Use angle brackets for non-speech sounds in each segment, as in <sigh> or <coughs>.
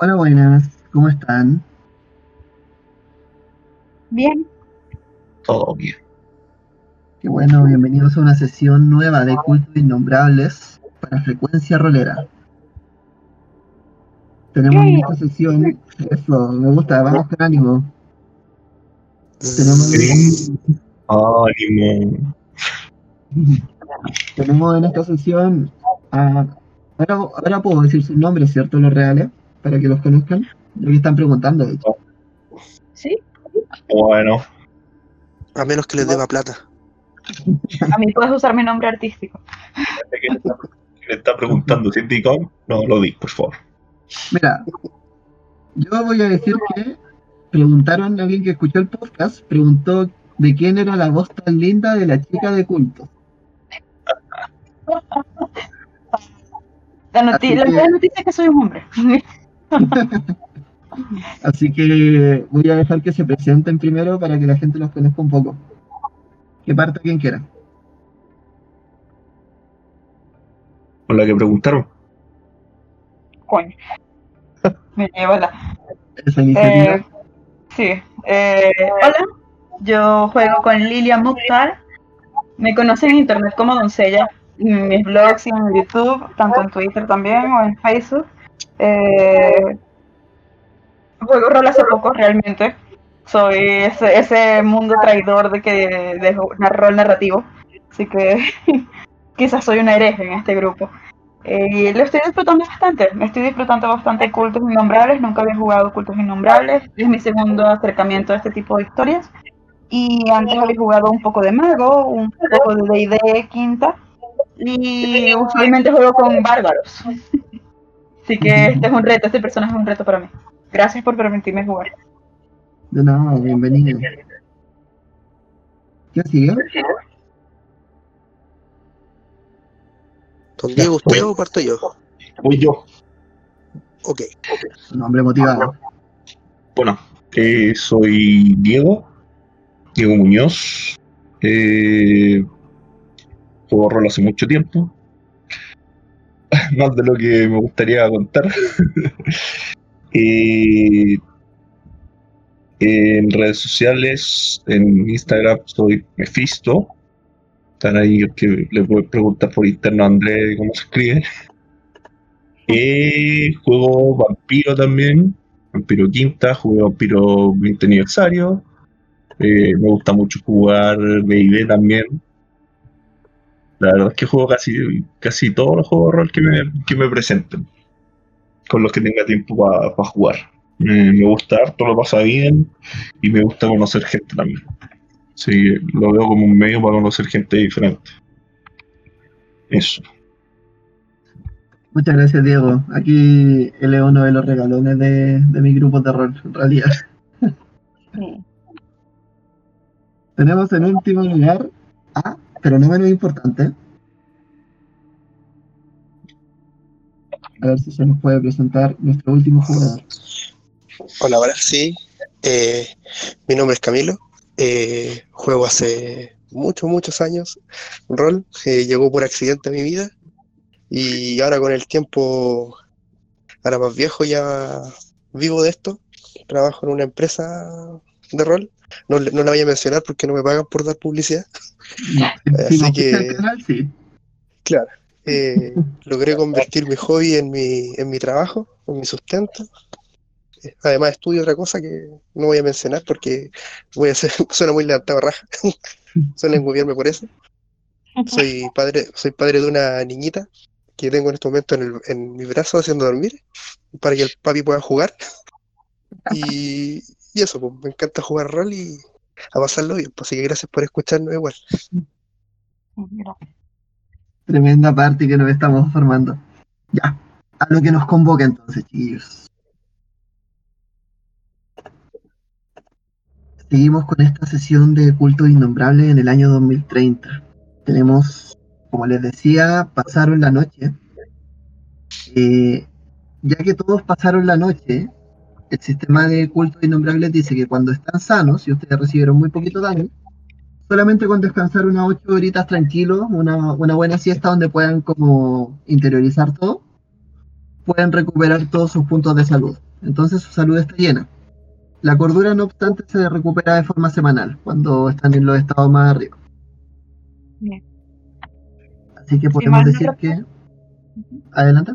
Hola, buenas, ¿cómo están? Bien. Todo bien. Qué bueno, bienvenidos a una sesión nueva de Cultos Innombrables para Frecuencia Rolera. Tenemos en esta sesión, eso, me gusta, vamos con ánimo. Tenemos, Sí. Ánimo. <laughs> tenemos en esta sesión a... Ahora, ahora puedo decir sus nombres, ¿cierto? Los reales, para que los conozcan. Ya que están preguntando, de hecho. ¿Sí? Bueno, A menos que les deba plata. A mí puedes usar mi nombre artístico. ¿qué le está, qué le está preguntando si es Deacon? No lo di, por favor. Mira, yo voy a decir que preguntaron a alguien que escuchó el podcast, preguntó de quién era la voz tan linda de la chica de culto. La, noti- la que- buena noticia es que soy un hombre. <laughs> Así que voy a dejar que se presenten primero para que la gente los conozca un poco. Que parta quien quiera. Con la que preguntaron. Coño. Me lleva la. Esa iniciativa. Eh, sí. Eh, hola. Yo juego con Lilia Mukhtar. Me conocen en internet como Doncella. En mis blogs y en YouTube, tanto en Twitter también o en Facebook. Eh, juego rol hace poco realmente. Soy ese, ese mundo traidor de que de, de rol narrativo. Así que <laughs> quizás soy una hereje en este grupo. Eh, y lo estoy disfrutando bastante. Me estoy disfrutando bastante Cultos Innombrables. Nunca había jugado Cultos Innombrables. Es mi segundo acercamiento a este tipo de historias. Y antes había jugado un poco de Mago, un poco de D&D quinta. Y usualmente juego con bárbaros. Así que este es un reto, este personaje es un reto para mí. Gracias por permitirme jugar. De nada, bienvenido. ¿Quién sigue? Don Diego, ¿usted o parto yo? Voy yo. Ok. Un hombre motivado. Bueno, eh, soy Diego. Diego Muñoz. Eh, juego rol hace mucho tiempo. <laughs> Más de lo que me gustaría contar. <laughs> Eh, en redes sociales, en Instagram soy Mephisto. Están ahí que le pueden preguntar por interno a André cómo se escribe. Juego Vampiro también. Vampiro Quinta, jugué Vampiro 20 aniversario. Eh, me gusta mucho jugar D&D también. La verdad es que juego casi, casi todos los juegos de rol que me, que me presenten. Con los que tenga tiempo para jugar. Me, me gusta harto, lo pasa bien. Y me gusta conocer gente también. Sí, lo veo como un medio para conocer gente diferente. Eso. Muchas gracias, Diego. Aquí él es uno de los regalones de, de mi grupo de rol, en realidad. Tenemos en último lugar a, pero no menos importante, a ver si se nos puede presentar nuestro último jugador. Hola, ahora sí. Eh, mi nombre es Camilo. Eh, juego hace muchos, muchos años rol. Llegó por accidente a mi vida. Y ahora con el tiempo, ahora más viejo, ya vivo de esto. Trabajo en una empresa de rol. No, no la voy a mencionar porque no me pagan por dar publicidad. <laughs> Así que- canal, sí. Claro. Eh, logré convertir mi hobby en mi, en mi trabajo, en mi sustento. Eh, Además estudio otra cosa que no voy a mencionar porque voy a hacer, <laughs> suena muy levantado raja. <laughs> Suena engubiarme por eso. Soy padre, soy padre de una niñita que tengo en este momento en, el- en mi brazo haciendo dormir para que el papi pueda jugar. Y, y eso, pues, me encanta jugar rol y a pasarlo bien. Pues, así que gracias por escucharnos igual. Tremenda parte que nos estamos formando. Ya, a lo que nos convoca entonces, chiquillos. Seguimos con esta sesión de culto innombrable en el año 2030. Tenemos, como les decía, pasaron la noche. Eh, ya que todos pasaron la noche, el sistema de culto innombrables dice que cuando están sanos y ustedes recibieron muy poquito daño, solamente con descansar unas ocho horitas tranquilos, una, una buena siesta donde puedan como interiorizar todo, pueden recuperar todos sus puntos de salud. Entonces su salud está llena. La cordura, no obstante, se recupera de forma semanal, cuando están en los estados más arriba. Bien. Así que podemos decir que... Adelante.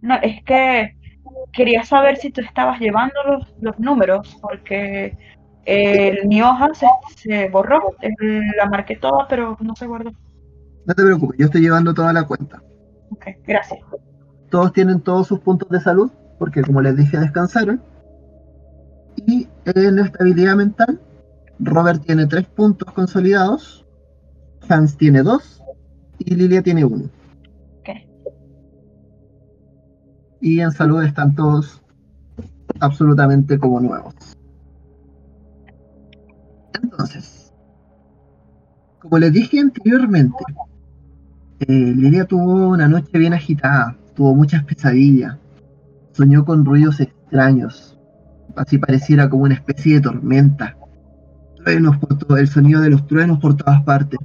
No, es que quería saber si tú estabas llevando los, los números, porque el, mi hoja se, se borró, la marqué toda, pero no se guardó. No te preocupes, yo estoy llevando toda la cuenta. Ok, gracias. Todos tienen todos sus puntos de salud, porque como les dije, descansaron. Y en estabilidad mental, Robert tiene tres puntos consolidados, Hans tiene dos y Lilia tiene uno. Y en salud están todos absolutamente como nuevos. Entonces, como les dije anteriormente, eh, Lilia tuvo una noche bien agitada, tuvo muchas pesadillas, soñó con ruidos extraños, así pareciera como una especie de tormenta, truenos por todo, el sonido de los truenos por todas partes,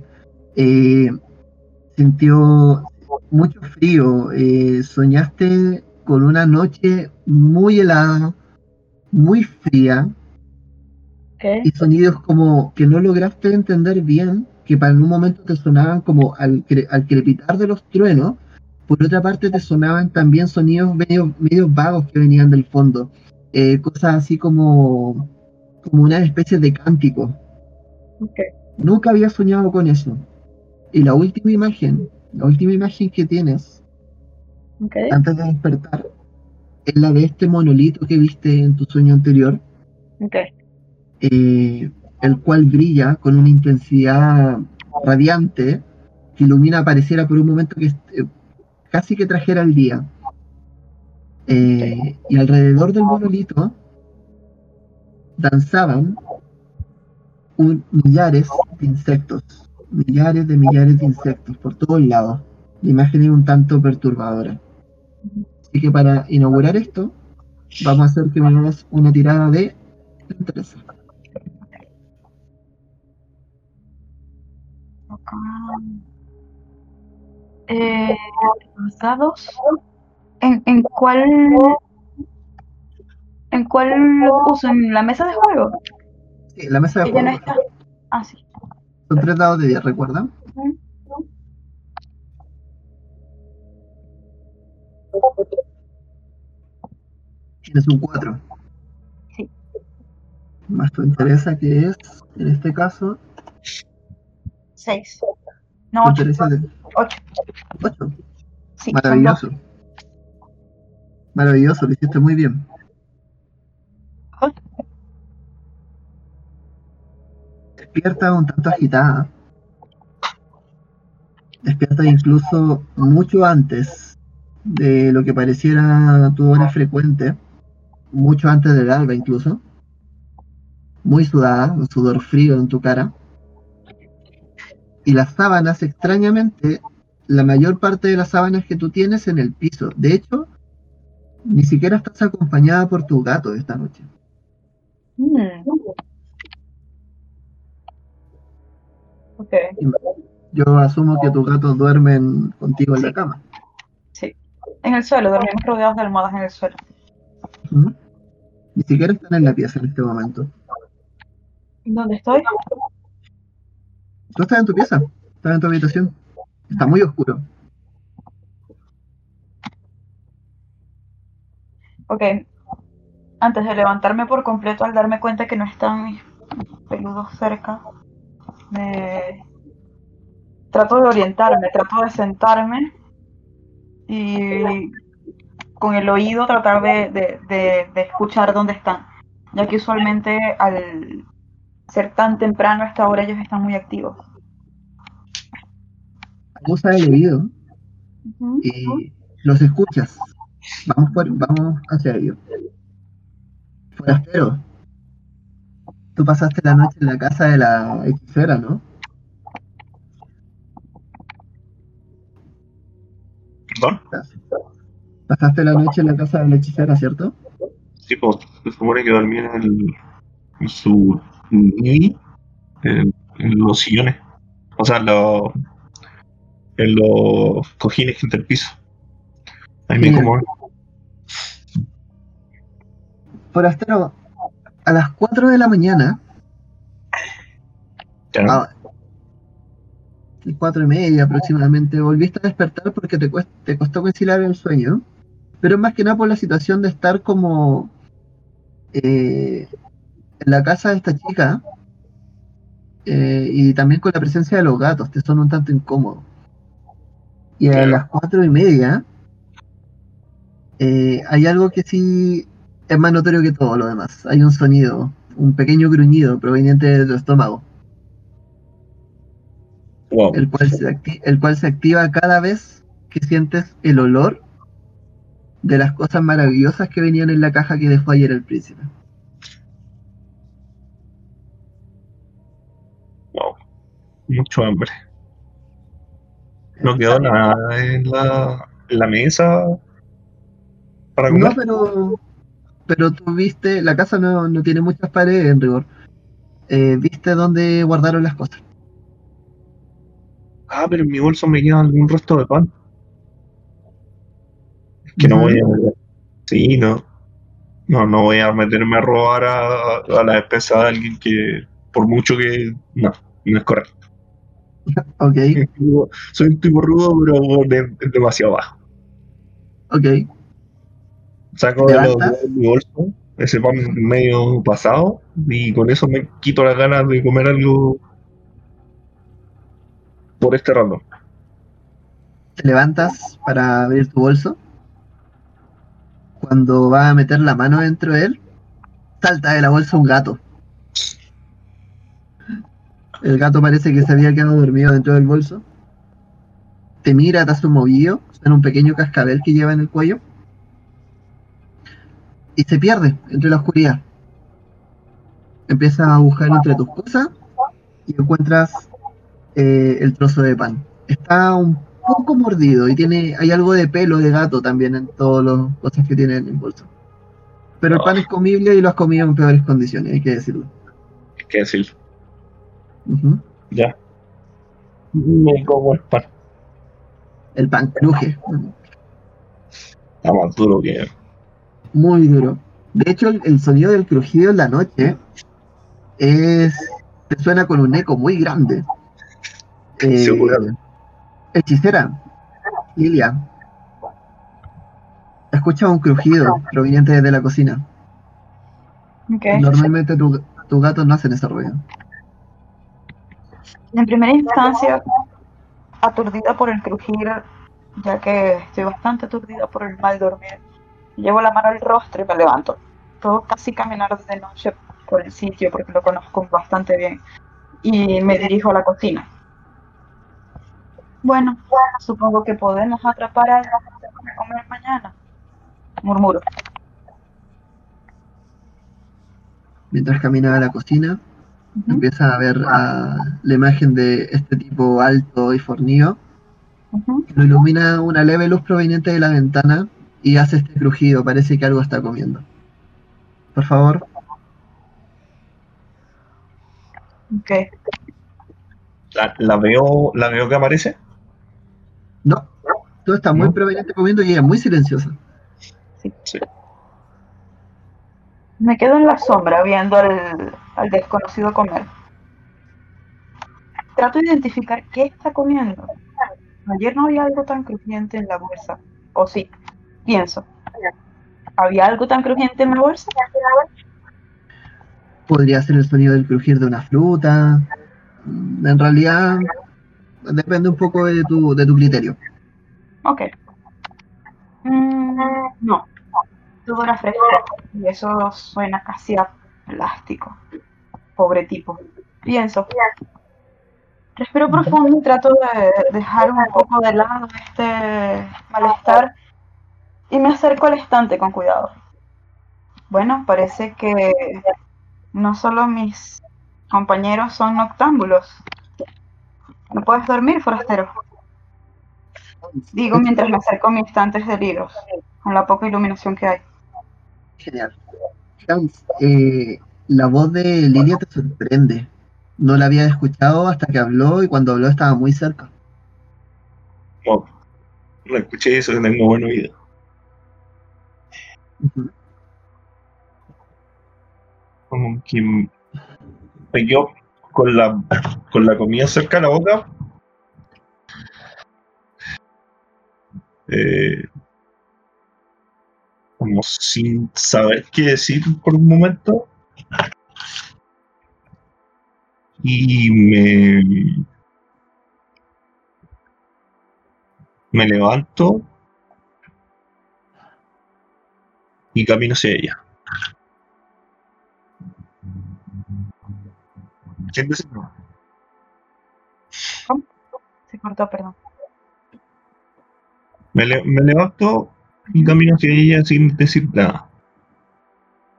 eh, sintió mucho frío, eh, soñaste con una noche muy helada, muy fría, y sonidos como que no lograste entender bien, que para un momento te sonaban como al, cre- al crepitar de los truenos, por otra parte te sonaban también sonidos medio, medio vagos que venían del fondo, eh, cosas así como, como una especie de cántico. ok, Nunca había soñado con eso. Y la última imagen, la última imagen que tienes antes de despertar, es la de este monolito que viste en tu sueño anterior, eh, el cual brilla con una intensidad radiante que ilumina pareciera por un momento que eh, casi que trajera el día. Eh, y alrededor del monolito danzaban un- millares de insectos, millares de millares de insectos por todos lados. La imagen es un tanto perturbadora. Así que para inaugurar esto, vamos a hacer que me hagas una tirada de destreza. ok. Eh, los dados. ¿En, en cuál? ¿En cuál uso? ¿En la mesa de juego? Sí, la mesa de Ella no juego. está. Ah, sí. Son tres dados de 10, ¿recuerdan? Ujú. Tienes un 4. Sí. Más tu interesa que es, en este caso, Seis. No, tu ocho. interesa de Ocho. 8. Sí, Maravilloso. Maravilloso, lo hiciste muy bien. Despierta un tanto agitada. Despierta incluso mucho antes de lo que pareciera tu hora frecuente. Mucho antes del alba incluso. Muy sudada, un sudor frío en tu cara. Y las sábanas, extrañamente, la mayor parte de las sábanas que tú tienes en el piso. De hecho, ni siquiera estás acompañada por tu gato esta noche. Mm. Yo asumo que tus gatos duermen contigo en la cama. En el suelo, dormimos rodeados de almohadas en el suelo. ¿Mm? Ni siquiera están en la pieza en este momento. ¿Dónde estoy? Tú estás en tu pieza, estás en tu habitación. Está muy oscuro. Ok. Antes de levantarme por completo al darme cuenta que no están mis peludos cerca, me trato de orientarme, trato de sentarme y con el oído tratar de, de- de- de escuchar dónde están, ya que usualmente al ser tan temprano a esta hora ellos están muy activos. Usa el oído y los escuchas. Vamos, por, vamos hacia ellos. Forastero, tú pasaste la noche en la casa de la hechicera, ¿no? ¿Perdón? Pasaste la noche en la casa de la hechicera, ¿cierto? Sí, pues, se supone que dormía en, el- en su nido, en, en los sillones. O sea, en los, en los cojines entre el piso. Ahí me Bien. como. Forastero, a las 4 de la mañana, Ya. Cuatro y media aproximadamente, volviste a despertar porque te, cuest- te costó conciliar el sueño, pero más que nada por la situación de estar como eh, en la casa de esta chica eh, y también con la presencia de los gatos, te son un tanto incómodo. Y a las cuatro y media eh, hay algo que sí es más notorio que todo lo demás. Hay un sonido, un pequeño gruñido proveniente de tu estómago, Wow. el cual, se el cual se activa cada vez que sientes el olor de las cosas maravillosas que venían en la caja que dejó ayer el príncipe. Wow. Mucho hambre. No quedó nada en la, en la mesa para No, comer. pero, pero tú viste, la casa no, no tiene muchas paredes en rigor. Eh, viste dónde guardaron las cosas. Ah, pero en mi bolso me queda algún resto de pan. Que no voy a. Sí, no. No, no voy a meterme a robar a, a la despensa de alguien que, por mucho que. No, no es correcto. <laughs> Ok, Soy un tipo rudo, pero de- es demasiado bajo. ok. Saco ¿Te de, lo- levantas? de mi bolso ese pan medio pasado y con eso me quito las ganas de comer algo por este rato. Te levantas para abrir tu bolso. Cuando vas a meter la mano dentro de él, salta de la bolsa un gato. El gato parece que se había quedado dormido dentro del bolso. Te mira, te hace un movillo, en un pequeño cascabel que lleva en el cuello. Y se pierde entre la oscuridad. Empiezas a buscar entre tus cosas y encuentras eh, el trozo de pan. Está un poco mordido y tiene hay algo de pelo de gato también en todas las cosas que tiene en el bolso. Pero el pan es comible y lo has comido en peores condiciones, hay que decirlo. Hay que decirlo. Ya. Me como el pan. El pan cruje, Está más duro que. muy duro. De hecho, el, el sonido del crujido en la noche es te suena con un eco muy grande. Eh, hechicera, Lilia, escucha un crujido proveniente de la cocina. Normalmente tu, tu gato no hacen ese ruido. En primera instancia, aturdida por el crujir, ya que estoy bastante aturdida por el mal dormir, llevo la mano al rostro y me levanto. Puedo casi caminar de noche por el sitio porque lo conozco bastante bien. Y me dirijo a la cocina. Bueno, supongo que podemos atrapar algo para comer mañana. Murmuro. Mientras camina a la cocina, empieza a ver a la imagen de este tipo alto y fornido, que lo ilumina una leve luz proveniente de la ventana y hace este crujido, parece que algo está comiendo. Por favor, Ok. La, la veo, la veo que aparece. No, todo está muy ¿No? proveniente comiendo y ella es muy silenciosa. Sí. Me quedo en la sombra viendo al, al desconocido comer. Trato de identificar qué está comiendo. Ayer no había algo tan crujiente en la bolsa. O sí, pienso. ¿Había algo tan crujiente en la bolsa? Podría ser el sonido del crujir de una fruta. En realidad, depende un poco de tu, de tu criterio. Ok. Mm, no. Todo era fresco. Y eso suena casi a plástico. Pobre tipo. Pienso. Respiro profundo y trato de dejar un poco de lado este malestar y me acerco al estante con cuidado. Bueno, parece que no solo mis compañeros son noctámbulos. ¿No puedes dormir, forastero? Digo mientras me acerco a mis estantes de libros, con la poca iluminación que hay. Genial. Eh, la voz de Lilia te sorprende. No la había escuchado hasta que habló y cuando habló estaba muy cerca. Wow. No escuché eso tengo buen oído. Como que me quedo con la, con la comida cerca de la boca. Eh, como sin saber qué decir por un momento. Y me, me levanto y camino hacia ella. ¿Quién dice no? Se cortó, perdón. Me, le- me levanto y camino hacia ella sin decir nada.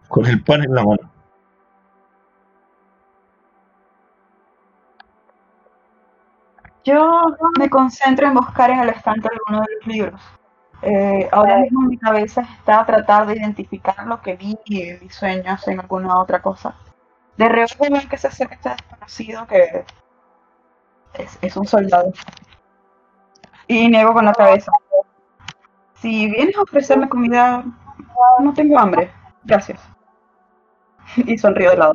Con el pan en la mano. Yo me concentro en buscar en el estante alguno de los libros. Eh, ahora mismo mi cabeza está tratar de identificar lo que vi y mis sueños en alguna otra cosa. De reojo veo que se acerca este desconocido que es, es un soldado. Y niego con la cabeza. Si vienes a ofrecerme comida, no tengo hambre. Gracias. Y sonrío de lado.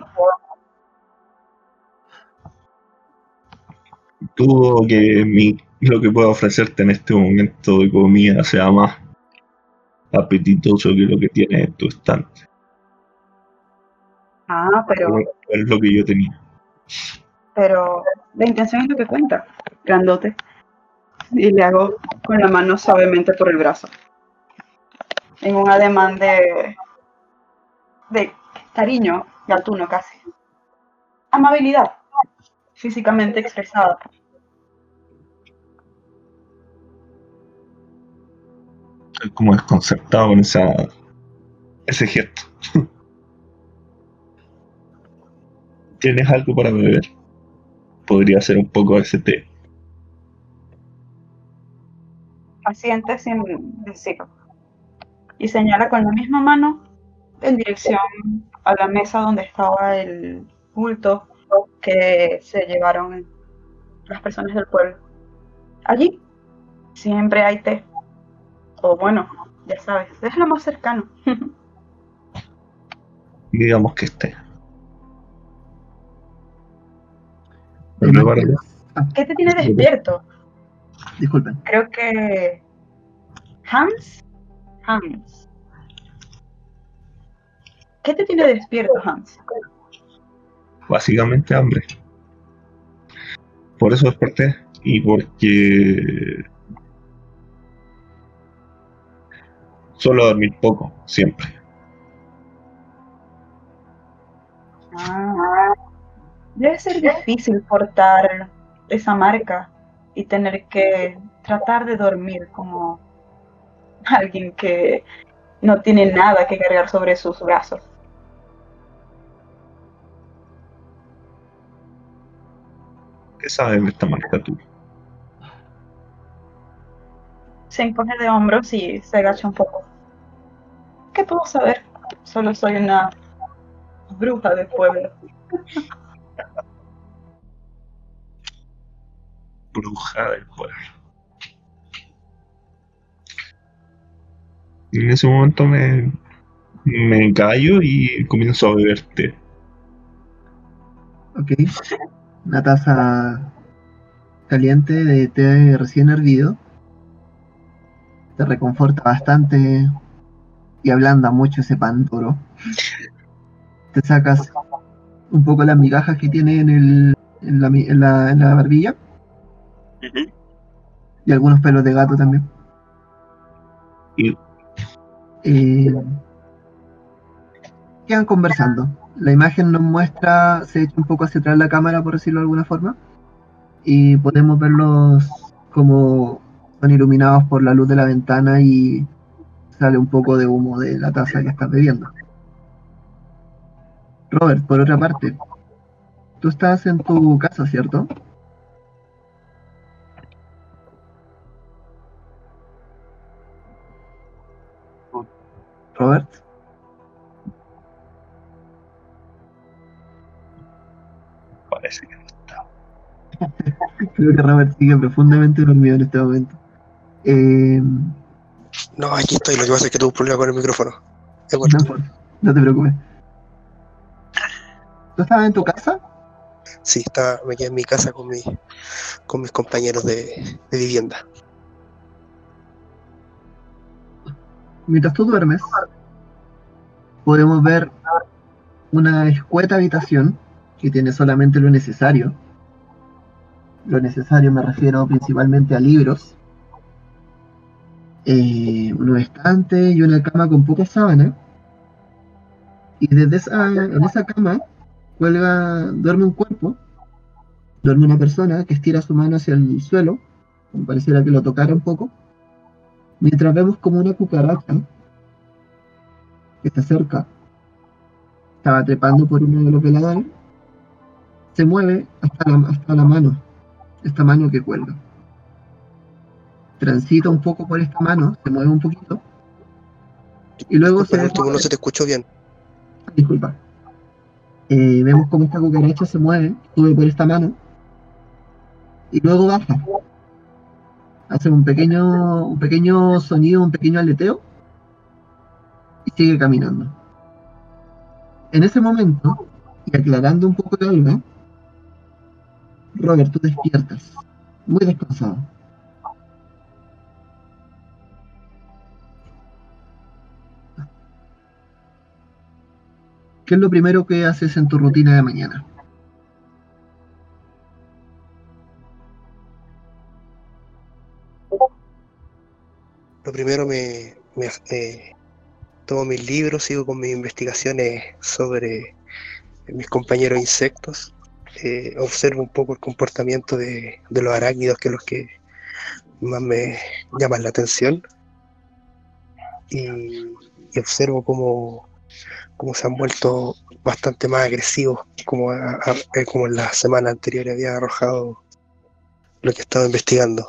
Dudo que mi, lo que pueda ofrecerte en este momento de comida sea más apetitoso que lo que tienes en tu estante. Ah, pero Es lo que yo tenía. pero la intención es lo que cuenta, grandote. Y le hago con la mano suavemente por el brazo. En un ademán de, de cariño, gatuno casi. Amabilidad, físicamente expresada. Como desconcertado con esa, ese gesto. <laughs> ¿Tienes algo para beber? Podría ser un poco ese té. Asiente sin decirlo. Y señala con la misma mano en dirección a la mesa donde estaba el bulto que se llevaron las personas del pueblo. Allí siempre hay té. O bueno, ya sabes, es lo más cercano. <laughs> Digamos que esté. <laughs> ¿Qué te tiene despierto? disculpen. Creo que Hans. Hans. ¿Qué te tiene despierto, Hans? Básicamente hambre. Por eso desperté y porque suelo dormir poco, siempre. Ah, debe ser difícil portar esa marca y tener que tratar de dormir como alguien que no tiene nada que cargar sobre sus brazos. ¿Qué sabes de esta marca tú? Se encoge de hombros y se agacha un poco. ¿Qué puedo saber? Solo soy una bruja de pueblo. <laughs> Bruja del pueblo. Y en ese momento me, me callo y comienzo a beber té. Ok. Una taza caliente de té recién hervido. Te reconforta bastante y ablanda mucho ese pan duro. Te sacas un poco las migajas que tiene en, el, en, la, mi- en la- en la barbilla y algunos pelos de gato también. Y Eh, quedan conversando. La imagen nos muestra, se echa un poco hacia atrás la cámara, por decirlo de alguna forma, y podemos verlos como son iluminados por la luz de la ventana y sale un poco de humo de la taza que estás bebiendo. Robert, por otra parte, tú estás en tu casa, ¿cierto? Robert, parece que no está. creo que Robert sigue profundamente dormido en este momento. Eh, No, aquí estoy. Lo que pasa es que tuve un problema con el micrófono. No te preocupes. ¿Tú estabas en tu casa? Sí, está, me quedé en mi casa con, mi, con mis compañeros de, de vivienda. Mientras tú duermes, podemos ver una escueta habitación que tiene solamente lo necesario. Lo necesario me refiero principalmente a libros, eh, unos estantes y una cama con pocas sábanas. Y desde esa, en esa cama cuelga, duerme un cuerpo, duerme una persona que estira su mano hacia el suelo, pareciera que lo tocara un poco, mientras vemos como una cucaracha que se acerca, estaba trepando por uno de los veladores, se mueve hasta la, hasta la mano, esta mano que cuelga. Transita un poco por esta mano, se mueve un poquito, y luego se Por último, deja- no se te escuchó bien. disculpa. Eh, vemos como esta cucaracha se mueve, sube por esta mano y luego baja. Hace un pequeño, un pequeño sonido, un pequeño aleteo y sigue caminando. En ese momento, y aclarando un poco de algo, Robert, tú despiertas, muy descansado. ¿Qué es lo primero que haces en tu rutina de mañana? Lo primero me, tomo mis libros, sigo con mis investigaciones sobre mis compañeros insectos, eh, observo un poco el comportamiento de, los arácnidos, que es los que más me llaman la atención, y, observo cómo, se han vuelto bastante más agresivos, como, eh, como en la semana anterior había arrojado lo que estaba investigando.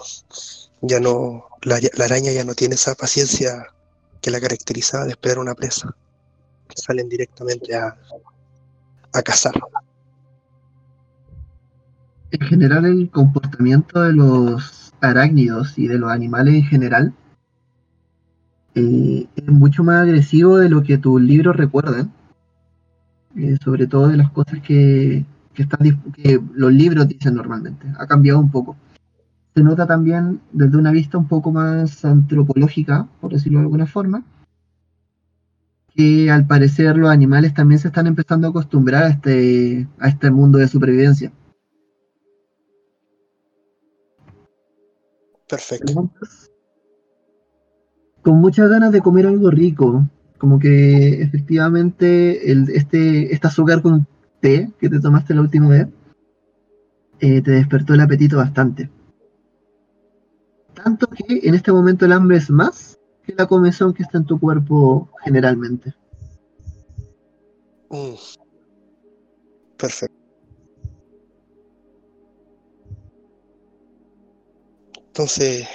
Ya no, la, araña ya no tiene esa paciencia que la caracterizaba de esperar una presa. Salen directamente a, a cazar. En general, el comportamiento de los arácnidos y de los animales en general eh, es mucho más agresivo de lo que tus libros recuerdan. Eh, sobre todo de las cosas que, que, están, que los libros dicen normalmente. Ha cambiado un poco. Se nota también desde una vista un poco más antropológica, por decirlo de alguna forma, que al parecer los animales también se están empezando a acostumbrar a este, a este mundo de supervivencia. Perfecto. con muchas ganas de comer algo rico, como que efectivamente el, este, este azúcar con té que te tomaste la última vez eh, te despertó el apetito bastante. Tanto que en este momento el hambre es más que la comezón que está en tu cuerpo generalmente. Mm. Perfecto. Entonces,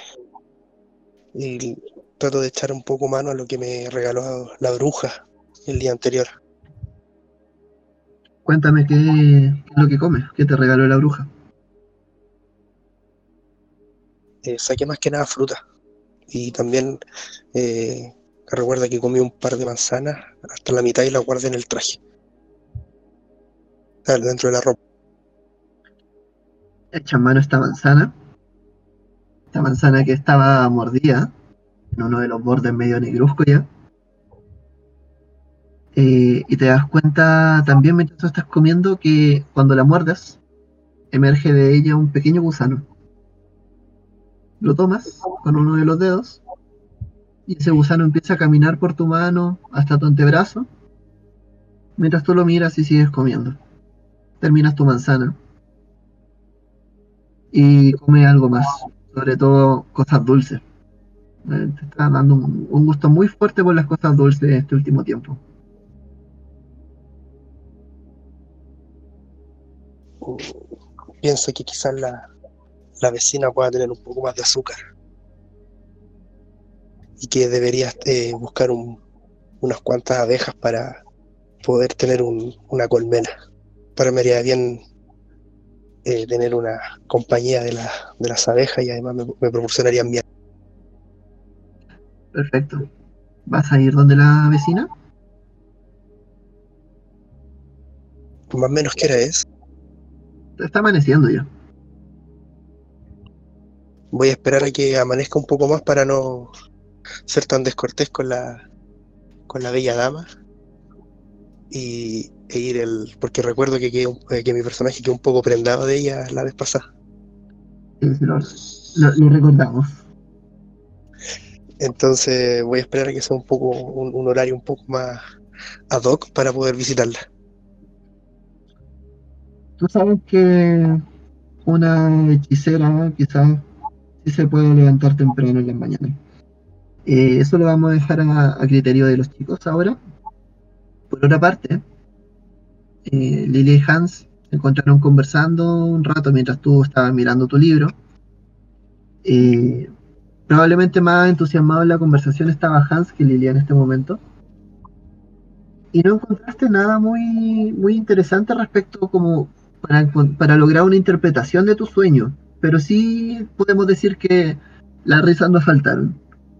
y trato de echar un poco mano a lo que me regaló la bruja el día anterior. Cuéntame qué, es lo que comes, qué te regaló la bruja. Eh, saqué más que nada fruta. Y también eh, recuerda que comí un par de manzanas hasta la mitad y la guardé en el traje. Ah, Dentro de la ropa. Echa mano esta manzana. Esta manzana que estaba mordida en uno de los bordes medio negruzco ya. Eh, y te das cuenta también mientras tú estás comiendo que cuando la muerdes, emerge de ella un pequeño gusano. Lo tomas con uno de los dedos y ese gusano empieza a caminar por tu mano hasta tu antebrazo mientras tú lo miras y sigues comiendo. Terminas tu manzana y come algo más, sobre todo cosas dulces. Eh, Te está dando un, gusto muy fuerte por las cosas dulces este último tiempo. Pienso que quizás la, la vecina pueda tener un poco más de azúcar y que deberías eh, buscar unas cuantas abejas para poder tener un, una colmena. Para me haría bien eh, tener una compañía de, la, de, las abejas y además me, me proporcionarían bien. Perfecto. ¿Vas a ir donde la vecina? Más o menos, ¿qué hora es? Está amaneciendo ya. Voy a esperar a que amanezca un poco más para no ser tan descortés con la con la bella dama. Y e ir el porque recuerdo que, un- eh, que mi personaje quedó un poco prendado de ella la vez pasada. Lo, lo- lo recordamos. entonces voy a esperar a que sea un poco un, un horario un poco más ad hoc para poder visitarla. Tú sabes que una hechicera quizás sí se puede levantar temprano en las mañanas. Eh, eso lo vamos a dejar a, a criterio de los chicos ahora. Por otra parte, eh, Lily y Hans se encontraron conversando un rato mientras tú estabas mirando tu libro. Eh, probablemente más entusiasmado en la conversación estaba Hans que Lily en este momento. Y no encontraste nada muy, muy interesante respecto como para, para lograr una interpretación de tu sueño. Pero sí podemos decir que las risas no faltaron.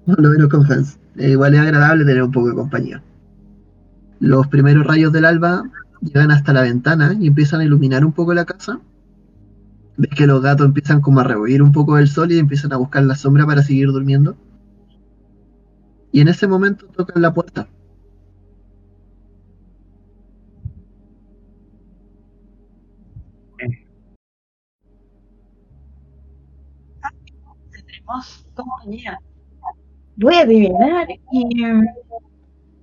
Por lo menos con Hans. Eh, igual es agradable tener un poco de compañía. Los primeros rayos del alba llegan hasta la ventana y empiezan a iluminar un poco la casa. Ves que los gatos empiezan como a rehuir un poco del sol y empiezan a buscar la sombra para seguir durmiendo. Y en ese momento tocan la puerta. Voy a adivinar y mm,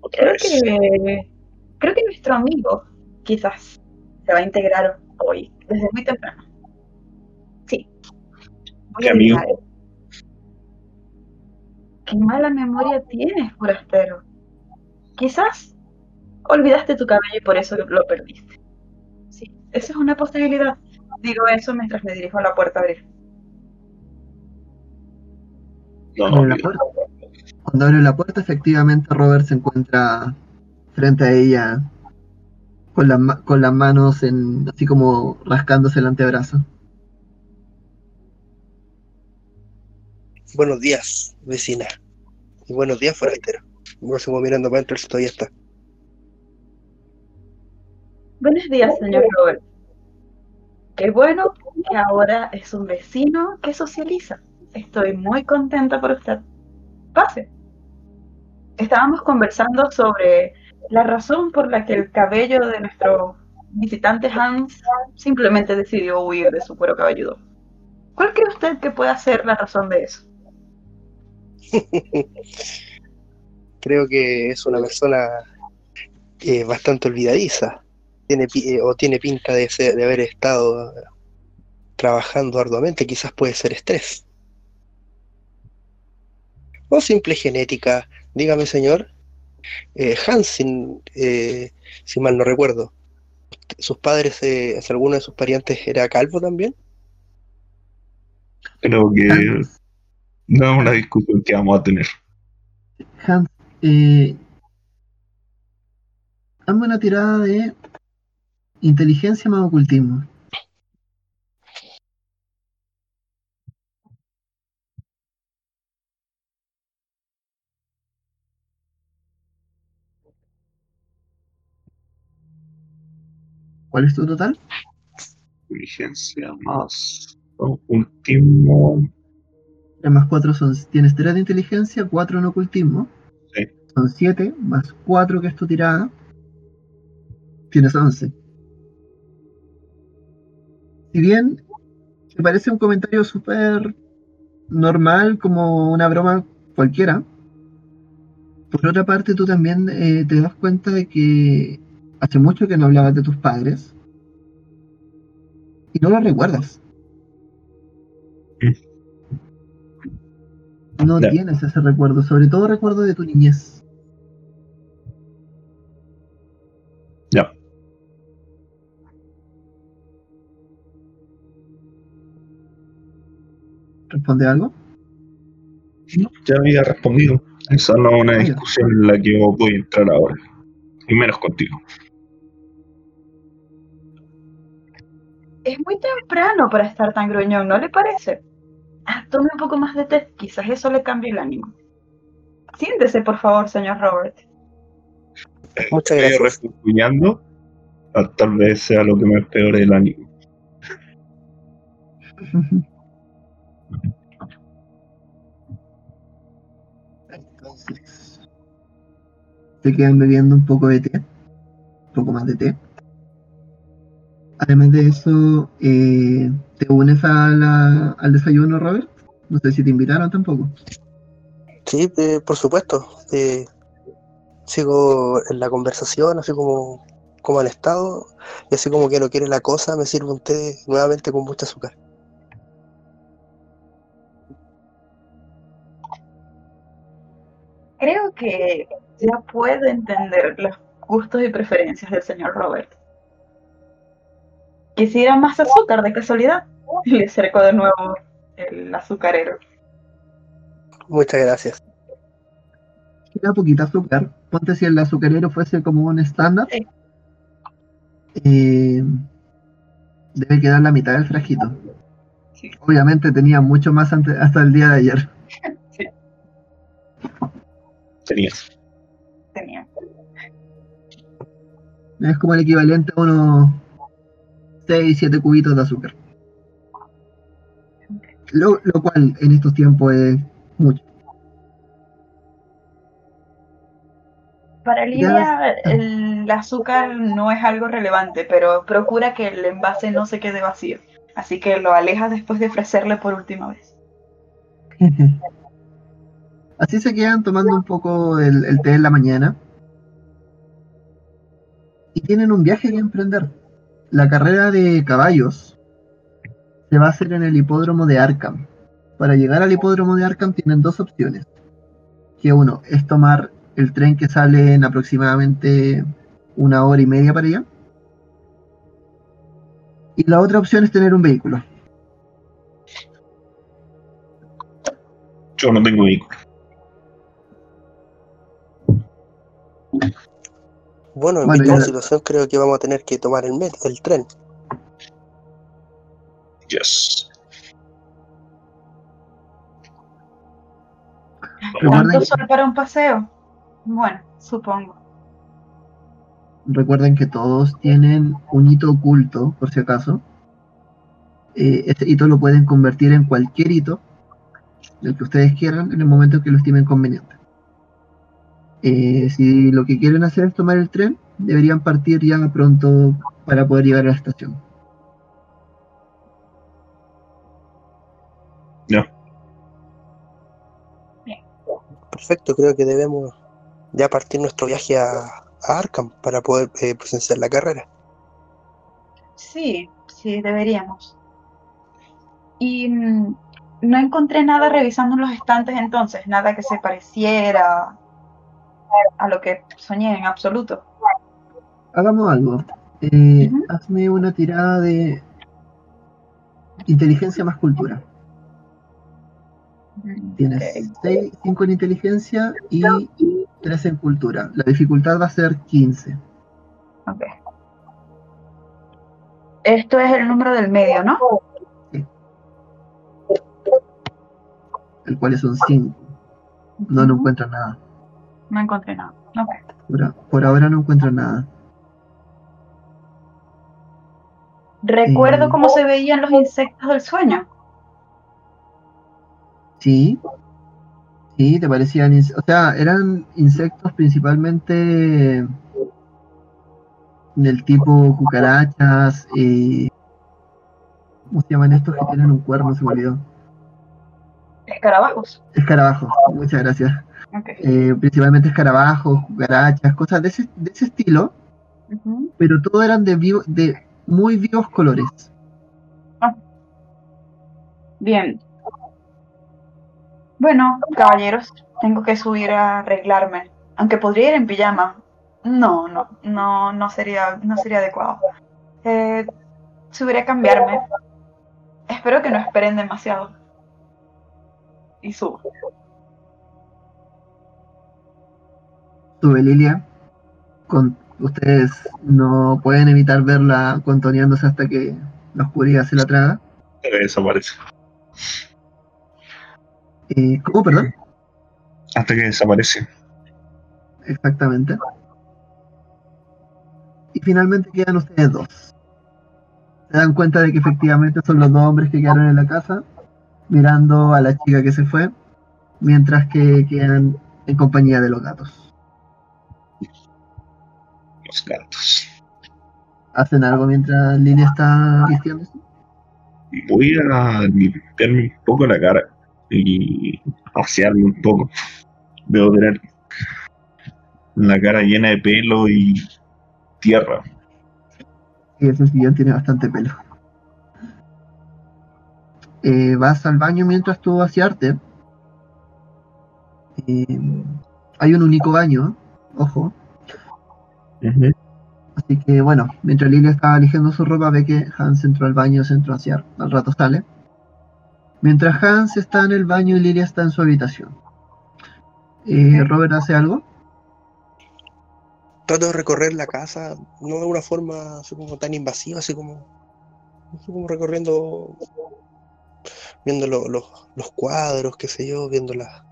Otra creo vez. que creo que nuestro amigo quizás se va a integrar hoy, desde muy temprano. Sí. Voy ¿Qué a amigo? adivinar. Qué mala memoria tienes, forastero. Quizás olvidaste tu cabello y por eso lo perdiste. Sí, esa es una posibilidad. Digo eso mientras me dirijo a la puerta a abrir. No, Abre la mira, puerta. Cuando abre la puerta, efectivamente Robert se encuentra frente a ella con, las ma- con las manos en, así como rascándose el antebrazo. buenos días vecina y buenos días forastero me sigo mirando para adentro todavía está Buenos días, señor Robert. Qué bueno que ahora es un vecino que socializa. Estoy muy contenta por usted. Pase. Estábamos conversando sobre la razón por la que el cabello de nuestro visitante Hans simplemente decidió huir de su cuero cabelludo. ¿Cuál cree usted que pueda ser la razón de eso? <laughs> creo que es una persona eh, bastante olvidadiza tiene eh, o tiene pinta de, ser- de haber estado trabajando arduamente quizás puede ser estrés o simple genética. Dígame señor. Eh, Hans sin, eh, si mal no recuerdo. Sus padres eh, si alguno de sus parientes era calvo también creo que no es una discusión que vamos a tener. Hans, eh, hazme una tirada de inteligencia más ocultismo. ¿Cuál es tu total? Inteligencia más ocultismo. 3 más 4 son. Tienes 3 de inteligencia, 4 en ocultismo. Sí. Son 7, más 4 que es tu tirada. Tienes 11. Si bien te parece un comentario súper normal, como una broma cualquiera, por otra parte tú también eh, te das cuenta de que hace mucho que no hablabas de tus padres y no lo recuerdas. No Ya. tienes ese recuerdo, sobre todo recuerdo de tu niñez. Ya. ¿Responde algo? Ya había respondido. Esa no es una discusión en la que yo voy a entrar ahora. Y menos contigo. Es muy temprano para estar tan gruñón, ¿no le parece? Ah, tome un poco más de té, quizás eso le cambie el ánimo. Siéntese, por favor, señor Robert. muchas Estoy gracias refunfuñando Ah, Tal vez sea lo que me peore el ánimo. Entonces, se quedan bebiendo un poco de té, un poco más de té. Además de eso, eh, ¿te unes a la- al desayuno, Robert? No sé si te invitaron tampoco. Sí, eh, por supuesto. eh, sigo en la conversación, así como, como han estado, y así como que no quiere la cosa, me sirve un té nuevamente con mucho azúcar. Creo que ya puedo entender los gustos y preferencias del señor Robert. Quisiera más azúcar de casualidad. Y <laughs> le acerco de nuevo el azucarero. Muchas gracias. Queda poquita azúcar. Ponte si el azucarero fuese como un estándar. Sí. eh, debe quedar la mitad del frasquito. Sí. Obviamente tenía mucho más ante- hasta el día de ayer. <laughs> Tenías. Tenía. Es como el equivalente a unos 6, 7 cubitos de azúcar. Lo, lo cual en estos tiempos es mucho. Para Lidia el azúcar no es algo relevante, pero procura que el envase no se quede vacío. Así que lo alejas después de ofrecerle por última vez. <laughs> Así se quedan tomando un poco el, el té en la mañana. Y tienen un viaje que emprender. La carrera de caballos se va a hacer en el hipódromo de Arkham. Para llegar al hipódromo de Arkham tienen dos opciones. Que uno es tomar el tren que sale en aproximadamente una hora y media para allá. Y la otra opción es tener un vehículo. Yo no tengo vehículo. Bueno, en Bueno, la situación creo que vamos a tener que tomar el, met- el tren. Yes. ¿Tanto sol para un paseo? Bueno, supongo. Recuerden que todos tienen un hito oculto, por si acaso. Eh, este hito lo pueden convertir en cualquier hito, el que ustedes quieran, en el momento en que lo estimen conveniente. Eh, si lo que quieren hacer es tomar el tren, deberían partir ya pronto para poder llegar a la estación. Perfecto, creo que debemos ya partir nuestro viaje a, a Arkham para poder eh, presenciar la carrera. Sí, sí, deberíamos. Y mm, no encontré nada revisando los estantes entonces, nada que se pareciera a lo que soñé en absoluto. Hagamos algo. Eh. Hazme una tirada de inteligencia más cultura. Tienes Ok. 5 en inteligencia y 3 en cultura. La dificultad va a ser 15. Ok. Esto es el número del medio, ¿no? el cual son 5. No, no encuentro nada. No encontré nada. Ok. Por, por ahora no encuentro nada. Recuerdo Eh. cómo se veían los insectos del sueño. Sí. Sí, te parecían. O sea, eran insectos principalmente del tipo cucarachas. eh, ¿Cómo se llaman estos que tienen un cuerno? Se me olvidó. Escarabajos. Escarabajos, muchas gracias. Eh, principalmente escarabajos, cucarachas, cosas de ese, de ese estilo, pero todo eran de, vivo- de muy vivos colores. Bien. Bueno, caballeros, tengo que subir a arreglarme. Aunque podría ir en pijama. No, no, no, no sería, no sería adecuado. Eh, subiré a cambiarme. Espero que no esperen demasiado. Y subo. Sube Lilia. Con, ustedes no pueden evitar verla contoneándose hasta que la oscuridad se la traga. Eh, Desaparece. Eh, ¿Cómo, perdón? Hasta que desaparece. Exactamente. y finalmente quedan ustedes dos. Se dan cuenta de que efectivamente son los dos hombres que quedaron en la casa, mirando a la chica que se fue, mientras que quedan en compañía de los gatos. Los gatos. ¿Hacen algo mientras Lily está vistiéndose? Voy a limpiarme un poco la cara y asearme un poco. Debo tener la cara llena de pelo y tierra. Y ese sillón tiene bastante pelo. Eh, vas al baño mientras tú vaciarte. Eh, hay un único baño, ojo. Así que bueno, mientras Lilia estaba eligiendo su ropa, ve que Hans entró al baño, se entró a asear. Al rato sale. Mientras Hans está en el baño y Lilia está en su habitación. Eh, ¿Robert hace algo? Trato de recorrer la casa, no de una forma así como tan invasiva, así como, así como recorriendo, viendo lo- lo- los cuadros, qué sé yo, viendo la-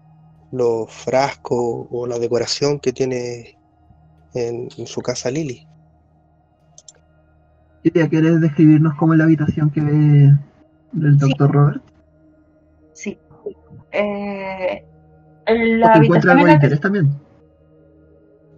los frascos o la decoración que tiene en, en su casa Lily. Lilia, ¿quieres describirnos cómo es la habitación que ve el Sí. doctor Robert? Sí. Eh, ¿O la te algo en la interés también?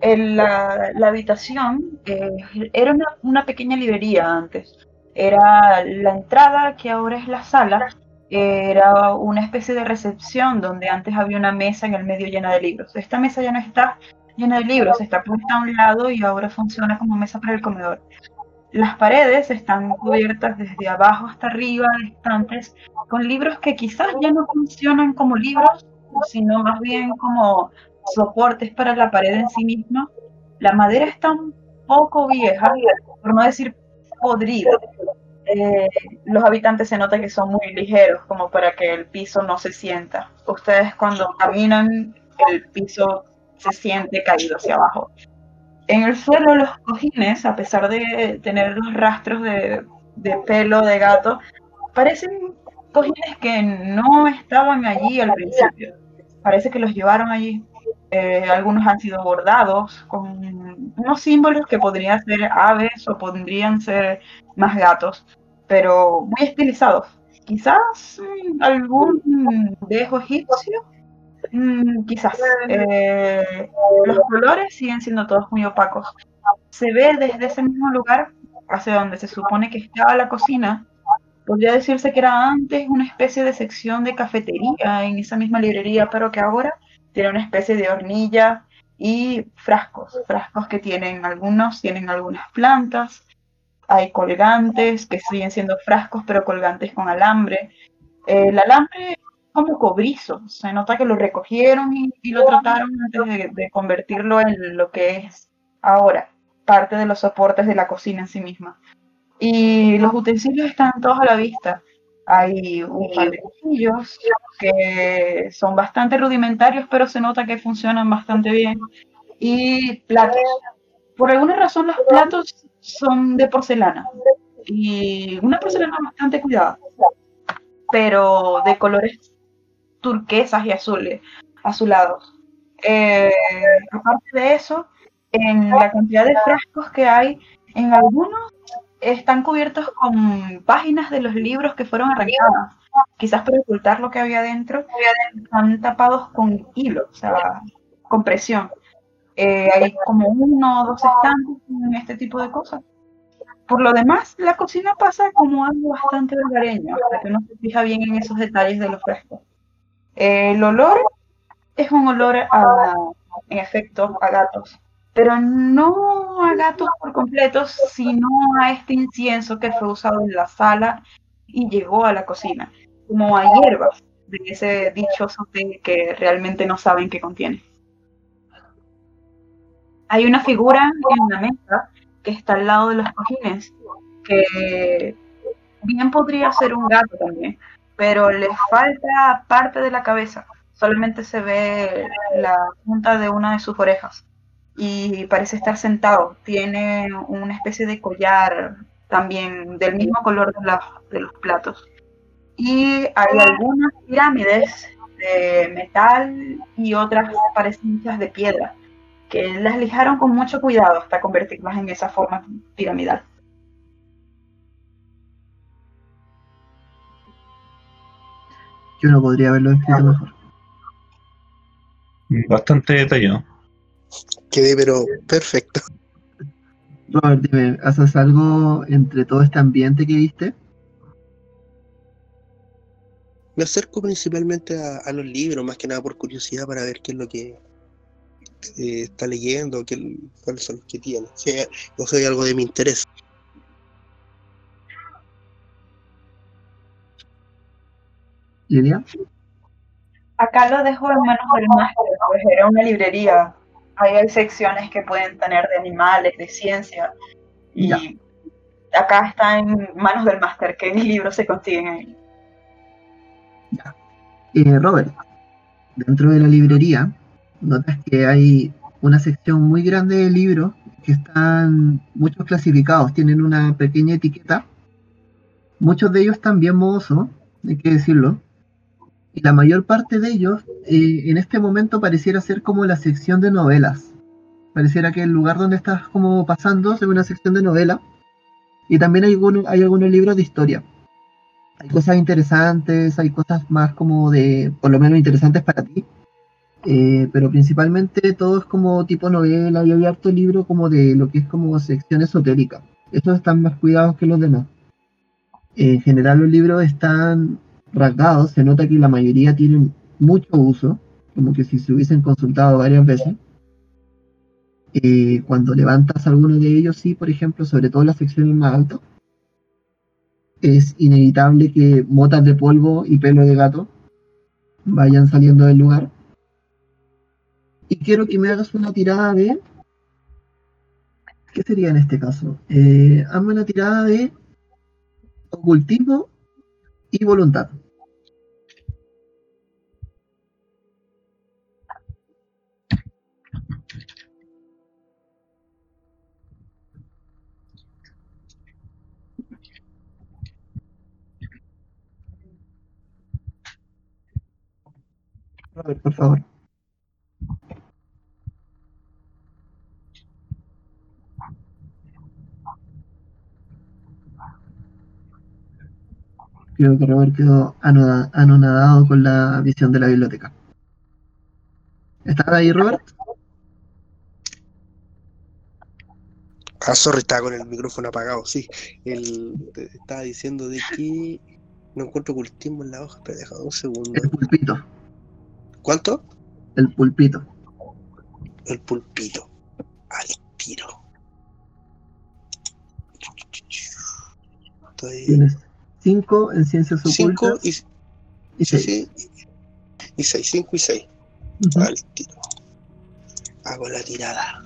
En la, la habitación eh, era una, una pequeña librería antes. Era la entrada, que ahora es la sala. Era una especie de recepción donde antes había una mesa en el medio llena de libros. Esta mesa ya no está llena de libros, está puesta a un lado y ahora funciona como mesa para el comedor. Las paredes están cubiertas desde abajo hasta arriba de estantes con libros que quizás ya no funcionan como libros, sino más bien como soportes para la pared en sí misma. La madera está un poco vieja, por no decir podrida. Eh, los habitantes se nota que son muy ligeros, como para que el piso no se sienta. Ustedes cuando caminan, el piso se siente caído hacia abajo. En el suelo los cojines, a pesar de tener los rastros de, pelo de gato, parecen cojines que no estaban allí al principio. Parece que los llevaron allí. Eh, algunos han sido bordados con unos símbolos que podrían ser aves o podrían ser más gatos, pero muy estilizados. Quizás mm, algún dejo egipcio, Mm, quizás. Eh, los colores siguen siendo todos muy opacos. Se ve desde ese mismo lugar, hacia donde se supone que estaba la cocina, podría decirse que era antes una especie de sección de cafetería en esa misma librería, pero que ahora tiene una especie de hornilla y frascos, frascos que tienen algunos, tienen algunas plantas, hay colgantes que siguen siendo frascos, pero colgantes con alambre. El alambre como cobrizo, se nota que lo recogieron y, lo trataron antes de, de convertirlo en lo que es ahora, parte de los soportes de la cocina en sí misma. Y los utensilios están todos a la vista. Hay un par de cuchillos que son bastante rudimentarios, pero se nota que funcionan bastante bien. Y platos. Por alguna razón los platos son de porcelana. Y una porcelana bastante cuidada. Pero de colores turquesas y azules, azulados. Eh, aparte de eso, en la cantidad de frascos que hay, en algunos están cubiertos con páginas de los libros que fueron arrancadas. Quizás para ocultar lo que había dentro, están tapados con hilo, o sea, con presión. Eh, hay como uno o dos estantes en este tipo de cosas. Por lo demás, la cocina pasa como algo bastante hogareño, hasta que uno se fija bien en esos detalles de los frescos. El olor es un olor a, en efecto, a gatos pero no a gatos por completo, sino a este incienso que fue usado en la sala y llegó a la cocina, como a hierbas de ese dichoso té que realmente no saben qué contiene. Hay una figura en la mesa que está al lado de los cojines, que bien podría ser un gato también, pero le falta parte de la cabeza, solamente se ve la punta de una de sus orejas y parece estar sentado. Tiene una especie de collar también del mismo color de, la, de los platos. Y hay algunas pirámides de metal y otras parecen de piedra que las lijaron con mucho cuidado hasta convertirlas en esa forma piramidal. Yo no podría haberlo escrito mejor. Bastante detallado. Quedé pero perfecto. <laughs> Robert, dime, ¿haces algo entre todo este ambiente que viste? Me acerco principalmente a, a los libros, más que nada por curiosidad, para ver qué es lo que eh, está leyendo, qué, cuáles son los que tiene. Si hay, o si hay algo de mi interés. Lilia. Acá lo dejo en manos del máster, pues era una librería. Ahí hay secciones que pueden tener de animales, de ciencia. Y Ya. acá está en manos del máster, que mis libros se consiguen ahí. Eh, Robert, dentro de la librería, notas que hay una sección muy grande de libros que están muchos clasificados, tienen una pequeña etiqueta. Muchos de ellos están bien mohosos, hay que decirlo. Y la mayor parte de ellos, eh, en este momento, pareciera ser como la sección de novelas. Pareciera que el lugar donde estás como pasando es una sección de novelas. Y también hay algunos, hay algunos libros de historia hay cosas interesantes, hay cosas más como de, por lo menos interesantes para ti, eh, pero principalmente todo es como tipo novela y hay harto libro como de lo que es como sección esotérica. Estos están más cuidados que los demás. En general los libros están rasgados, se nota que la mayoría tienen mucho uso, como que si se hubiesen consultado varias veces. Eh, cuando levantas alguno de ellos, sí, por ejemplo, sobre todo las secciones más altas, es inevitable que motas de polvo y pelo de gato vayan saliendo del lugar. Y quiero que me hagas una tirada de... ¿Qué sería en este caso? Eh, hazme una tirada de ocultismo y voluntad. Por favor. Creo que Robert quedó anonadado con la visión de la biblioteca. ¿Estás ahí, Robert? Ah, sorry, estaba con el micrófono apagado, sí. El, te estaba diciendo de que no encuentro ocultismo en la hoja, pero déjame un segundo. El pulpito. ¿Cuánto? El pulpito. El pulpito. Al tiro. Estoy Tienes 5 en ciencias 5 ocultas y, y sí, 6. sí, y 6, 5 y 6. Al tiro. Hago la tirada.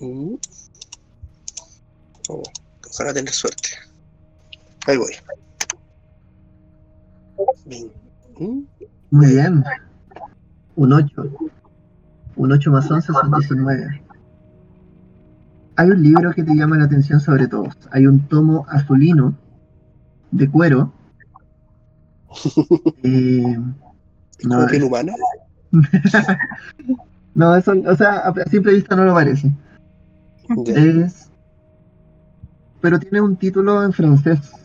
Mm. Oh, ojalá tener suerte. Ahí voy. Muy bien. Un 8. Un 8 más 11 son 19. Hay un libro que te llama la atención sobre todos. Hay un tomo azulino de cuero. <laughs> Eh, ¿Es No, piel humana? <laughs> no, eso, o sea, a simple vista no lo parece. Es, pero tiene un título en francés.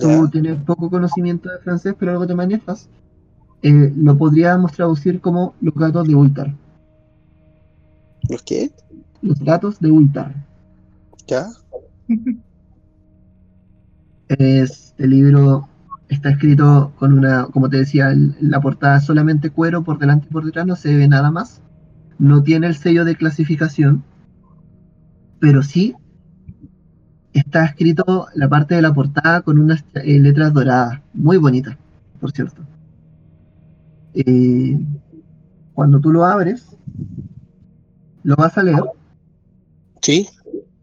Tú Ya. tienes poco conocimiento de francés, pero algo te manejas. Eh, lo podríamos traducir como los gatos de Ultar. ¿Los qué? Los gatos de Ultar. ¿Ya? Este libro está escrito con una, como te decía, la portada solamente cuero por delante y por detrás, no se ve nada más. No tiene el sello de clasificación, pero sí está escrito la parte de la portada con unas eh, letras doradas, muy bonitas, por cierto. Eh, cuando tú lo abres, lo vas a leer. ¿Sí?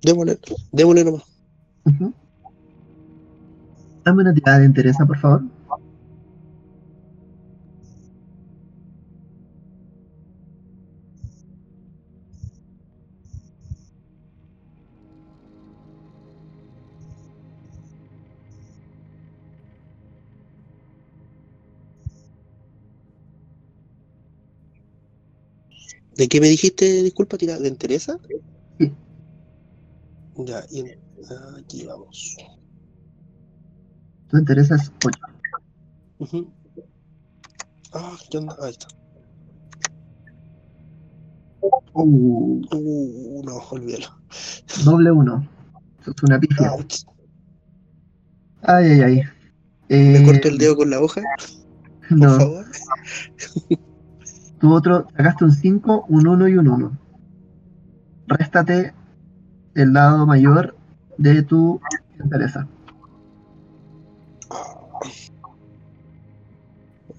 Démosle, démosle nomás. Ujú. Dame una tirada de interés, por favor. ¿De qué me dijiste, disculpa, tira? ¿De Teresa? Sí. Ya, y en- aquí vamos. Tu interesa es 8. Ujú. Ah, ¿qué onda? Ahí está. Uh, Uh, no, olvídalo. doble 1. Eso es una pifia. Ouch. Ay, ay, ay. ¿Me Eh, corto el dedo con la hoja, por no, favor? <laughs> tu otro, sacaste un 5, un 1 y un 1. Réstate el lado mayor de tu interesa.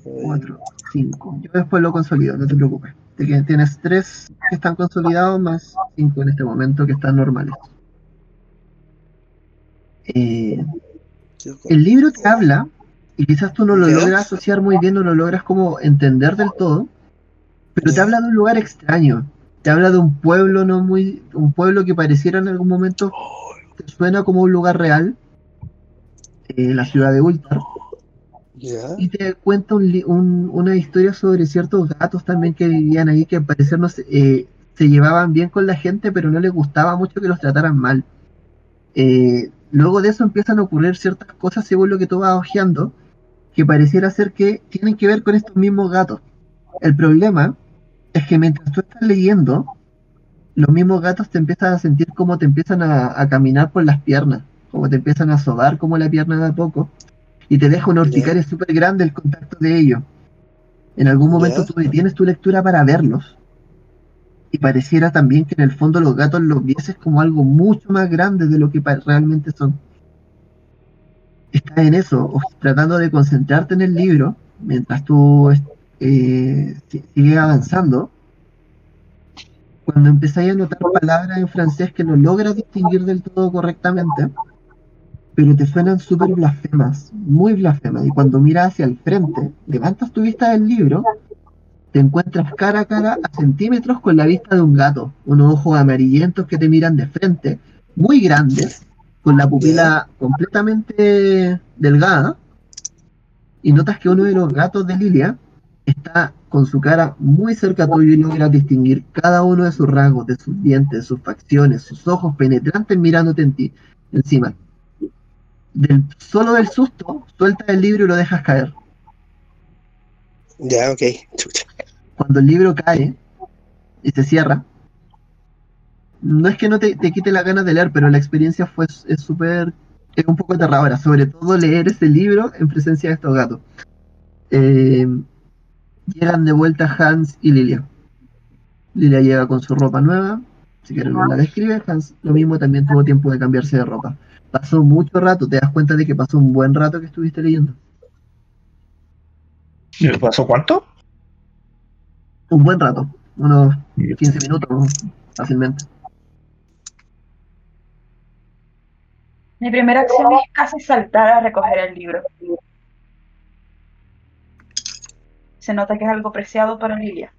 4, 5. Yo después lo consolido, no te preocupes. Tienes 3 que están consolidados más 5 en este momento que están normales. Eh, el libro te habla, y quizás tú no lo logras asociar muy bien, no lo logras como entender del todo, pero te habla de un lugar extraño. Te habla de un pueblo no muy, un pueblo que pareciera en algún momento te suena como un lugar real, eh, la ciudad de Ultar, y te cuenta un un- una historia sobre ciertos gatos también que vivían ahí, que al parecer no se, eh, se llevaban bien con la gente, pero no les gustaba mucho que los trataran mal. Eh, luego de eso empiezan a ocurrir ciertas cosas según lo que tú vas hojeando, que pareciera ser que tienen que ver con estos mismos gatos. El problema es que mientras tú estás leyendo, los mismos gatos te empiezan a sentir como te empiezan a, a caminar por las piernas, como te empiezan a sobar como la pierna de a poco, y te deja una urticaria súper grande el contacto de ellos. En algún momento Ya. tú detienes tu lectura para verlos, y pareciera también que en el fondo los gatos los vieses como algo mucho más grande de lo que realmente son. Estás en eso, o- tratando de concentrarte en el libro, mientras tú eh, si- sigues avanzando, cuando empezáis a notar palabras en francés que no logras distinguir del todo correctamente, pero te suenan súper blasfemas, muy blasfemas, y cuando miras hacia el frente, levantas tu vista del libro, te encuentras cara a cara a centímetros con la vista de un gato, unos ojos amarillentos que te miran de frente, muy grandes, con la pupila completamente delgada, y notas que uno de los gatos de Lilia está con su cara muy cerca tuyo y logras distinguir cada uno de sus rasgos, de sus dientes, de sus facciones, sus ojos penetrantes mirándote en ti, encima. Del, solo del susto, sueltas el libro y lo dejas caer. ya, ok. Cuando el libro cae y se cierra, no es que no te, te quite la ganas de leer, pero la experiencia fue es súper, es un poco aterradora, sobre todo leer ese libro en presencia de estos gatos. Eh, llegan de vuelta Hans y Lilia. Lilia llega con su ropa nueva, si quieres no la describe, Hans lo mismo también tuvo tiempo de cambiarse de ropa. Pasó mucho rato, te das cuenta de que pasó un buen rato que estuviste leyendo. ¿Me pasó cuánto? Un buen rato, unos 15 minutos fácilmente. Mi primera acción es casi saltar a recoger el libro. Se nota que es algo preciado para Lilia.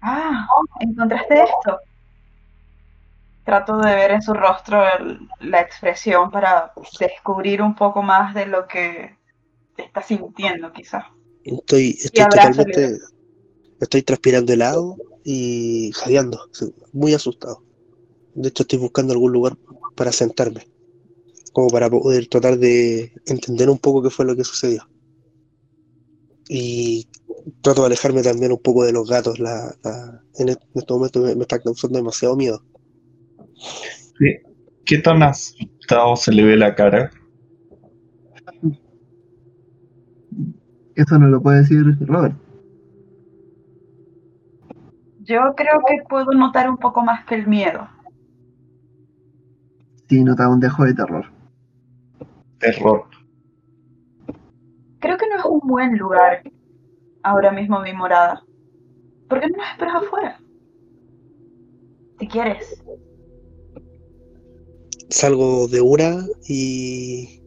Ah, ¿encontraste esto? Trato de ver en su rostro el- la expresión para descubrir un poco más de lo que está sintiendo, quizás. Estoy, estoy totalmente. Estoy transpirando helado y jadeando, muy asustado. De hecho, estoy buscando algún lugar para sentarme, como para poder tratar de entender un poco qué fue lo que sucedió. Y trato de alejarme también un poco de los gatos. La, la- en este en este momento me, me está causando demasiado miedo. ¿Qué, qué tan asustado se le ve la cara? Eso no lo puede decir Robert. Yo creo que puedo notar un poco más que el miedo. Sí, nota un dejo de terror. Terror. Creo que no es un buen lugar ahora mismo mi morada. ¿Por qué no nos esperas afuera? Si quieres. Salgo de una y,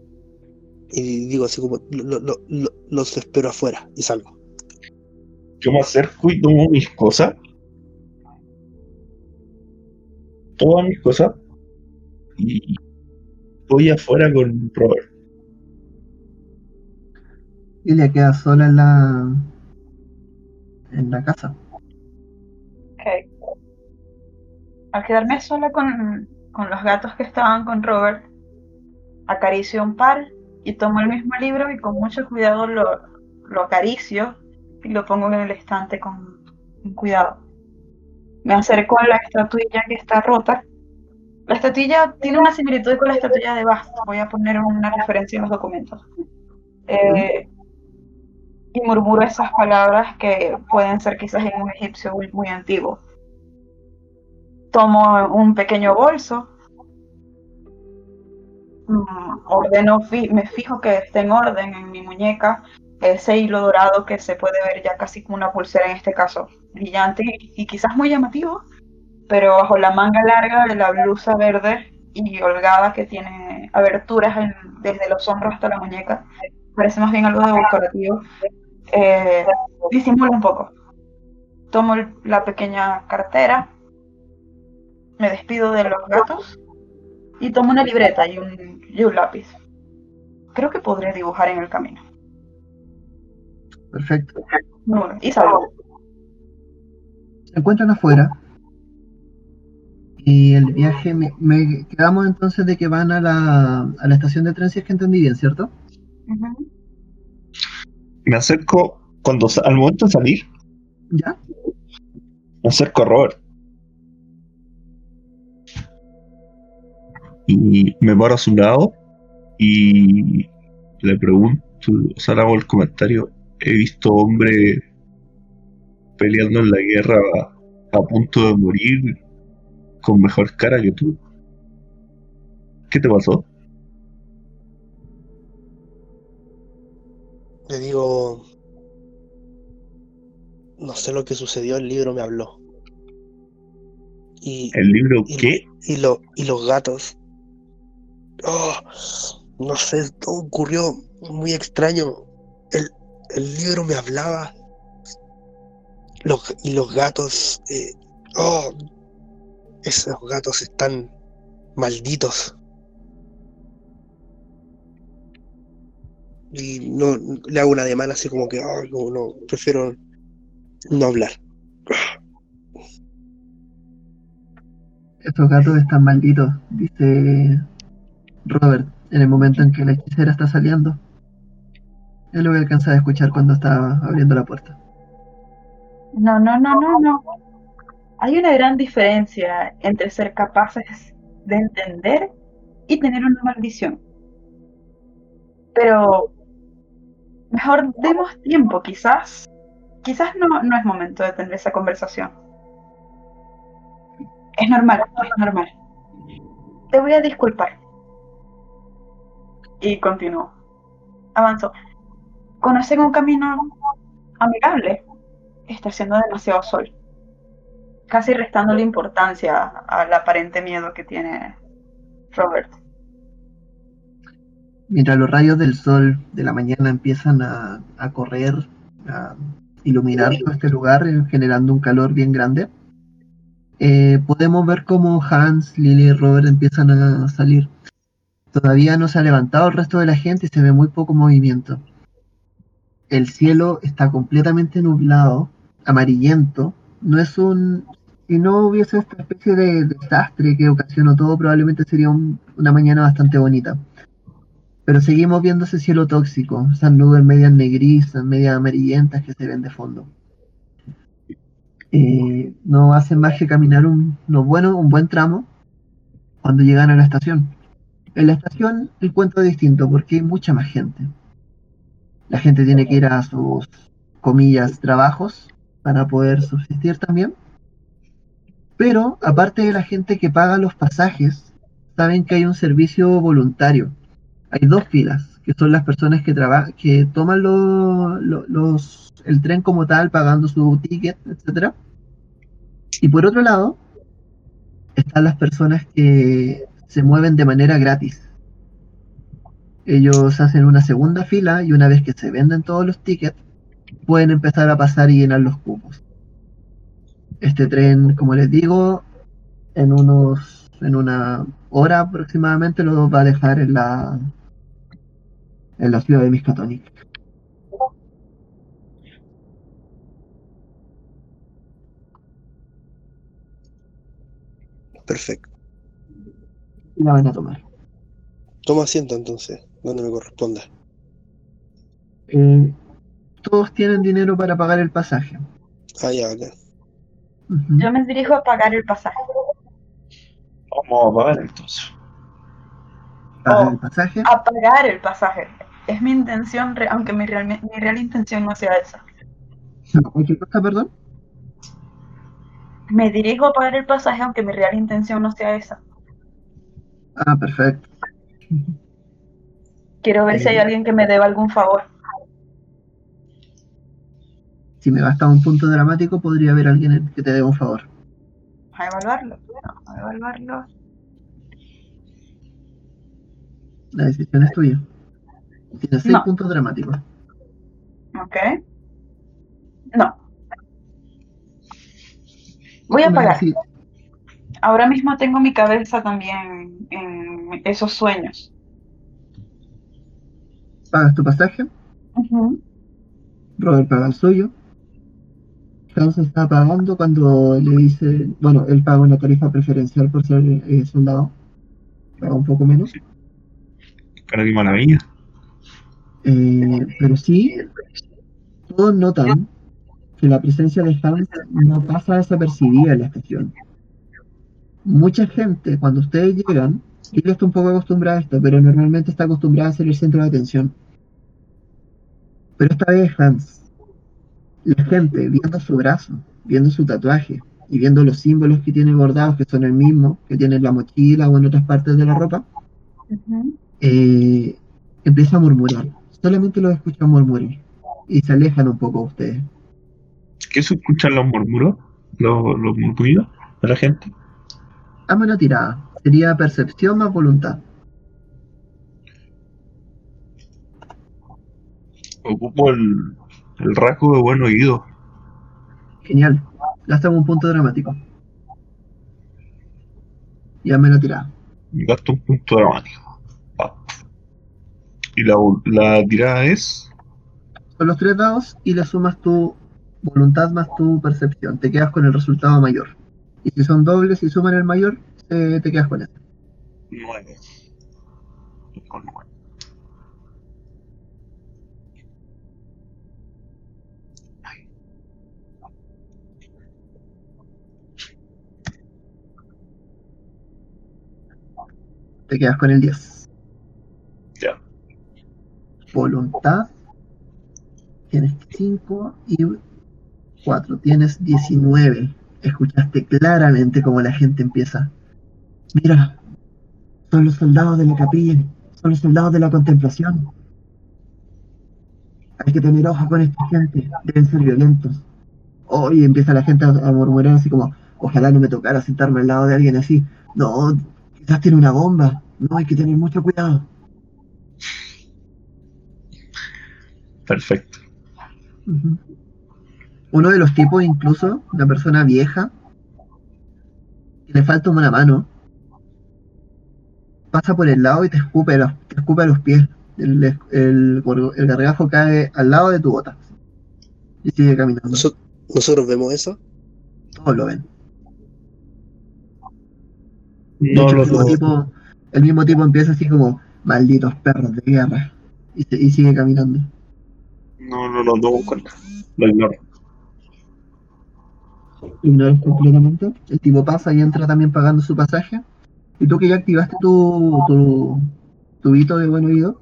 y digo así como, lo- lo- lo- los espero afuera y salgo. Yo me acerco y tomo mis cosas. Todas mis cosas. Y voy afuera con Robert. Lilia queda sola en la en la casa. Ok. Al quedarme sola con, con los gatos que estaban con Robert, acaricio un par y tomo el mismo libro y con mucho cuidado lo, lo acaricio y lo pongo en el estante con, con cuidado. Me acerco a la estatuilla que está rota. La estatuilla tiene una similitud con la estatuilla de Bast. Voy a poner una referencia en los documentos. Eh, y murmuro esas palabras que pueden ser quizás en un egipcio muy, antiguo. Tomo un pequeño bolso, mm, ordeno, fi- me fijo que esté en orden en mi muñeca, ese hilo dorado que se puede ver ya casi como una pulsera en este caso, brillante y, quizás muy llamativo, pero bajo la manga larga de la blusa verde y holgada que tiene aberturas desde los hombros hasta la muñeca, parece más bien algo decorativo, eh, disimula un poco. Tomo el- la pequeña cartera, me despido de los gatos y tomo una libreta y un, y un lápiz. Creo que podré dibujar en el camino. Perfecto. Bueno, y salgo. Se encuentran afuera. Y el viaje, me, me- quedamos entonces de que van a la, a la estación de tren, si es que entendí bien, ¿cierto? Me acerco, cuando al momento de salir, ¿Ya? me acerco a Robert. Y me paro a su lado y le pregunto, o sea, le hago el comentario, he visto hombres peleando en la guerra a, a punto de morir con mejor cara que tú. ¿Qué te pasó? Le digo, no sé lo que sucedió, el libro me habló. Y, ¿El libro y, qué? y, lo, y los gatos. Oh, no sé, todo ocurrió muy extraño. El, el libro me hablaba. Los, y los gatos. eh, oh, esos gatos están malditos. Y no le hago una demanda así como que, "Ay, como no, prefiero no hablar. Estos gatos están malditos, dice Robert, en el momento en que la hechicera está saliendo. Es lo que alcanza a escuchar cuando está abriendo la puerta. No, no, no, no, no. Hay una gran diferencia entre ser capaces de entender y tener una maldición. Pero mejor demos tiempo, quizás. Quizás no, no es momento de tener esa conversación. Es normal, es normal. Te voy a disculpar. Y continúo. Avanzo. ¿Conocen un camino amigable? Está haciendo demasiado sol. Casi restándole importancia al aparente miedo que tiene Robert. Mientras los rayos del sol de la mañana empiezan a, a correr, a iluminar todo este lugar, eh, generando un calor bien grande, eh, podemos ver cómo Hans, Lily y Robert empiezan a salir. Todavía no se ha levantado el resto de la gente y se ve muy poco movimiento. El cielo está completamente nublado, amarillento. No es un. Si no hubiese esta especie de desastre que ocasionó todo, probablemente sería un- una mañana bastante bonita. Pero seguimos viendo ese cielo tóxico, esas nubes medias negrizas, medias amarillentas que se ven de fondo. Eh, no hacen más que caminar un, no, bueno, un buen tramo cuando llegan a la estación. En la estación el cuento es distinto porque hay mucha más gente. La gente tiene que ir a sus, comillas, trabajos para poder subsistir también. Pero aparte de la gente que paga los pasajes, saben que hay un servicio voluntario. Hay dos filas, que son las personas que trabajan, que toman lo- lo- los, el tren como tal, pagando su ticket, etcétera. Y por otro lado, están las personas que se mueven de manera gratis. Ellos hacen una segunda fila y una vez que se venden todos los tickets, pueden empezar a pasar y llenar los cupos. Este tren, como les digo, en unos en una hora aproximadamente lo va a dejar en la en la ciudad de Miskatonic. Perfecto. La van a tomar. Toma asiento entonces, donde me corresponda. Eh, todos tienen dinero para pagar el pasaje. Ah, ya, Yo me dirijo a pagar el pasaje. Vamos a pagar entonces. Pagar el pasaje. A pagar el pasaje. Es mi intención, aunque mi real, mi real intención no sea esa. ¿Qué cosa, perdón? Me dirijo a pagar el pasaje, aunque mi real intención no sea esa. Ah, perfecto. Quiero ver si hay Eh. alguien que me deba algún favor. Si me gastaba un punto dramático, podría haber alguien que te dé un favor. A evaluarlo. A evaluarlo. La decisión es tuya. Tienes seis No. puntos dramáticos. Ok. No. Voy a Bueno, pagar. sí, Ahora mismo tengo mi cabeza también en esos sueños. pagas tu pasaje, Ujú. Robert paga el suyo. Hans está pagando cuando le dice, bueno, él paga una tarifa preferencial por ser eh, soldado. Paga un poco menos. Cara de maravilla. Eh, pero sí, todos notan que la presencia de Hans no pasa desapercibida en la estación. Mucha gente, cuando ustedes llegan, Lily está un poco acostumbrada a esto, pero normalmente está acostumbrada a ser el centro de atención. Pero esta vez Hans, la gente viendo su brazo, viendo su tatuaje y viendo los símbolos que tiene bordados, que son el mismo que tiene en la mochila o en otras partes de la ropa, eh, empieza a murmurar. Solamente los escuchan murmurar. Y se alejan un poco ustedes. ¿Qué se escuchan los murmuros? Los, los murmullos de la gente. Hazme una tirada. Sería percepción más voluntad. Ocupo el, el rasgo de buen oído. Genial. Gastamos un punto dramático. Y hazme una tirada. Gasto un punto dramático. Y la, la tirada es. Son los tres dados y le sumas tu voluntad más tu percepción. Te quedas con el resultado mayor. Y si son dobles y suman el mayor, eh, te quedas con ese. 9. Con nueve. Te quedas con el 10. Ya. Voluntad. Tienes 5 y 4. Tienes 19. Escuchaste claramente cómo la gente empieza. Mira, son los soldados de la capilla. Son los soldados de la contemplación. Hay que tener ojo con esta gente. Deben ser violentos. Oh, y empieza la gente a, a murmurar así como, ojalá no me tocara sentarme al lado de alguien así. No, quizás tiene una bomba. No, hay que tener mucho cuidado. Perfecto. Uno de los tipos, incluso, una persona vieja, que le falta una mano, pasa por el lado y te escupe, los, te escupe a los pies. El, el, el gargajo cae al lado de tu bota. Y sigue caminando. Noso- Nosotros vemos eso. Todos lo ven. De No hecho, lo el, mismo tipo, el mismo tipo empieza así como, malditos perros de guerra. Y, se- y sigue caminando. No, no lo tomo en cuenta. Lo ignoro. Lo ignoras completamente. El tipo pasa y entra también pagando su pasaje. Y tú que ya activaste tu, tu, tu hito de buen oído,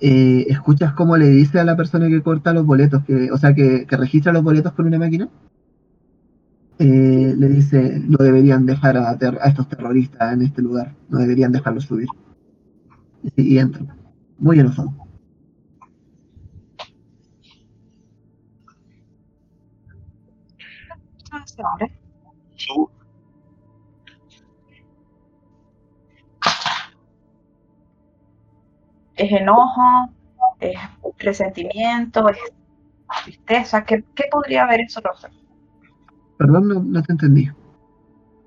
eh, escuchas cómo le dice a la persona que corta los boletos, que, o sea, que, que registra los boletos con una máquina, eh, le dice, no deberían dejar a, a estos terroristas en este lugar, no deberían dejarlos subir. Y, y entra, muy enojado. Es enojo, es resentimiento, es tristeza. ¿Qué, qué podría haber en su rostro? Perdón, no, no te entendí.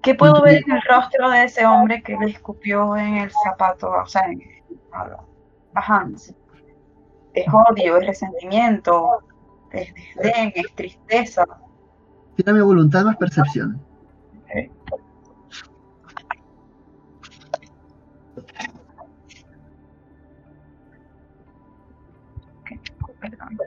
¿Qué puedo ver en el rostro de ese hombre que le escupió en el zapato, o sea, en, a Hans? Es odio, es resentimiento, es desdén, es tristeza. Tírame voluntad más percepción. Okay. Okay, perdón.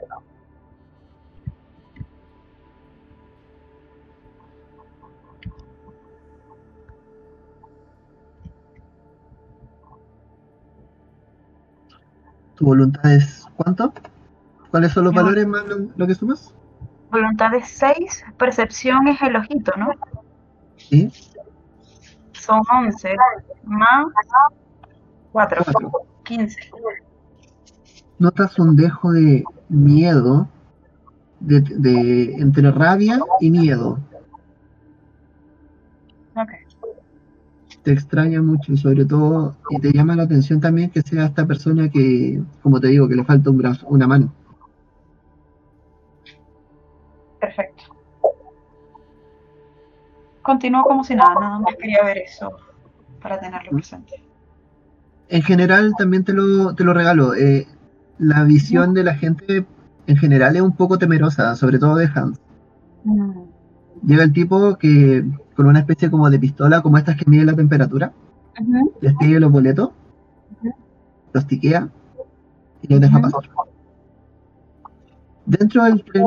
¿Tu voluntad es cuánto? ¿Cuáles son los Mi valores más lo, lo que sumas? Voluntad es 6, percepción es el ojito, ¿no? Sí, Son 11 más 4, cuatro. 15. Notas un dejo de miedo, de, de- entre rabia y miedo. Ok. Te extraña mucho y sobre todo, y te llama la atención también que sea esta persona que, como te digo, que le falta un brazo, una mano. Perfecto. Continúo como si nada, nada más quería ver eso para tenerlo presente. En general, también te lo, te lo regalo. eh, la visión de la gente en general es un poco temerosa, sobre todo de Hans. Mm, Llega el tipo que con una especie como de pistola, como estas que miden la temperatura, ujú, les pide los boletos, los tiquea y los deja pasar. Dentro del tren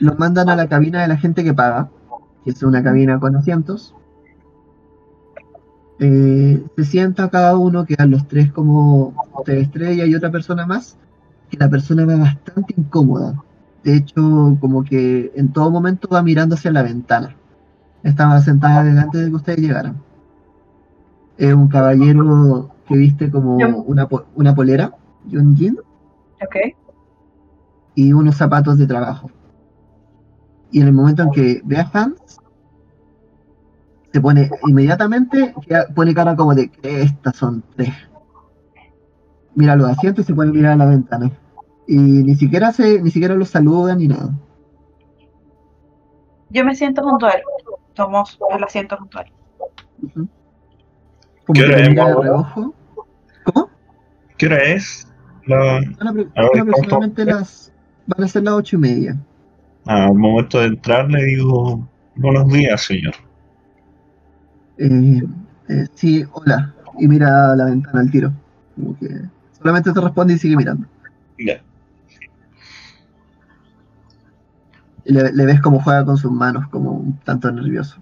los mandan a la cabina de la gente que paga, que es una cabina con asientos. Eh, se sienta cada uno, quedan los tres como tres estrellas y otra persona más, que la persona va bastante incómoda. De hecho, como que en todo momento va mirando hacia la ventana. Estaba sentada desde antes de que ustedes llegaran. Es un caballero que viste como una, una polera y un jean Ok. y unos zapatos de trabajo. Y en el momento en que ve a Hans, se pone inmediatamente, pone cara como de que estas son tres. Mira los asientos y se pone a mirar a la ventana. Y ni siquiera se, ni siquiera los saluda ni nada. Yo me siento junto a él. Tomo el asiento junto a él. Ujú. Como ¿Qué que hora es, mira de Mauro? reojo. ¿Cómo? ¿Qué hora es? La- Van, apro- A ver, son aproximadamente ¿cuánto? las. Van a ser las ocho y media. Al momento de entrar le digo, buenos días, señor. Eh, eh, sí, hola. Y mira a la ventana al tiro. Como que solamente te responde y sigue mirando. Ya. Le, le ves cómo juega con sus manos, como un tanto nervioso.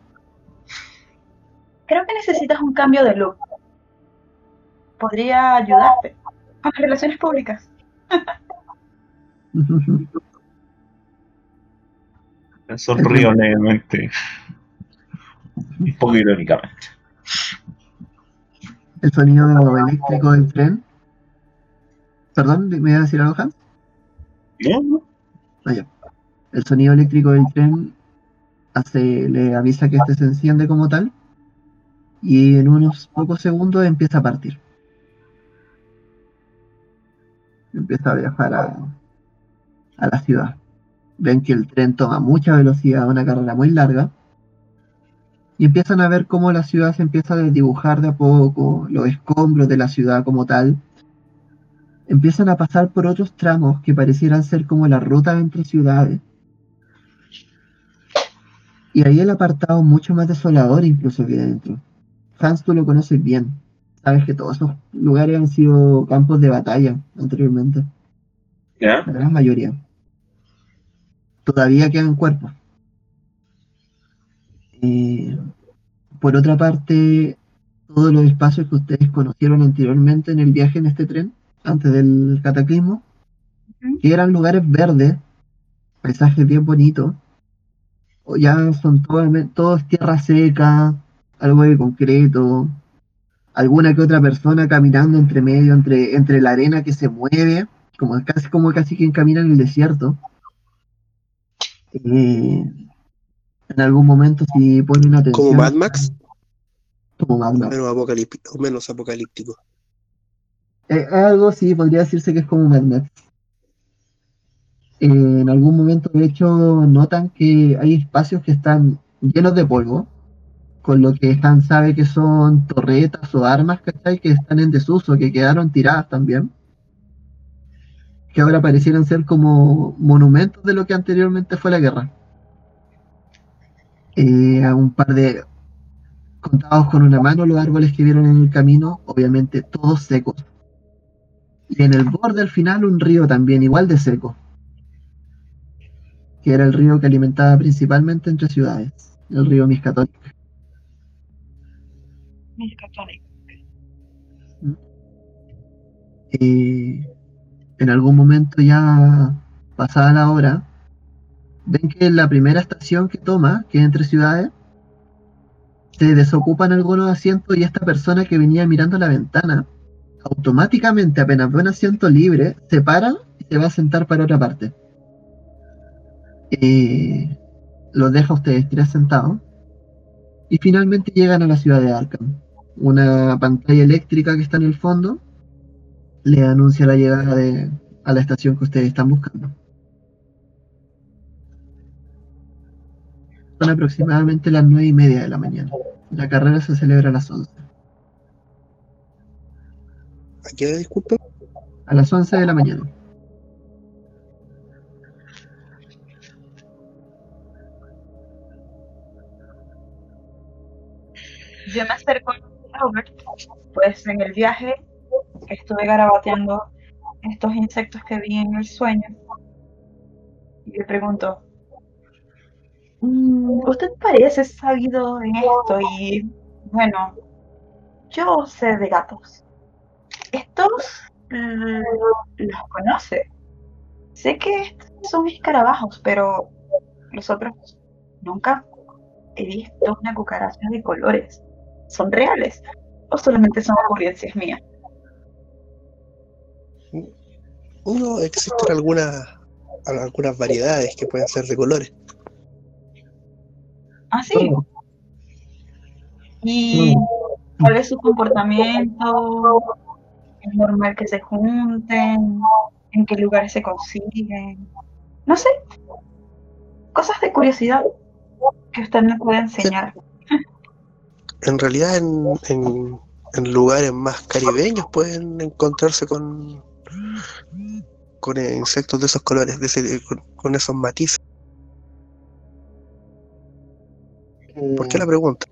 Creo que necesitas un cambio de look. Podría ayudarte con las relaciones públicas. Me sonrío levemente. Un poco irónicamente. El sonido eléctrico del tren. Perdón, ¿me iba a decir algo, Hans? ¿No? El sonido eléctrico del tren hace, le avisa que este se enciende como tal. Y en unos pocos segundos empieza a partir. Empieza a viajar a, a la ciudad. Ven que el tren toma mucha velocidad, una carrera muy larga. Y empiezan a ver cómo la ciudad se empieza a desdibujar de a poco, los escombros de la ciudad como tal. Empiezan a pasar por otros tramos que parecieran ser como la ruta entre ciudades. Y ahí el apartado mucho más desolador incluso que dentro. Hans, tú lo conoces bien. Sabes que todos esos lugares han sido campos de batalla anteriormente, ¿Ya? la gran mayoría. Todavía quedan cuerpos. Eh, por otra parte, todos los espacios que ustedes conocieron anteriormente en el viaje en este tren, antes del cataclismo, que eran lugares verdes, paisajes bien bonitos, ya son todo, todos tierra seca, algo de concreto, alguna que otra persona caminando entre medio, entre, entre la arena que se mueve, como casi como casi quien camina en el desierto. Eh, en algún momento si ponen atención. Como Mad Max, Como Mad Max. menos apocalíptico, o menos apocalíptico. Eh, algo sí, podría decirse que es como Mad Max. En algún momento, de hecho, notan que hay espacios que están llenos de polvo, con lo que Han sabe que son torretas o armas. Que están en desuso, que quedaron tiradas también. Que ahora parecieran ser como monumentos de lo que anteriormente fue la guerra. Eh, a un par de contados con una mano los árboles que vieron en el camino, obviamente todos secos. Y en el borde al final un río también igual de seco, que era el río que alimentaba principalmente entre ciudades, el río Miskatonic. Miskatonic. Y en algún momento ya pasada la hora, ven que la primera estación que toma, que es entre ciudades, se desocupan algunos asientos y esta persona que venía mirando la ventana, automáticamente apenas ve un asiento libre, se para y se va a sentar para otra parte. Y los deja a ustedes tres sentados. Y finalmente llegan a la ciudad de Arkham. Una pantalla eléctrica que está en el fondo le anuncia la llegada de, a la estación que ustedes están buscando. Son aproximadamente las nueve y media de la mañana. La carrera se celebra a las 11. ¿A qué hora, disculpa? A las 11 de la mañana. Yo me acerco a Robert, pues en el viaje estuve garabateando estos insectos que vi en el sueño. Y le pregunto, "Mm, ¿usted parece sabido en esto? Y bueno, yo sé de gatos. Estos mm, los conoce. Sé que estos son escarabajos, pero los otros nunca he visto una cucaracha de colores. ¿Son reales? ¿O solamente son ocurrencias mías? Uno, existen algunas, algunas variedades que pueden ser de colores. Ah, sí. ¿Y cuál es su comportamiento? ¿Es normal que se junten? ¿En qué lugares se consiguen? No sé. Cosas de curiosidad que usted me puede enseñar. En realidad, en, en, lugares más caribeños pueden encontrarse con, con insectos de esos colores, de ese- con, esos matices. ¿Por qué la pregunta?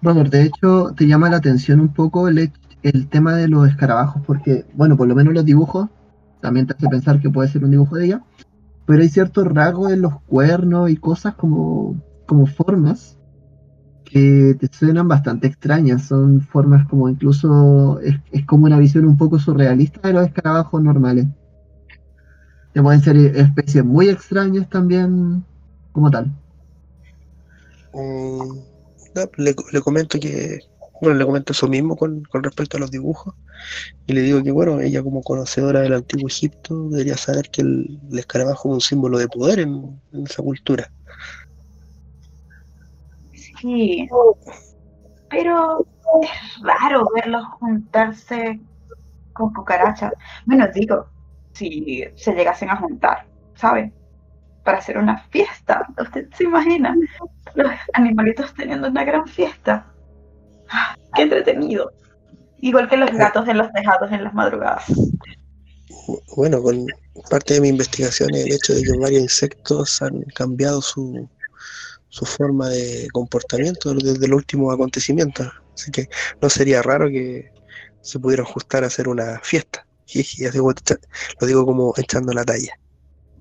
Robert, de hecho, te llama la atención un poco el, el tema de los escarabajos, porque, bueno, por lo menos los dibujos también te hace pensar que puede ser un dibujo de ella, pero hay ciertos rasgos en los cuernos y cosas como, como formas que te suenan bastante extrañas. Son formas como incluso, es, es como una visión un poco surrealista de los escarabajos normales. Que pueden ser especies muy extrañas también, como tal. Mm, le, le comento que, bueno, le comento eso mismo con, con respecto a los dibujos y le digo que, bueno, ella como conocedora del antiguo Egipto debería saber que el, escarabajo es un símbolo de poder en esa cultura. Sí. Pero es raro verlos juntarse con cucarachas. Bueno, digo, si se llegasen a juntar, ¿sabe? Para hacer una fiesta. ¿Usted se imagina? Los animalitos teniendo una gran fiesta. ¡Ah, ¡Qué entretenido! Igual que los gatos en los tejados en las madrugadas. Bueno, con parte de mi investigación es el hecho de que varios insectos han cambiado su, su forma de comportamiento desde los últimos acontecimientos. Así que no sería raro que se pudieran ajustar a hacer una fiesta. Y, y así como echa- lo digo como echando la talla.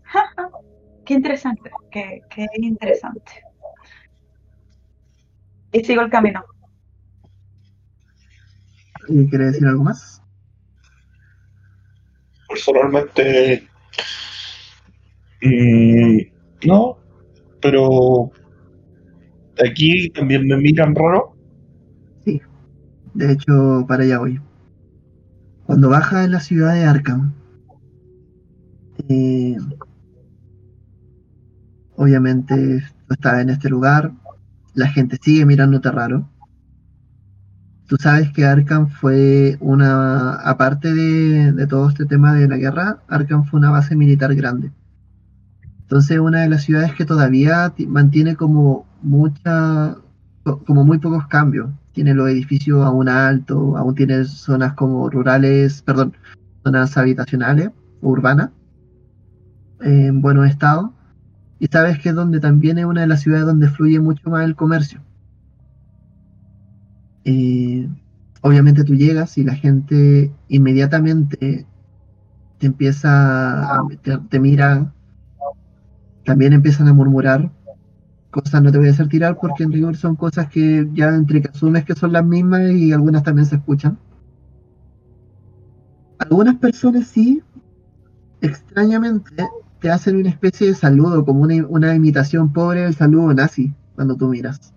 <laughs> Qué interesante, qué, qué interesante. Y sigo el camino. ¿Y ¿Quiere decir algo más? Personalmente, mm, no, pero aquí también me miran raro. De hecho, para allá voy. Cuando bajas en la ciudad de Arkham, eh, obviamente estás en este lugar, la gente sigue mirándote raro. Tú sabes que Arkham fue una, aparte de, de todo este tema de la guerra, Arkham fue una base militar grande. Entonces, una de las ciudades que todavía ti- mantiene como mucha, co- como muy pocos cambios. Tiene los edificios aún altos, aún tiene zonas como rurales, perdón, zonas habitacionales, urbanas, en buenos estados. Y sabes que es donde también es una de las ciudades donde fluye mucho más el comercio. Eh, obviamente tú llegas y la gente inmediatamente te empieza a te, te mira, también empiezan a murmurar cosas, no te voy a hacer tirar porque en rigor son cosas que ya entre asumes que son las mismas y algunas también se escuchan. Algunas personas sí, extrañamente, te hacen una especie de saludo, como una, una imitación pobre del saludo nazi, cuando tú miras.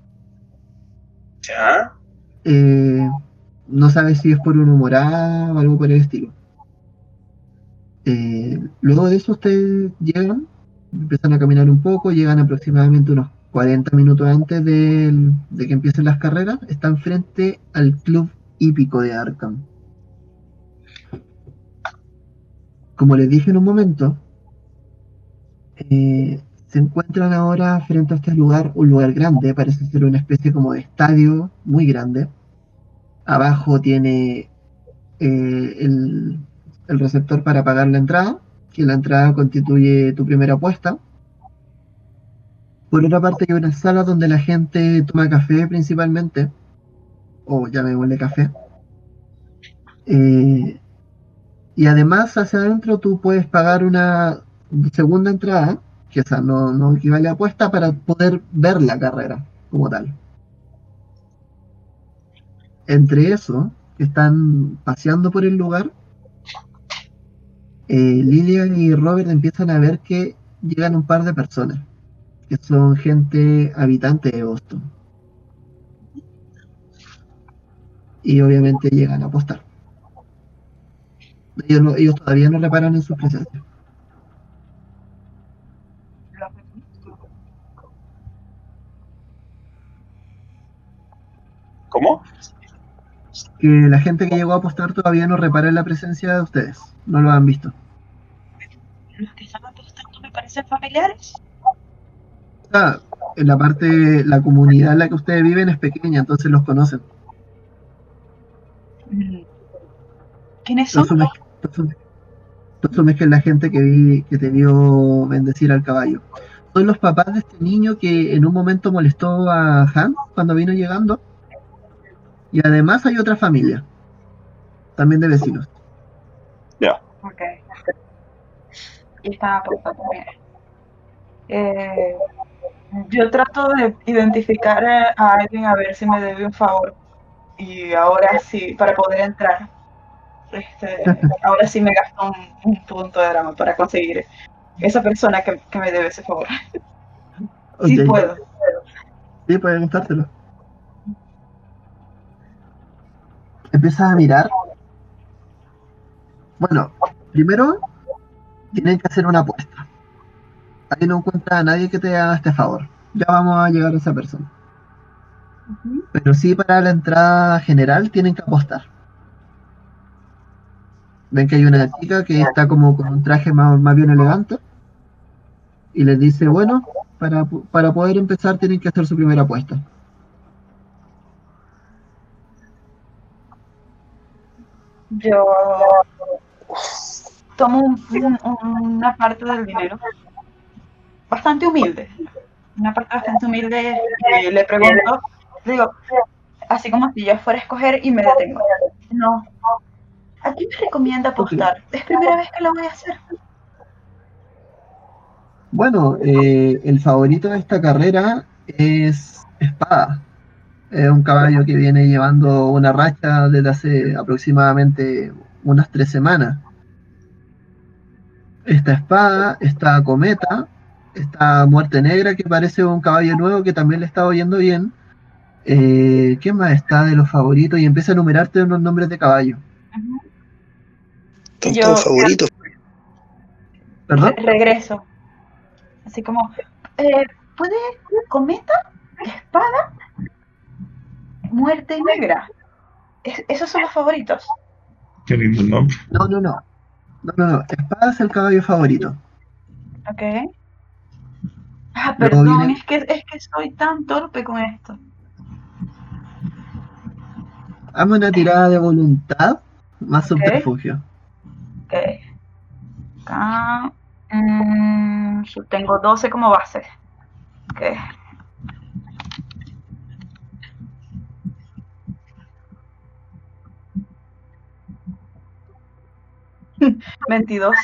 ¿Ya? Eh, no sabes si es por un humorado o algo por el estilo. Eh, luego de eso ustedes llegan, empiezan a caminar un poco, llegan aproximadamente unos 40 minutos antes de que empiecen las carreras, están frente al club hípico de Arkham. Como les dije en un momento, eh, se encuentran ahora frente a este lugar, un lugar grande, parece ser una especie como de estadio muy grande. Abajo tiene eh, el, el receptor para pagar la entrada, que la entrada constituye tu primera apuesta. Por otra parte hay una sala donde la gente toma café principalmente, o llamémosle café. Eh, y además hacia adentro tú puedes pagar una segunda entrada, que esa no, no equivale a apuesta, para poder ver la carrera como tal. Entre eso, están paseando por el lugar, eh, Lilian y Robert empiezan a ver que llegan un par de personas, que son gente habitante de Boston. Y obviamente llegan a apostar. Ellos, no- ellos todavía no reparan en su presencia. ¿Cómo? Que la gente que llegó a apostar todavía no repara en la presencia de ustedes. No lo han visto. Los que están apostando me parecen familiares. Ah, en la parte, la comunidad en la que ustedes viven es pequeña, entonces los conocen. ¿Quiénes Tú son? asumes- asumes que es la gente que, vi, que te vio bendecir al caballo. Son los papás de este niño que en un momento molestó a Han cuando vino llegando. Y además hay otra familia, también de vecinos. Ok. Y están apostando bien. Eh, yo trato de identificar a alguien a ver si me debe un favor. Y ahora sí, para poder entrar. Este, <laughs> ahora sí me gasto un, un punto de drama para conseguir esa persona que, que me debe ese favor. Sí Ok, puedo. Sí, pueden gustártelo. Empiezas a mirar. Bueno, primero tienen que hacer una apuesta. Ahí no encuentra a nadie que te haga este favor. Ya vamos a llegar a esa persona. Pero sí para la entrada general tienen que apostar. Ven que hay una chica que está como con un traje más, más bien elegante. Y les dice, bueno, para, para poder empezar tienen que hacer su primera apuesta. Yo tomo un- un- una parte del dinero bastante humilde, una parte bastante humilde y le pregunto, digo, así como si yo fuera a escoger y me detengo. No. ¿A quién me recomienda apostar? Es primera vez que lo voy a hacer. Bueno, eh, el favorito de esta carrera es Espada. Es un caballo que viene llevando una racha desde hace aproximadamente unas tres semanas. Esta Espada, esta Cometa, esta Muerte Negra que parece un caballo nuevo que también le está oyendo bien. Eh, ¿Qué más está de los favoritos? Y empieza a enumerarte unos nombres de caballo. Están Yo- todos favoritos. ¿Perdón? Re- regreso. Así como, eh, ¿puede cometa, espada, muerte negra? Es- esos son los favoritos. Qué lindo nombre. No, no, no. No, no, no. Espada es el caballo favorito. Ok. Ah, perdón, no, es, que, es que soy tan torpe con esto. Hazme una eh. tirada de voluntad más okay. subterfugio. Ok. Acá, mmm, tengo 12 como base. Ok. <laughs> Veintidós.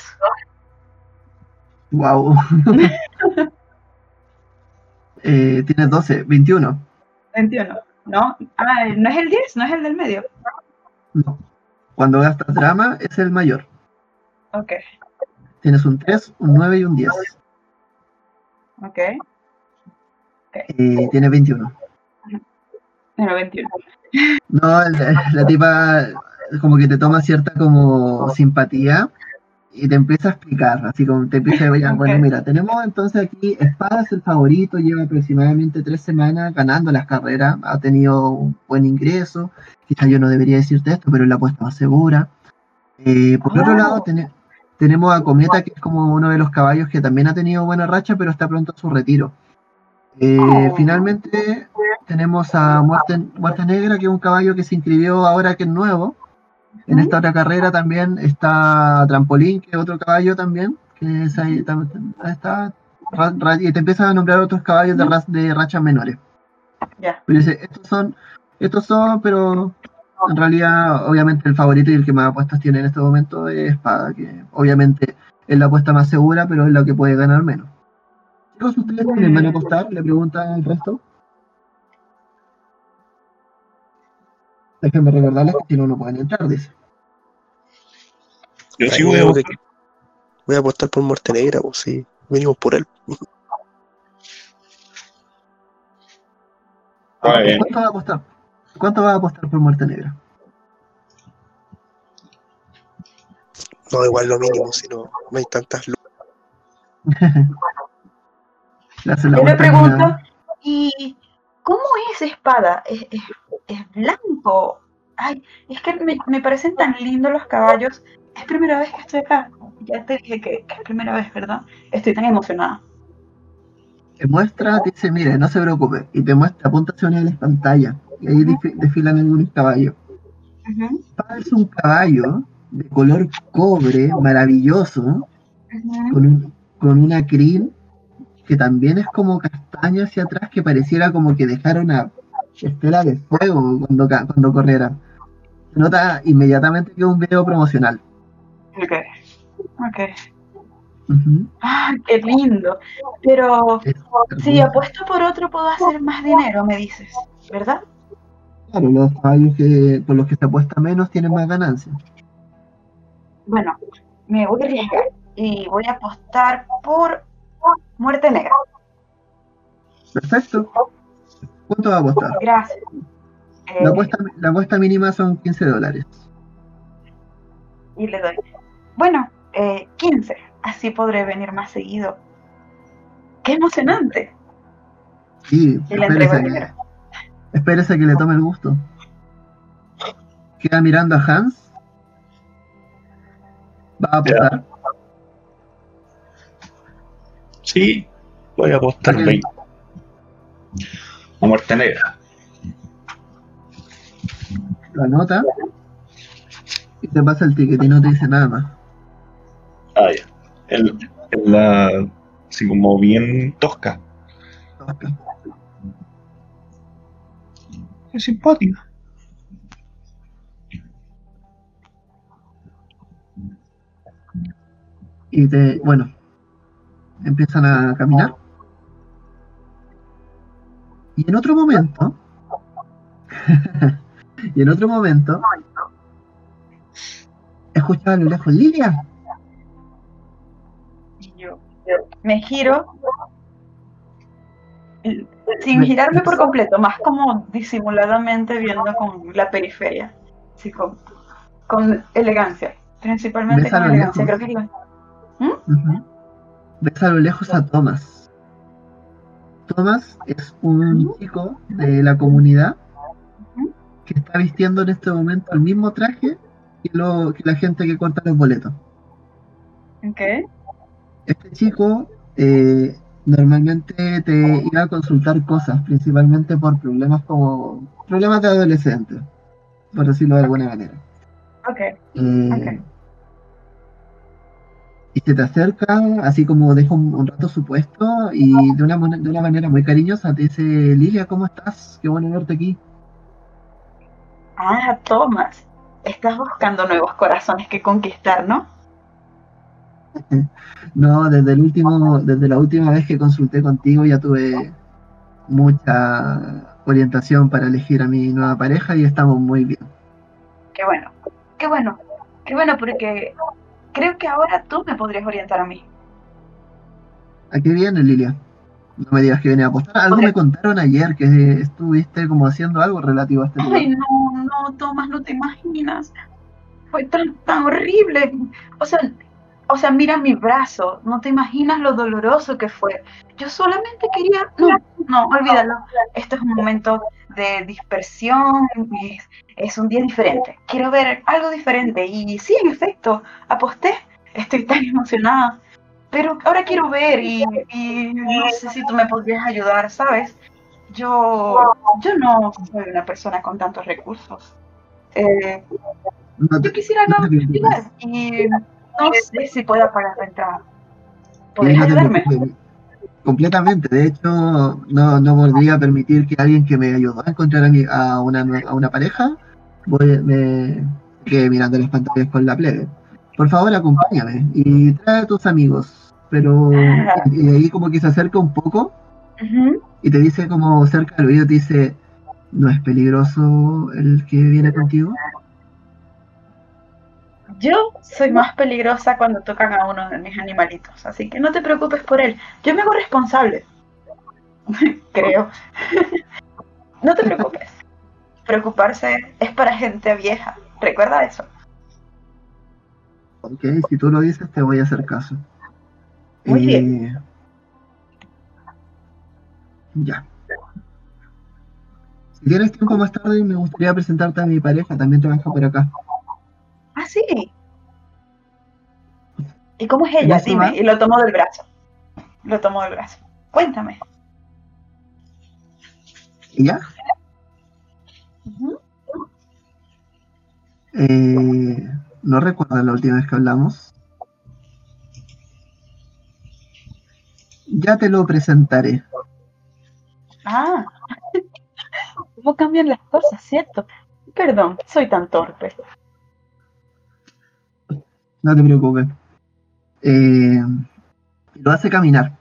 Wow. <laughs> eh, tienes 12, 21. 21. ¿No? Ah, ¿no es el 10? ¿No es el del medio? No. Cuando gastas drama es el mayor. Ok, Tienes un 3, un 9 y un 10. ok. Eh, tienes 21. Pero 21. No, la, la tipa como que te toma cierta como simpatía y te empieza a explicar, así como te empieza a decir, bueno, mira, tenemos entonces aquí Espada es el favorito, lleva aproximadamente tres semanas ganando las carreras, ha tenido un buen ingreso, quizás yo no debería decirte esto, pero la apuesta más segura. Eh, por otro Oh. lado, tene- tenemos a Cometa, que es como uno de los caballos que también ha tenido buena racha, pero está pronto a su retiro. Eh, Oh. Finalmente tenemos a Muerte, Muerte Negra, que es un caballo que se inscribió ahora que es nuevo. En esta otra carrera también está Trampolín, que es otro caballo también, que es ahí, está, y te empiezan a nombrar otros caballos de, de rachas menores. Ya. Pero dice, estos son, estos son, pero en realidad, obviamente el favorito y el que más apuestas tiene en este momento es Espada, que obviamente es la apuesta más segura, pero es la que puede ganar menos. Chicos, ¿ustedes también van a apostar? Le preguntan al resto. Déjenme recordarles que si no, no pueden entrar, dice. Yo sí voy a veo de que- Voy a apostar por Muerte Negra, pues sí. Venimos por él. Ah, bien. ¿Cuánto va a apostar? ¿Cuánto va a apostar por Muerte Negra? No, igual lo mínimo, si no, no hay tantas luces. <laughs> Yo a pregunto, ¿y cómo es espada? ¿Es, es, es blanco? Ay, es que me, me parecen tan lindos los caballos. Es primera vez que estoy acá. Ya te dije que, que es primera vez, ¿verdad? Estoy tan emocionada. te muestra, te dice, mire, no se preocupe, y te muestra, apunta hacia una de las pantallas, y ahí defi- desfilan algunos caballos. Ujú, Es un caballo de color cobre, maravilloso, con, un- con una crin que también es como castaña hacia atrás, que pareciera como que dejara una estela de fuego cuando, cuando corriera. Se nota inmediatamente que es un video promocional. Ok. Ok. ¡Ah, qué lindo! Pero si apuesto por otro puedo hacer más dinero, me dices, ¿verdad? Claro, los caballos que, por los que se apuesta menos tienen más ganancias. Bueno, me voy a arriesgar y voy a apostar por muerte negra. Perfecto. ¿Cuánto va a apostar? Gracias. Eh, La apuesta, la apuesta mínima son 15 dólares. y le doy. Bueno, eh, 15. Así podré venir más seguido. ¡Qué emocionante! Sí, Y espérese, que- que le tome el gusto. Queda mirando a Hans. Va a apostar. Sí, voy a apostar Ok. 20. A muerte negra. Lo anota. Y te pasa el ticket y no te dice nada más. Ah, ya. El, el, la, así como bien tosca. Ok. Es simpática. Y te, bueno, empiezan a caminar. Y en otro momento, <laughs> y en otro momento, escuchaba a lo lejos, Lilia, Y yo me giro sin girarme por completo, más como disimuladamente viendo con la periferia, así con, con elegancia, principalmente ¿Ves a con elegancia. lejos? Creo que lo- Ujú. Ves a lo lejos a Thomas. Thomas es un chico de la comunidad que está vistiendo en este momento el mismo traje que, lo, que la gente que corta los boletos. Ok, Este chico eh, normalmente te iba a consultar cosas, principalmente por problemas como problemas de adolescentes, por decirlo de alguna manera. ok, Eh, Ok. Y se te acerca, así como deja un, un rato su puesto y de una, de una manera muy cariñosa te dice, Lilia, ¿cómo estás? Qué bueno verte aquí. Ah, Thomas, estás buscando nuevos corazones que conquistar, ¿no? <laughs> No, desde el último, desde la última vez que consulté contigo ya tuve mucha orientación para elegir a mi nueva pareja y estamos muy bien. Qué bueno, qué bueno, qué bueno porque creo que ahora tú me podrías orientar a mí. ¿A qué viene, Lilia? No me digas que viene a apostar. Algo me contaron ayer que estuviste como haciendo algo relativo a este tema. Ay, no, no, Tomás, no te imaginas. Fue tan, tan horrible. O sea, o sea, mira mi brazo, no te imaginas lo doloroso que fue. Yo solamente quería, no, no, olvídalo. Esto es un momento de dispersión, es, es, un día diferente. Quiero ver algo diferente. Y sí, en efecto, aposté. Estoy tan <laughs> emocionada. Pero ahora quiero ver y, y no sé si tú me podrías ayudar, ¿sabes? Yo, yo no soy una persona con tantos recursos. Eh, yo quisiera ayudar y no sé si pueda pagar la entrada. ¿Podrías ayudarme? Completamente. De hecho, no, no podría permitir que alguien que me ayudó a encontrar a, mi, a, una, a una pareja voy, me quede mirando las pantallas con la plebe. Por favor, acompáñame y trae a tus amigos. Pero <laughs> y ahí como que se acerca un poco y te dice como cerca del oído, te dice, ¿no es peligroso el que viene contigo? Yo soy más peligrosa cuando tocan a uno de mis animalitos, así que no te preocupes por él. Yo me hago responsable. <laughs> Creo. <laughs> no te preocupes. Preocuparse es para gente vieja. Recuerda eso. Ok, si tú lo dices, te voy a hacer caso. Muy bien. Eh, ya. Si tienes tiempo más tarde, me gustaría presentarte a mi pareja. También trabaja por acá. Ah, sí. ¿Y cómo es ella? Dime. Y lo tomo del brazo. Lo tomo del brazo. Cuéntame. Eh, no recuerdo la última vez que hablamos. Ya te lo presentaré. Ah, <laughs> ¿cómo cambian las cosas, cierto? Perdón, soy tan torpe. No te preocupes. Eh, lo hace caminar.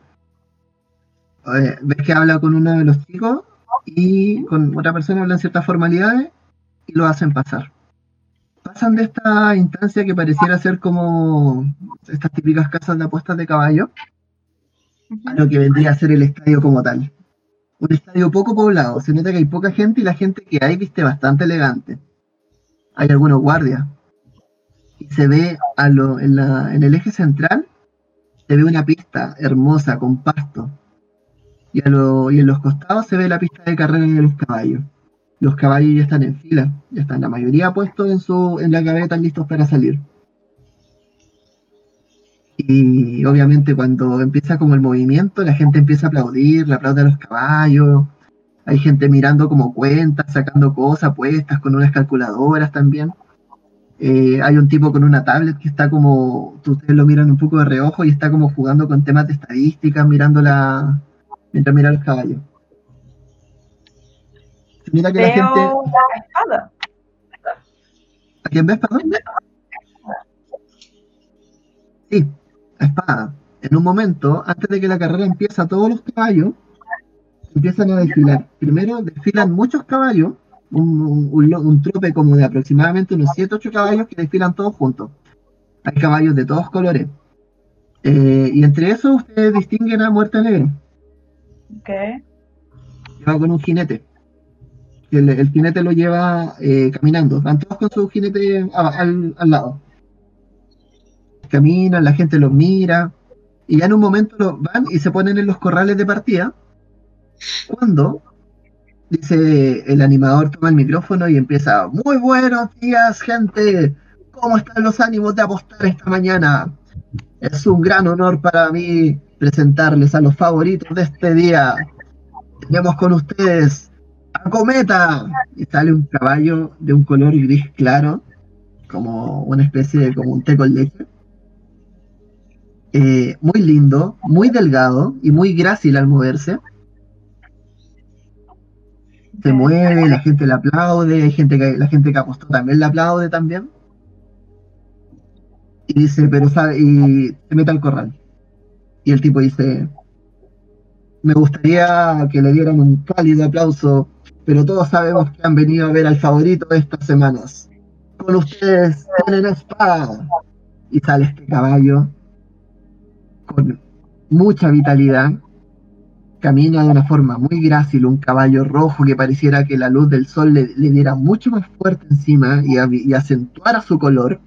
Eh, ves que habla con uno de los chicos y con otra persona hablan ciertas formalidades y lo hacen pasar. Pasan de esta instancia que pareciera ser como estas típicas casas de apuestas de caballo a lo que vendría a ser el estadio como tal. Un estadio poco poblado, se nota que hay poca gente y la gente que hay viste bastante elegante. Hay algunos guardias, y se ve a lo, en, la, en el eje central, se ve una pista hermosa con pasto. Y, en los costados se ve la pista de carrera de los caballos. Los caballos ya están en fila, ya están la mayoría puestos en, su, en la gaveta listos para salir. Y obviamente cuando empieza como el movimiento, la gente empieza a aplaudir, le aplaude a los caballos. Hay gente mirando como cuentas, sacando cosas puestas con unas calculadoras también. Eh, hay un tipo con una tablet que está como, ustedes lo miran un poco de reojo y está como jugando con temas de estadística, mirando la, mientras mira los caballos. Mira que la gente. La espada. ¿A quién ves, perdón? Sí, la espada. En un momento, antes de que la carrera empieza, todos los caballos empiezan a desfilar. Primero desfilan muchos caballos un, un, trope como de aproximadamente unos 7-8 caballos que desfilan todos juntos. Hay caballos de todos colores. Eh, y entre esos ustedes distinguen a Muerte Negra. Ok. Lleva con un jinete. El, jinete lo lleva eh, caminando. Van todos con su jinete al, al, lado. Caminan, la gente los mira. Y ya en un momento van y se ponen en los corrales de partida. Cuando Dice el animador, toma el micrófono y empieza. Muy buenos días, gente. ¿Cómo están los ánimos de apostar esta mañana? Es un gran honor para mí presentarles a los favoritos de este día. Tenemos con ustedes a Cometa. Y sale un caballo de un color gris claro, como una especie de como un té con leche. Eh, muy lindo, muy delgado y muy grácil al moverse se mueve, la gente le aplaude, hay gente que, la gente que apostó también le aplaude también. Y dice, pero sabe, y se mete al corral. Y el tipo dice, me gustaría que le dieran un cálido aplauso, pero todos sabemos que han venido a ver al favorito estas semanas. Con ustedes tienen espada. Y sale este caballo con mucha vitalidad. Camina de una forma muy grácil, un caballo rojo que pareciera que la luz del sol le, diera mucho más fuerte encima y, y acentuara su color,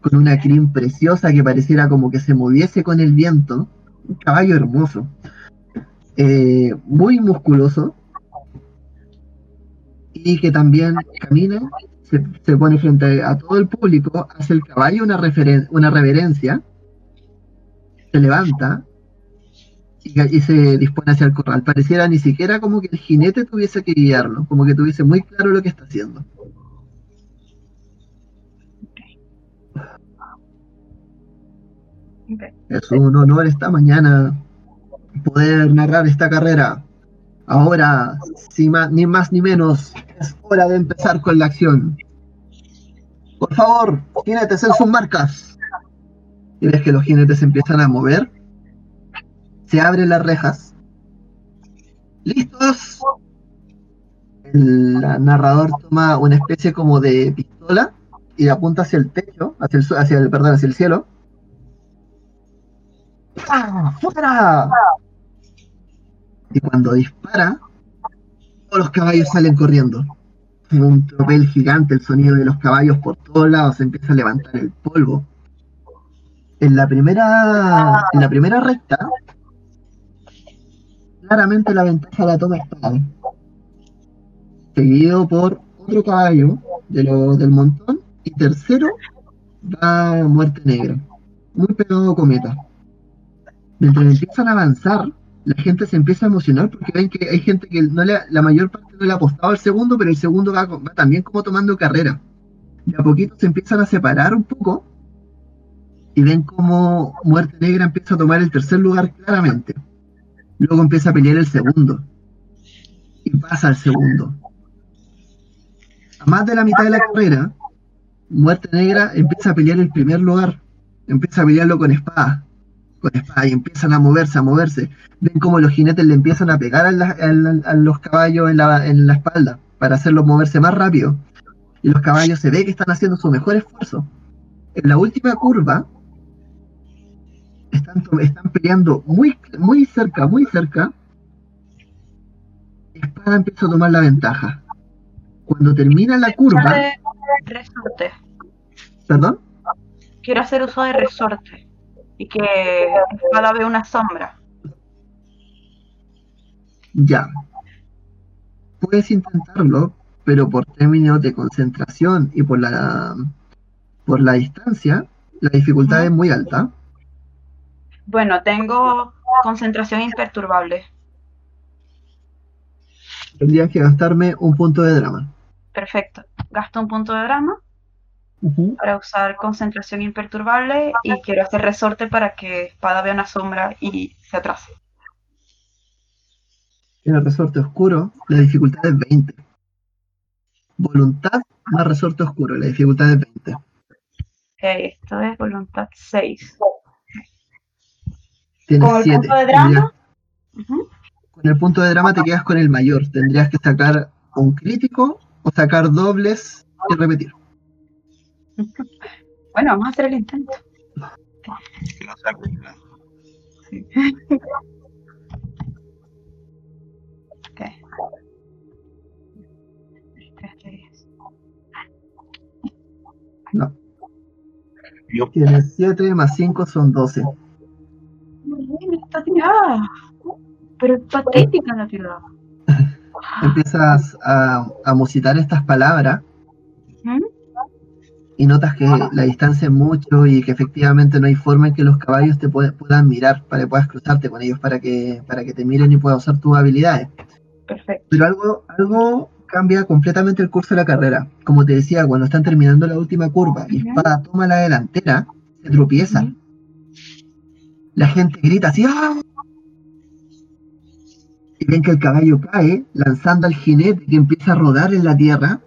con una crin preciosa que pareciera como que se moviese con el viento. Un caballo hermoso, eh, muy musculoso y que también camina, se, pone frente a todo el público, hace el caballo una, referen- una reverencia, se levanta y, y se dispone hacia el corral. Pareciera ni siquiera como que el jinete tuviese que guiarlo, como que tuviese muy claro lo que está haciendo. Es un honor esta mañana poder narrar esta carrera. Ahora, sin ma- ni más ni menos, es hora de empezar con la acción. Por favor, jinetes en sus marcas. Y ves que los jinetes empiezan a mover. Se abren las rejas. ¿Listos? El narrador toma una especie como de pistola y apunta hacia el techo, hacia el, hacia el, perdón, hacia el cielo. ¡Ah, ¡Fuera! Y cuando dispara, todos los caballos salen corriendo. Un tropel gigante, el sonido de los caballos por todos lados, se empieza a levantar el polvo. En la primera, en la primera recta, claramente la ventaja la toma Espada. Seguido por otro caballo de lo- del montón. Y tercero va Muerte Negra. Muy pegado Cometa mientras empiezan a avanzar, la gente se empieza a emocionar porque ven que hay gente que no le, la mayor parte no le ha apostado al segundo, pero el segundo va, también como tomando carrera. De a poquito se empiezan a separar un poco y ven como Muerte Negra empieza a tomar el tercer lugar claramente. Luego empieza a pelear el segundo y pasa al segundo. A más de la mitad de la carrera, Muerte Negra empieza a pelear el primer lugar. Empieza a pelearlo con espada con espada y empiezan a moverse, a moverse. Ven como los jinetes le empiezan a pegar a, la- a la- a los caballos en la, en la espalda para hacerlos moverse más rápido. Y los caballos se ve que están haciendo su mejor esfuerzo. En la última curva están, están peleando muy, muy cerca, muy cerca. Espada empieza a tomar la ventaja. Cuando termina la curva, resorte. perdón, Quiero hacer uso de resorte. Y que Espada ve una sombra. Ya. Puedes intentarlo, pero por términos de concentración y por la por la distancia, la dificultad es muy alta. Bueno, tengo concentración imperturbable. Tendrías que gastarme un punto de drama. Perfecto. Gasto un punto de drama Para usar concentración imperturbable y quiero hacer resorte para que Espada vea una sombra y se atrase. Tiene resorte oscuro, la dificultad es 20. Voluntad más resorte oscuro, la dificultad es 20. Ok, esto es voluntad 6. Tienes ¿Con el 7. punto de drama? Ujú. Con el punto de drama te quedas con el mayor. Tendrías que sacar un crítico o sacar dobles y repetir. Bueno, vamos a hacer el intento. Que no saco nada. Ok. Tres, tres. No. Yo, Tienes 7 más 5 son 12. Muy bien, está tirada. Pero es patética la tirada. <laughs> empiezas a, a musitar estas palabras. Y notas que la distancia es mucho y que efectivamente no hay forma en que los caballos te pue- puedan mirar para que puedas cruzarte con ellos para que, para que te miren y puedas usar tus habilidades. Perfecto. Pero algo, algo cambia completamente el curso de la carrera. Como te decía, cuando están terminando la última curva y. Espada toma la delantera, se tropieza. La gente grita así, ¡ah! Y ven que el caballo cae, lanzando al jinete que empieza a rodar en la tierra.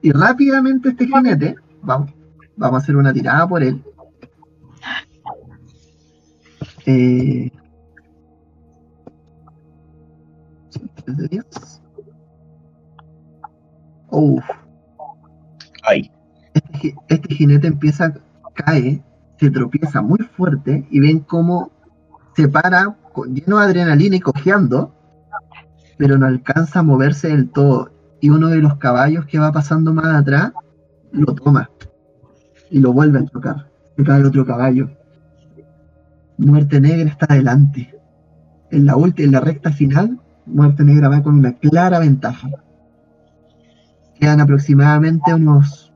Y rápidamente este jinete, vamos, vamos a hacer una tirada por él. Eh, Ay. este, este jinete empieza, cae, se tropieza muy fuerte y ven cómo se para con- lleno de adrenalina y cojeando, pero no alcanza a moverse del todo. Y uno de los caballos que va pasando más atrás lo toma y lo vuelve a chocar. Se cae otro caballo. Muerte Negra está adelante. En la, ulti- en la recta final, Muerte Negra va con una clara ventaja. Quedan aproximadamente unos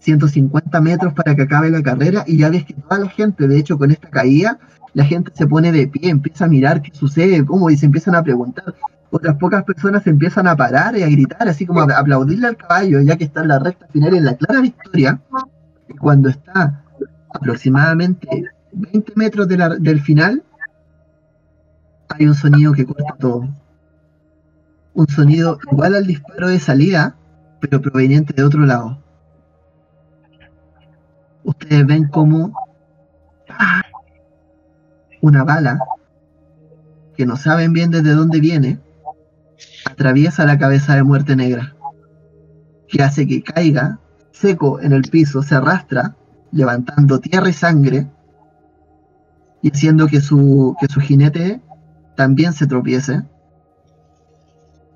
150 metros para que acabe la carrera y ya ves que toda la gente, de hecho con esta caída, la gente se pone de pie, empieza a mirar qué sucede, cómo, y se empiezan a preguntar. Otras pocas personas empiezan a parar y a gritar, así como a aplaudirle al caballo, ya que está en la recta final en la clara victoria. Y cuando está aproximadamente 20 metros del final, hay un sonido que corta todo. Un sonido igual al disparo de salida, pero proveniente de otro lado. Ustedes ven como ¡ah! una bala, que no saben bien desde dónde viene, atraviesa la cabeza de muerte negra, que hace que caiga seco en el piso, se arrastra, levantando tierra y sangre, y haciendo que su, que su jinete también se tropiece.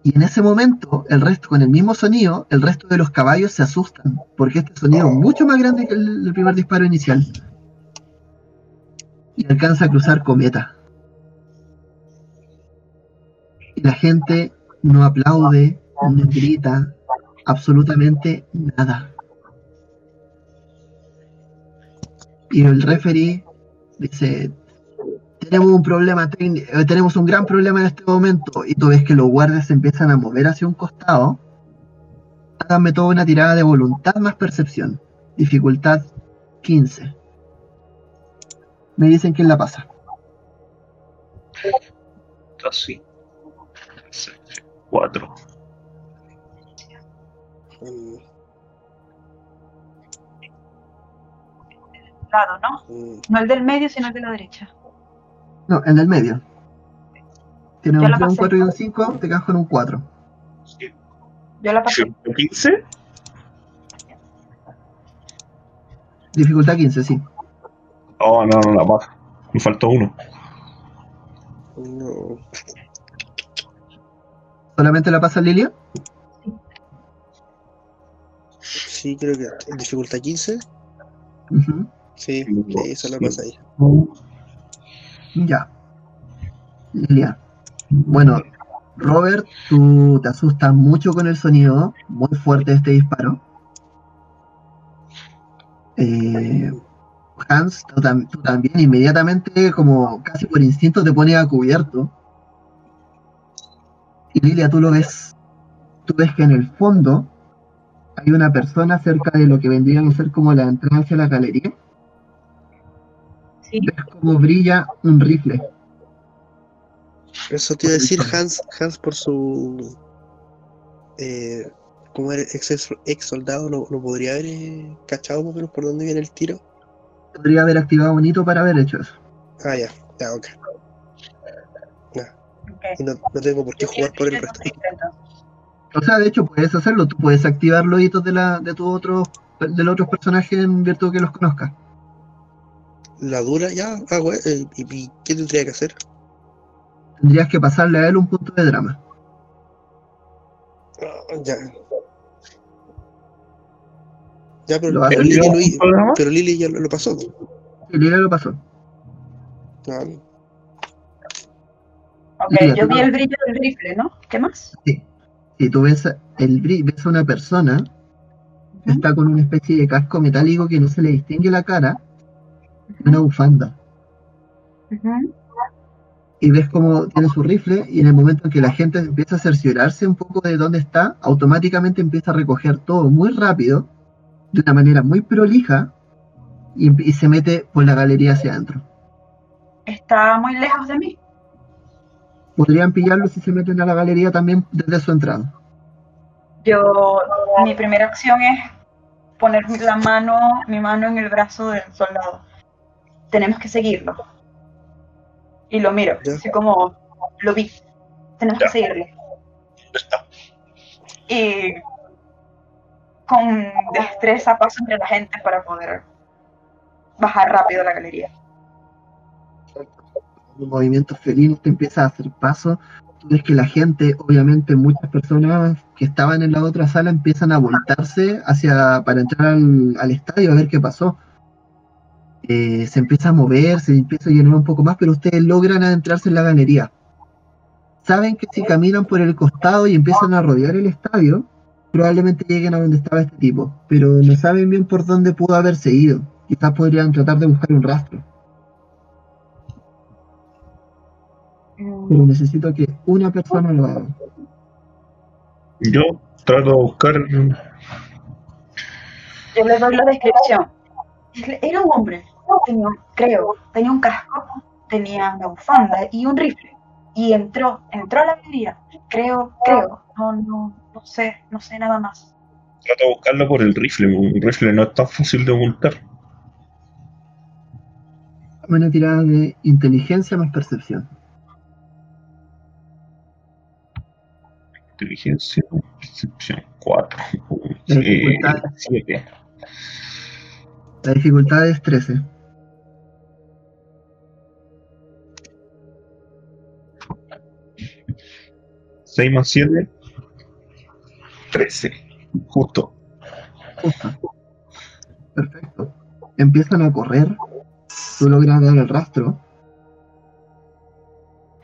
Y en ese momento, el resto, con el mismo sonido, el resto de los caballos se asustan, porque este sonido es mucho más grande que el, el primer disparo inicial. Y alcanza a cruzar cometa. Y la gente no aplaude, no grita, absolutamente nada. pero el referee dice, tenemos un problema eh, tenemos un gran problema en este momento, y tú ves que los guardias se empiezan a mover hacia un costado, háganme toda una tirada de voluntad más percepción, dificultad 15. Me dicen quién la pasa. Así. 4. Lado, ¿no? mm, No el del medio, sino el de la derecha. No, el del medio. Tiene Yo un la 3, un pasé. 4 y un 5, te quedas con un 4. Yo la pasé. ¿15? Dificultad 15, sí. Oh, no, no la pasa. Me faltó uno. no. ¿Solamente la pasa Lilia? Sí, creo que en dificultad 15. Ujú. Sí, Sí, sí, esa la pasa ahí. Ya. Lilia. Bueno, Robert, tú te asustas mucho con el sonido, muy fuerte este disparo. Eh, Hans, tú, tam- tú también inmediatamente, como casi por instinto, te pones a cubierto. Y Lilia, tú lo ves. Tú ves que en el fondo hay una persona cerca de lo que vendría a ser como la entrada hacia la galería. Sí. Ves cómo brilla un rifle. Eso te iba a decir Hans, Hans por su. Eh, como era ex, ex soldado, no, no podría haber eh, cachado más o menos por dónde viene el tiro. Podría haber activado un hito para haber hecho eso. Ah, ya, ya, ok. Ok. Y no, no tengo por qué jugar por el resto. O sea, de hecho, puedes hacerlo. Tú puedes activar los hitos de, la, de tu otro, de los otros personajes en virtud que los conozcas. La dura, ya, ah, güey, eh, ¿y, y qué tendría que hacer? Tendrías que pasarle a él un punto de drama. Ah, ya. Ya, pero, Lo pero. Lili, ¿Lleva lo pero Lili ya lo, lo pasó. Y Lila lo pasó. Ah, Ok, yo vi el brillo del rifle, ¿no? ¿Qué más? Si tú ves, el, ves a una persona que está con una especie de casco metálico que no se le distingue la cara una bufanda. Y ves cómo tiene su rifle y en el momento en que la gente empieza a cerciorarse un poco de dónde está, automáticamente empieza a recoger todo muy rápido, de una manera muy prolija, y, y se mete por la galería hacia adentro. Está muy lejos de mí. Podrían pillarlo si se meten a la galería también desde su entrada. Yo, mi primera acción es poner la mano, mi mano en el brazo del soldado. Tenemos que seguirlo. Y lo miro, Ya. así como lo vi. Tenemos Ya. que seguirle. Y con destreza paso entre la gente para poder bajar rápido la galería. Los movimientos felinos te empiezas a hacer paso. Tú ves que la gente, obviamente muchas personas que estaban en la otra sala empiezan a voltarse hacia para entrar al, al estadio a ver qué pasó. Eh, se empieza a mover, se empieza a llenar un poco más, pero ustedes logran adentrarse en la galería. Saben que si caminan por el costado y empiezan a rodear el estadio, probablemente lleguen a donde estaba este tipo, pero no saben bien por dónde pudo haberse ido. Quizás podrían tratar de buscar un rastro. pero necesito que una persona lo haga. Yo trato de buscar. Yo le doy la descripción. Era un hombre, tenía, un- creo, tenía un casco, tenía una bufanda y un rifle. Y entró, entró a la galería. Creo, creo, no, no, no sé, no sé nada más. Trato de buscarlo por el rifle. Un rifle no es tan fácil de ocultar. Una tirada de inteligencia más percepción. Inteligencia, percepción 4. La dificultad. 7. La dificultad es 13. Seis más 7. 13. Justo. Perfecto. Empiezan a correr. Tú logras dar el rastro.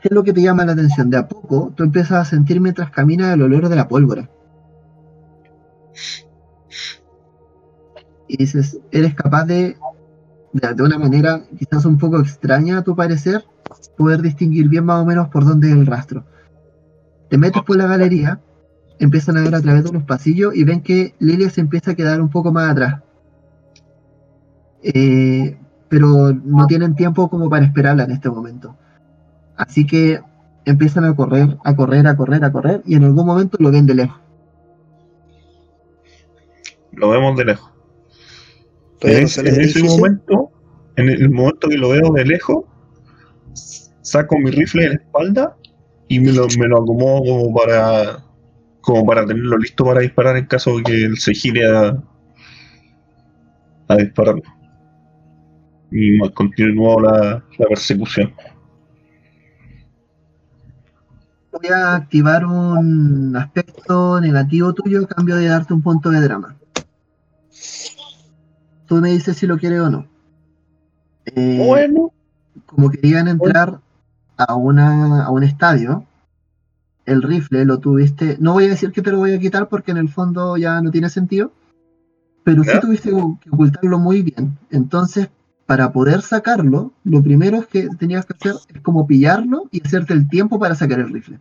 ¿Qué es lo que te llama la atención? De a poco, tú empiezas a sentir mientras caminas el olor de la pólvora. Y dices, eres capaz de, de, de una manera quizás un poco extraña a tu parecer, poder distinguir bien más o menos por dónde es el rastro. Te metes por la galería, empiezan a ver a través de unos pasillos y ven que Lilia se empieza a quedar un poco más atrás. Eh, pero no tienen tiempo como para esperarla en este momento. Así que empiezan a correr, a correr, a correr, a correr y en algún momento lo ven de lejos. Lo vemos de lejos. En, no en ese momento, en el momento que lo veo de lejos, saco mi rifle de la espalda y me lo, me lo acomodo como para como para tenerlo listo para disparar en caso de que él se gire a, a disparar. Y continúo la, la persecución. Voy a activar un aspecto negativo tuyo a cambio de darte un punto de drama. Tú me dices si lo quieres o no. Eh, Bueno, como querían entrar a, una, a un estadio, el rifle lo tuviste. No voy a decir que te lo voy a quitar porque en el fondo ya no tiene sentido, pero sí ¿Ya? tuviste que ocultarlo muy bien. Entonces, para poder sacarlo, lo primero que tenías que hacer es como pillarlo y hacerte el tiempo para sacar el rifle.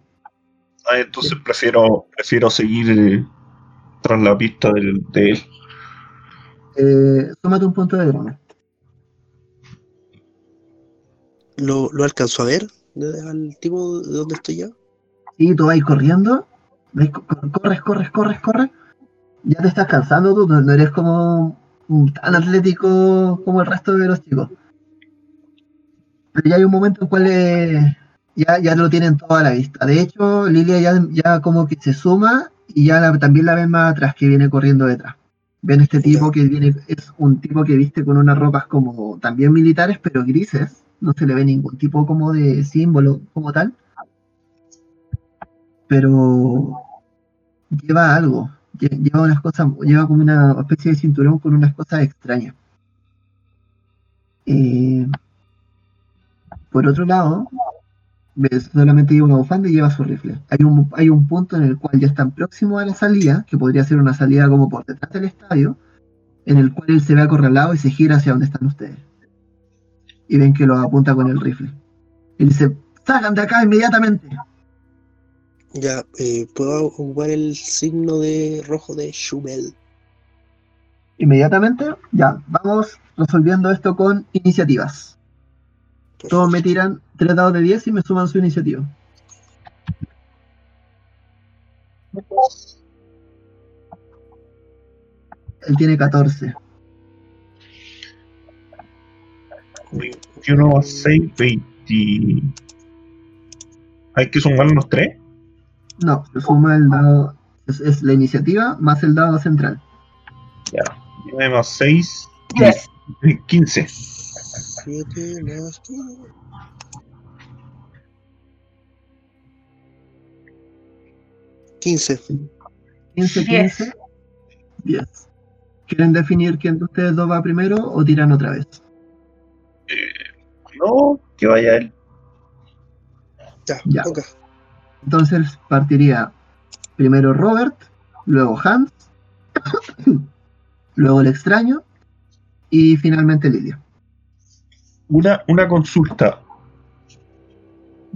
ah, entonces prefiero prefiero seguir eh, tras la pista del- de él. Eh, tómate un punto de drama. ¿Lo, lo alcanzó a ver al tipo de donde estoy yo? Y tú vas corriendo, corres, corres, corres, corres. Ya te estás cansando tú, no eres como tan atlético como el resto de los chicos. Pero ya hay un momento en cual eh, ya, ya lo tienen todo a la vista. De hecho, Lilia ya, ya como que se suma y ya la- también la ven más atrás, que viene corriendo detrás. Ven este tipo que viene, es un tipo que viste con unas ropas como también militares, pero grises. No se le ve ningún tipo como de símbolo como tal pero lleva algo, lle- lleva unas cosas, lleva como una especie de cinturón con unas cosas extrañas. Eh, por otro lado, solamente lleva una bufanda y lleva su rifle. Hay un, hay un punto en el cual ya están próximos a la salida, que podría ser una salida como por detrás del estadio, en el cual él se ve acorralado y se gira hacia donde están ustedes. Y ven que lo apunta con el rifle. Y dice, salgan de acá inmediatamente. Ya, eh, ¿puedo ocupar el signo de rojo de Schumel? Inmediatamente, ya, vamos resolviendo esto con iniciativas. Todos me tiran tres dados de 10 y me suman su iniciativa. Él tiene 14. 21 a 6, 20. 20. ¿Hay que sumar los tres? No, se suma el dado. Es, es la iniciativa más el dado central. Ya. 9 más 6. Yes. 15. 7 más. 15. 15, Diez. 15. 10. ¿Quieren definir quién de ustedes dos va primero o tiran otra vez? No, que vaya él. Ya, Ya. toca. Entonces partiría primero Robert, luego Hans, <coughs> luego el extraño y finalmente Lidia. Una, una consulta.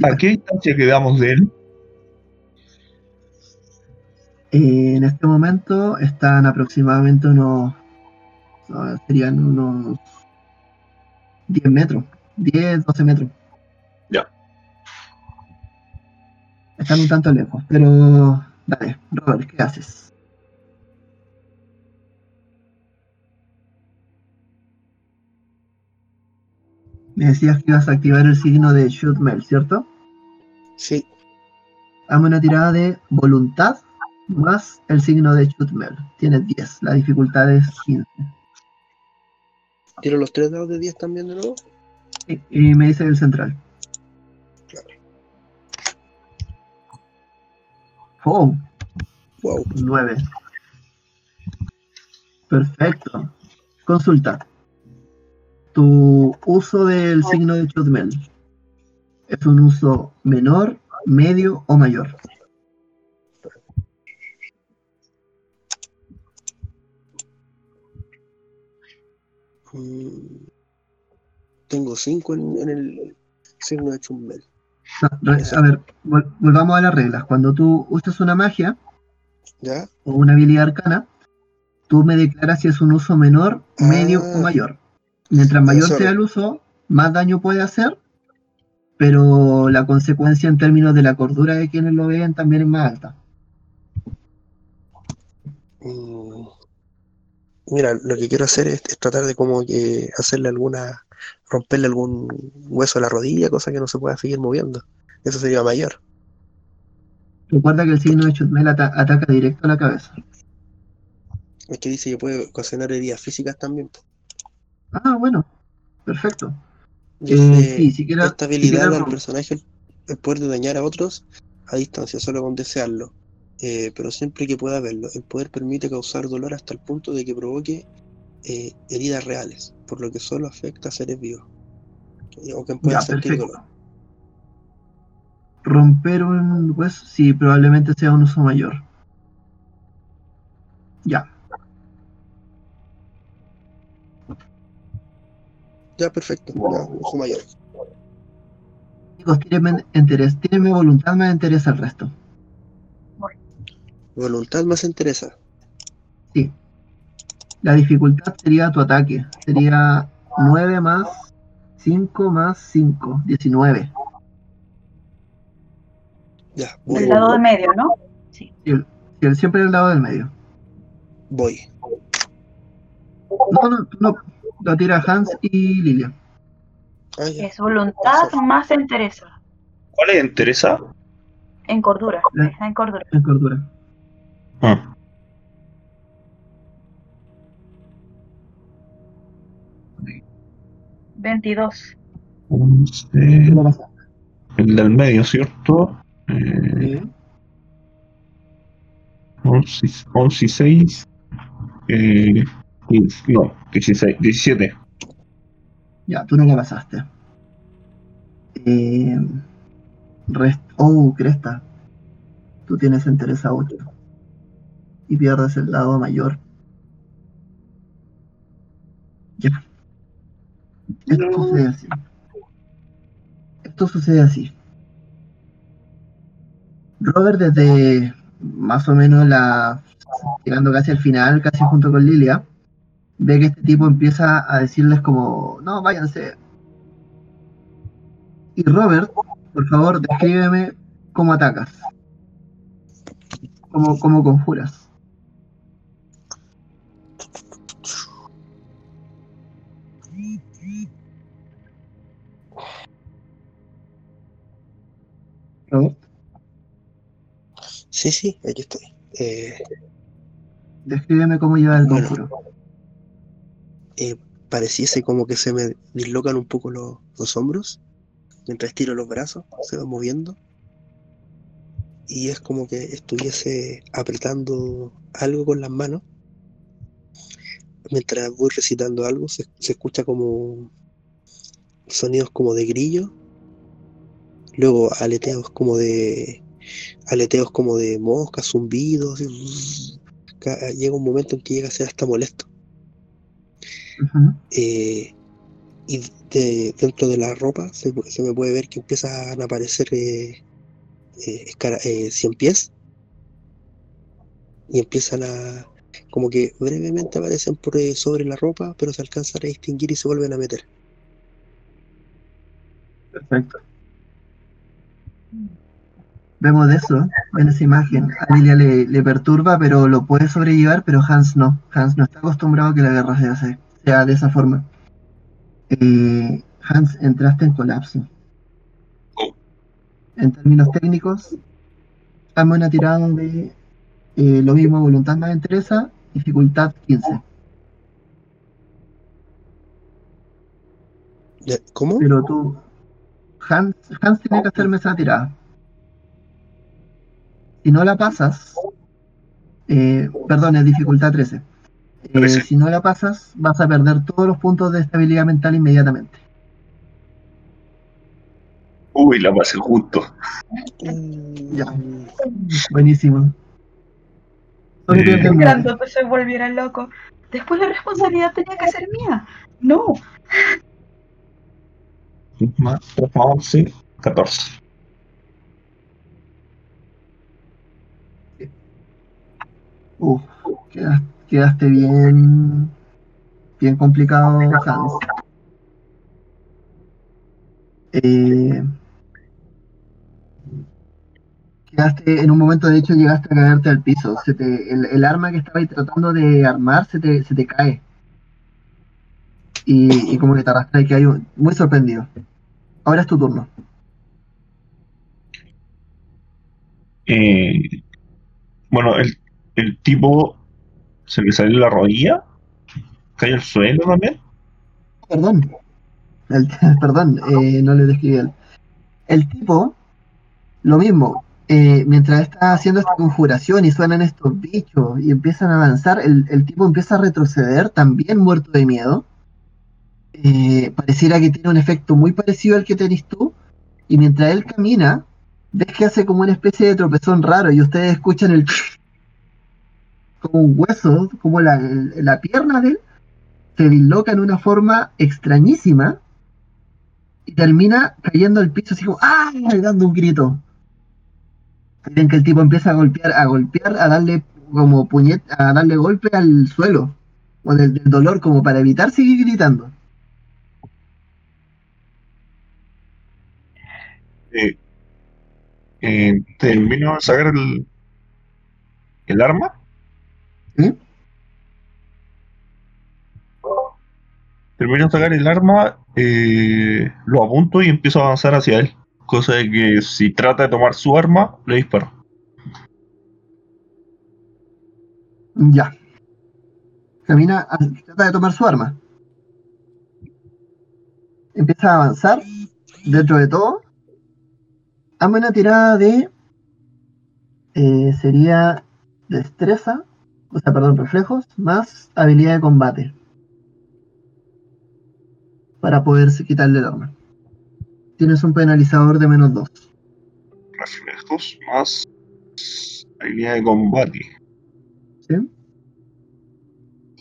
¿A qué distancia quedamos de él? En este momento están aproximadamente unos. no, serían unos 10 metros, 10, 12 metros. Ya. Están un tanto lejos, pero. Dale, Robert, ¿qué haces? Me decías que ibas a activar el signo de Shoot Mel, ¿cierto? Sí, Dame una tirada de voluntad más el signo de Shootmel. Tienes 10, la dificultad es 15. tiro los tres dados de 10 también de nuevo. Y, y me dice el central. Claro. Oh, Wow. 9. Perfecto. Consulta. Tu uso del signo de Shootmel es un uso menor, medio o mayor. Mm, Tengo 5 en, en el signo de Chumbel. No, a ver, vol- volvamos a las reglas. Cuando tú usas una magia, ¿Ya? o una habilidad arcana, tú me declaras si es un uso menor, medio Ah. o mayor. Mientras mayor Sorry. sea el uso, más daño puede hacer, pero la consecuencia en términos de la cordura de quienes lo ven también es más alta. Mm, Mira, lo que quiero hacer es, es tratar de como que hacerle alguna, romperle algún hueso de la rodilla, cosa que no se pueda seguir moviendo. Eso sería mayor. Recuerda que el signo de Chutmel ata- ataca directo a la cabeza. Es que dice que puede ocasionar heridas físicas también. Ah, bueno, perfecto. Y Eh, sí, si quieres. esta habilidad da al personaje el, el poder de dañar a otros a distancia, solo con desearlo. Eh, pero siempre que pueda verlo, el poder permite causar dolor hasta el punto de que provoque eh, heridas reales, por lo que solo afecta a seres vivos. O pueda Ya, sentir dolor. Romper un hueso, sí, probablemente sea un uso mayor. Ya, Ya, perfecto. Ya, ojo mayor. chicos, tírenme interés, tírenme voluntad, me interesa el resto. Voluntad más interesa. Sí. La dificultad sería tu ataque. Sería 9 más 5 más 5. 19. Ya, voy. El lado de medio, ¿no? Y el- y el- siempre el lado del medio. Voy. No, no, no. Lo tira Hans y Lilia. Ah. Es voluntad más entereza. ¿Cuál le interesa? En cordura. Está en cordura. En cordura. Ah, 22. 11, Lo pasaste. el del medio, ¿cierto? Eh, Sí. 11, 11 y 6. Eh, 15, no, 16, 17. Ya, tú no lo pasaste. Eh, rest- oh, cresta. Tú tienes interés a 8. Y pierdes el lado mayor. Ya. Esto No. sucede así. Esto sucede así. Robert desde más o menos la llegando casi al final, casi junto con Lilia, ve que este tipo empieza a decirles como, no, váyanse. Y Robert, por favor, descríbeme cómo atacas. Cómo, cómo conjuras. Sí, sí, aquí estoy. Eh, descríbeme cómo lleva el Bueno. eh, pareciese como que se me dislocan un poco los, los hombros mientras estiro los brazos, se va moviendo. Y es como que estuviese apretando algo con las manos. Mientras voy recitando algo, se, se escucha como sonidos como de grillo. Luego aleteos como de aleteos como de moscas, zumbidos. y Llega un momento en que llega a ser hasta molesto. Eh, y de- dentro de la ropa se, se me puede ver que empiezan a aparecer eh, eh, eh, cien pies y empiezan a como que brevemente aparecen por eh, sobre la ropa pero se alcanzan a distinguir y se vuelven a meter Perfecto. Vemos de eso en esa imagen. A Lilia le, le perturba, pero lo puede sobrellevar, pero Hans no. Hans no está acostumbrado a que la guerra sea, así- sea de esa forma. Eh, Hans, entraste en colapso. Oh. En términos técnicos, hazme una tirada de eh, lo mismo, voluntad más entereza, dificultad 15. Ya, ¿cómo? Pero tú, Hans, Hans tiene que hacerme esa tirada. Si no la pasas, eh, perdón, es dificultad 13. Eh, 13. si no la pasas, vas a perder todos los puntos de estabilidad mental inmediatamente. Uy, la pasé justo. Ya. Buenísimo. Solo Eh, nueve. grandote se volviera loco. Después la responsabilidad tenía que ser mía. No. Más 3 más 11, 14. Uf, quedas- quedaste bien, bien complicado, Hans. Eh, quedaste, en un momento de hecho llegaste a caerte al piso. Se te- el, el arma que estabas tratando de armar se te, se te cae. Y, como que te arrastras y que hay muy sorprendido. Ahora es tu turno. Eh, bueno, el, el tipo se le sale la rodilla, cae al suelo también. Perdón. El- <laughs> perdón, eh, no le describí el. El tipo, lo mismo, eh, mientras está haciendo esta conjuración y suenan estos bichos y empiezan a avanzar, el, el tipo empieza a retroceder, también muerto de miedo. Eh, pareciera que tiene un efecto muy parecido al que tenés tú. Y mientras él camina, ves que hace como una especie de tropezón raro y ustedes escuchan el. <laughs> como un hueso, como la, la pierna de él se disloca en una forma extrañísima y termina cayendo al piso así como ¡ah! dando un grito. Ven que el tipo empieza a golpear, a golpear, a darle como puñet, a darle golpe al suelo, o del, del dolor, como para evitar seguir gritando. Eh, eh, termino de sacar el, el arma. Termino de sacar el arma, eh, lo apunto y empiezo a avanzar hacia él. Cosa de que si trata de tomar su arma, le disparo. Ya. Camina, a- trata de tomar su arma. Empieza a avanzar dentro de todo. Hazme una tirada de. eh, sería destreza, o sea, perdón, reflejos, más habilidad de combate. Para poderse quitarle el arma. Tienes un penalizador de menos 2. Reflejos más habilidad de combate. ¿sí?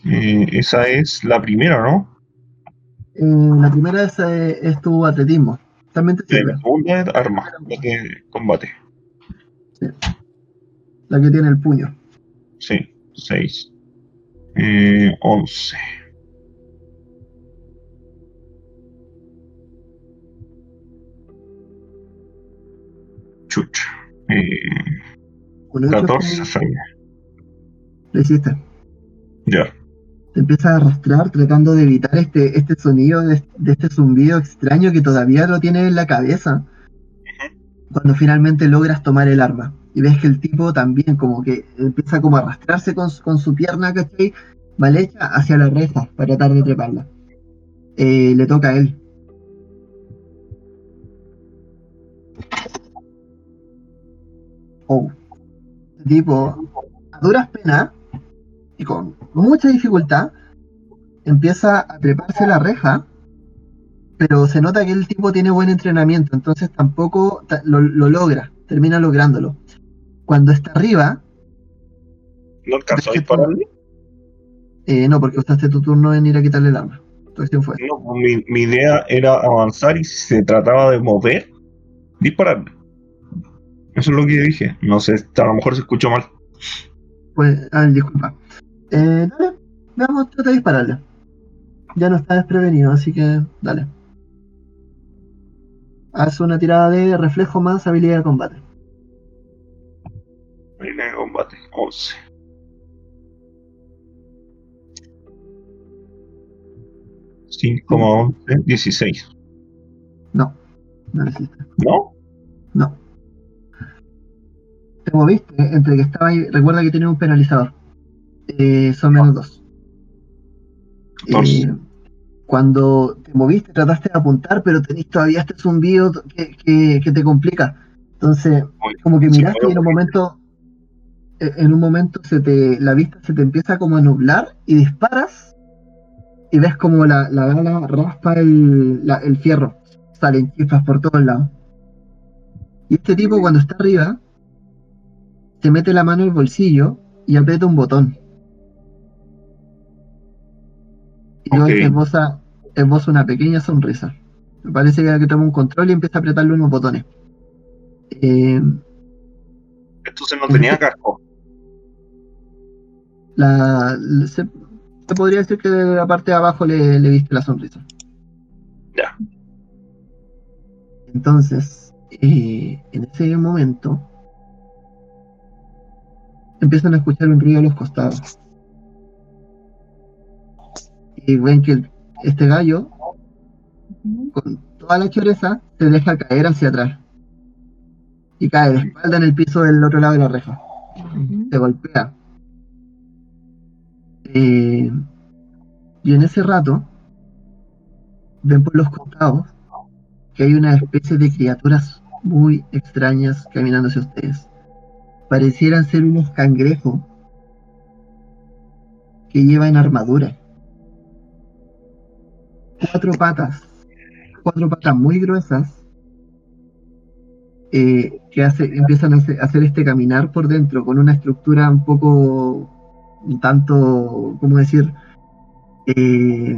Eh, esa es la primera, ¿no? Eh, la primera es, es tu atletismo. También te sirve. la segunda es arma, la que combate. La que tiene el puño. Sí, 6. Eh, 11. Chucha. Eh, Un ocho 14 te- falla. Lo hiciste. Ya. Te empiezas a arrastrar tratando de evitar este, este sonido de, de este zumbido extraño que todavía lo tiene en la cabeza. cuando finalmente logras tomar el arma. Y ves que el tipo también como que empieza como a arrastrarse con, su- con su pierna, ¿cachai? Mal hecha hacia la reja para tratar de treparla. Eh, le toca a él. Oh. Tipo, a duras penas y con mucha dificultad, empieza a treparse la reja, pero se nota que el tipo tiene buen entrenamiento, entonces tampoco ta- lo, lo logra, termina lográndolo. Cuando está arriba, ¿No alcanzó a dispararle? eh, no, porque usaste tu turno en ir a quitarle el arma. Tu acción fue. No, mi, mi idea era avanzar y si se trataba de mover, dispararle. Eso es lo que dije. No sé, a lo mejor se escuchó mal. Pues, ah, disculpa. Eh, dale, veamos, trata de dispararle. Ya no está desprevenido, así que dale. Haz una tirada de reflejo más habilidad de combate. Línea de combate, 11. Cinco más 11, 16. No lo hiciste. ¿No? No. Te moviste entre que estaba ahí. Recuerda que tiene un penalizador. Eh, son menos dos. 14. Eh, cuando te moviste, trataste de apuntar, pero tenés todavía este zumbido que, que- que te complica. Entonces, como que Sí, miraste y en un momento, eh, en un momento se te, la vista se te empieza como a nublar y disparas y ves como la, la bala raspa el, la- el fierro. Salen chispas por todos lados. Y este tipo cuando está arriba, se mete la mano en el bolsillo y aprieta un botón. Y luego Ok. esboza, esboza una pequeña sonrisa. Me parece que, que toma un control y empieza a apretarle unos botones. Eh, Entonces no tenía casco. la, se, se podría decir que de la parte de abajo le, le viste la sonrisa. Ya. Entonces, eh, en ese momento, empiezan a escuchar un ruido a los costados. Y ven que este gallo, con toda la choreza, se deja caer hacia atrás. Y cae de espalda en el piso del otro lado de la reja. Se golpea. Eh, y en ese rato, ven por los costados que hay una especie de criaturas muy extrañas caminando hacia ustedes. Parecieran ser unos cangrejos que llevan armadura. Cuatro patas, cuatro patas muy gruesas eh, que hace, empiezan a hacer, este caminar por dentro con una estructura un poco, un tanto, ¿cómo decir? Eh,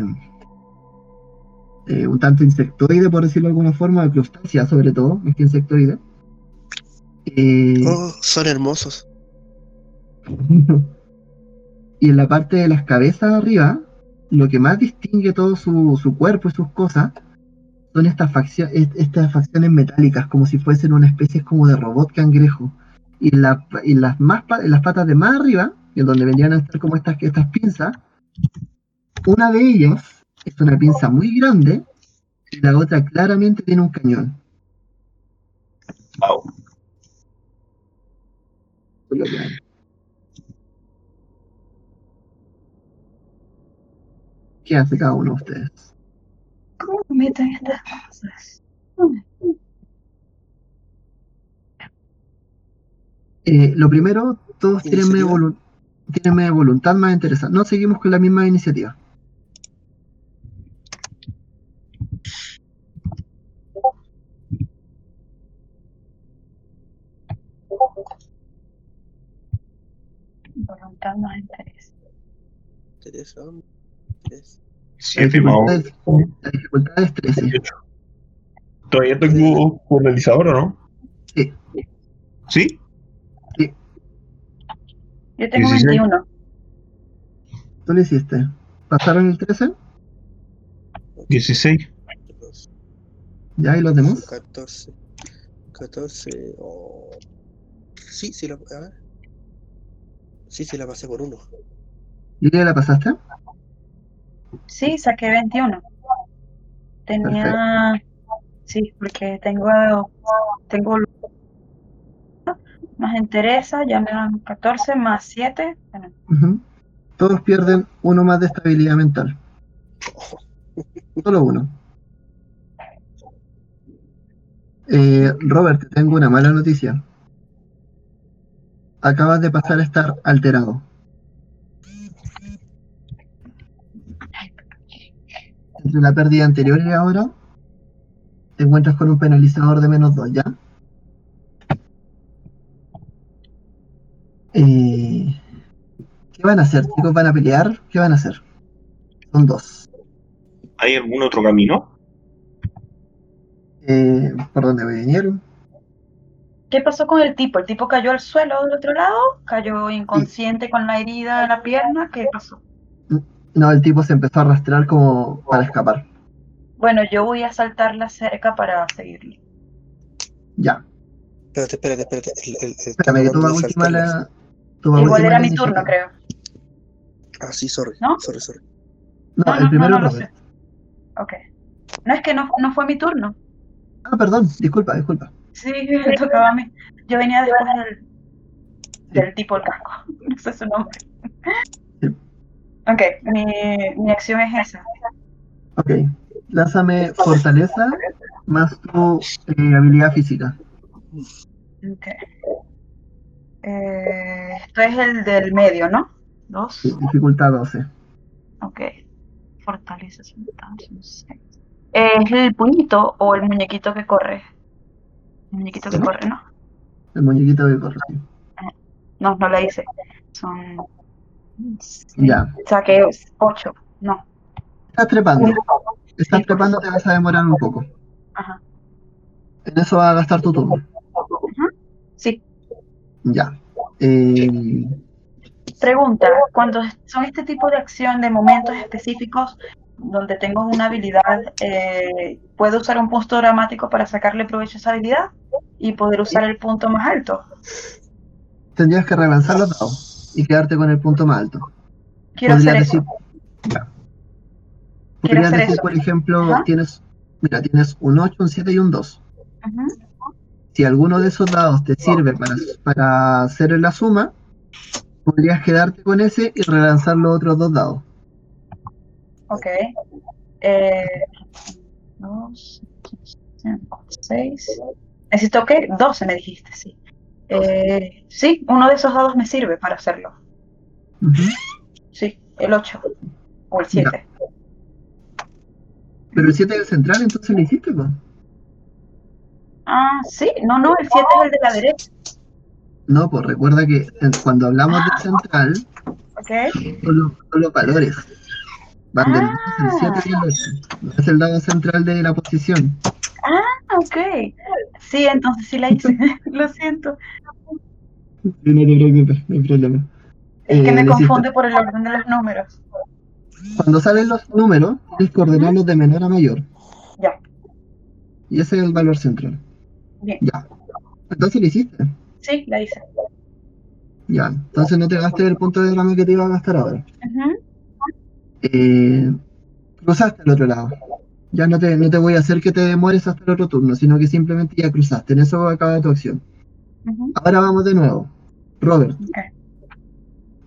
eh, un tanto insectoide, por decirlo de alguna forma, crustácea sobre todo, más que insectoide. Oh, son hermosos. <laughs> y en la parte de las cabezas arriba, lo que más distingue todo su, su cuerpo y sus cosas son estas, faccio- est- estas facciones metálicas, como si fuesen una especie como de robot cangrejo. Y, en la- y las, más pa- las patas de más arriba, en donde vendrían a estar como estas, estas pinzas, una de ellas es una pinza muy grande y la otra claramente tiene un cañón. Wow. Por lo que hay. ¿Qué hace cada uno de ustedes? ¿Cómo meten estas cosas? Eh, lo primero, todos tienen medio, voluntad más interesada. No seguimos con la misma iniciativa. Voluntad más interés. Tres hombres, tres. La 7 más dificultad, es, la dificultad es 13. 18. ¿Todavía tengo penalizador o no? Sí. ¿Sí? Yo tengo 16. 21. ¿Tú lo hiciste? ¿Pasaron el 13? 16. dos, ¿Ya? ¿Y los demás? 14. 14. Oh. Sí, sí, la, a ver. Sí, sí, la pasé por uno. ¿Lilia la pasaste? Sí, saqué 21. Tenía. Sí, porque tengo. Tengo Más entereza, ya me dan 14 más 7. Bueno. Todos pierden uno más de estabilidad mental. Solo uno. Eh, Robert, te tengo una mala noticia. Acabas de pasar a estar alterado. Entre la pérdida anterior y ahora, te encuentras con un penalizador de menos 2, ¿ya? Eh, ¿Qué van a hacer, chicos? ¿Van a pelear? ¿Qué van a hacer? Son dos. ¿Hay algún otro camino? Eh, ¿Por dónde vinieron? ¿Qué pasó con el tipo? ¿El tipo cayó al suelo del otro lado? ¿Cayó inconsciente con la herida en la pierna? ¿Qué pasó? No, el tipo se empezó a arrastrar como para escapar. Bueno, yo voy a saltar la cerca para seguirlo. Ya. Espérate, espérate, espérate. El, el, el- Espérame, que de última la. Igual última era la mi turno, creo. Ah, sí, sorry. ¿No? Sorry, sorry. No, No, el no, primero no, no lo sé. Ok. No es que no, no fue mi turno. Ah, perdón, disculpa, disculpa. Sí, <laughs> me tocaba a mí. Yo venía después del, del tipo del casco. <laughs> No sé su nombre. Ok, mi, mi acción es esa. Ok. Lánzame fortaleza más tu eh, habilidad física. Ok. Eh, esto es el del medio, ¿no? Dos. Sí, dificultad 12. Ok. Fortaleza. ¿Es el puñito o el muñequito que corre? El muñequito que corre, ¿no? El muñequito de corre. sí. No, no la hice. Son. Ya. Saqué ocho. No. Estás trepando. Estás trepando, te vas a demorar un poco. Ajá. En eso va a gastar tu turno. Sí. Ya. Eh, Pregunta, cuando son este tipo de acción de momentos específicos donde tengo una habilidad, eh, ¿puedo usar un punto dramático para sacarle provecho a esa habilidad y poder usar el punto más alto? tendrías que relanzar los dados y quedarte con el punto más alto. Quiero hacer Podrías eso. decir. Quiero Podrías hacer decir, eso. por ejemplo, Ajá. tienes, mira, tienes un 8, un 7 y un 2. Ujú. Si alguno de esos dados te sirve para, para hacer la suma, podrías quedarte con ese y relanzar los otros dos dados. Ok. Eh, dos, cinco, seis. Necesito que 12 me dijiste, sí. Eh, sí, uno de esos dados me sirve para hacerlo. Sí, el 8 o el 7. Pero el 7 es el central, entonces lo hiciste, pues. Ah, sí, no, no, el 7 es el de la derecha. No, pues recuerda que en- cuando hablamos de central, Ok. son los, son los valores. Van del 2, el 7 y el 8. No es el dado central de la posición. Ah, ok. Sí, entonces sí la hice. <laughs> <laughs> Lo siento. No te preocupes, no hay problema. Es que Eh, me hiciste. confunde por el orden de los números. Cuando salen los números, tienes que ordenarlos de menor a mayor. Ya. Y ese es el valor central. Bien. Ya. Entonces lo hiciste. Sí, la hice. Ya. Entonces no te gastes el punto de drama que te iba a gastar ahora. Ujú. Eh, cruzaste al otro lado. Ya no te, no te voy a hacer que te demores hasta el otro turno, sino que simplemente ya cruzaste. En eso acaba tu acción. Ahora vamos de nuevo. Robert.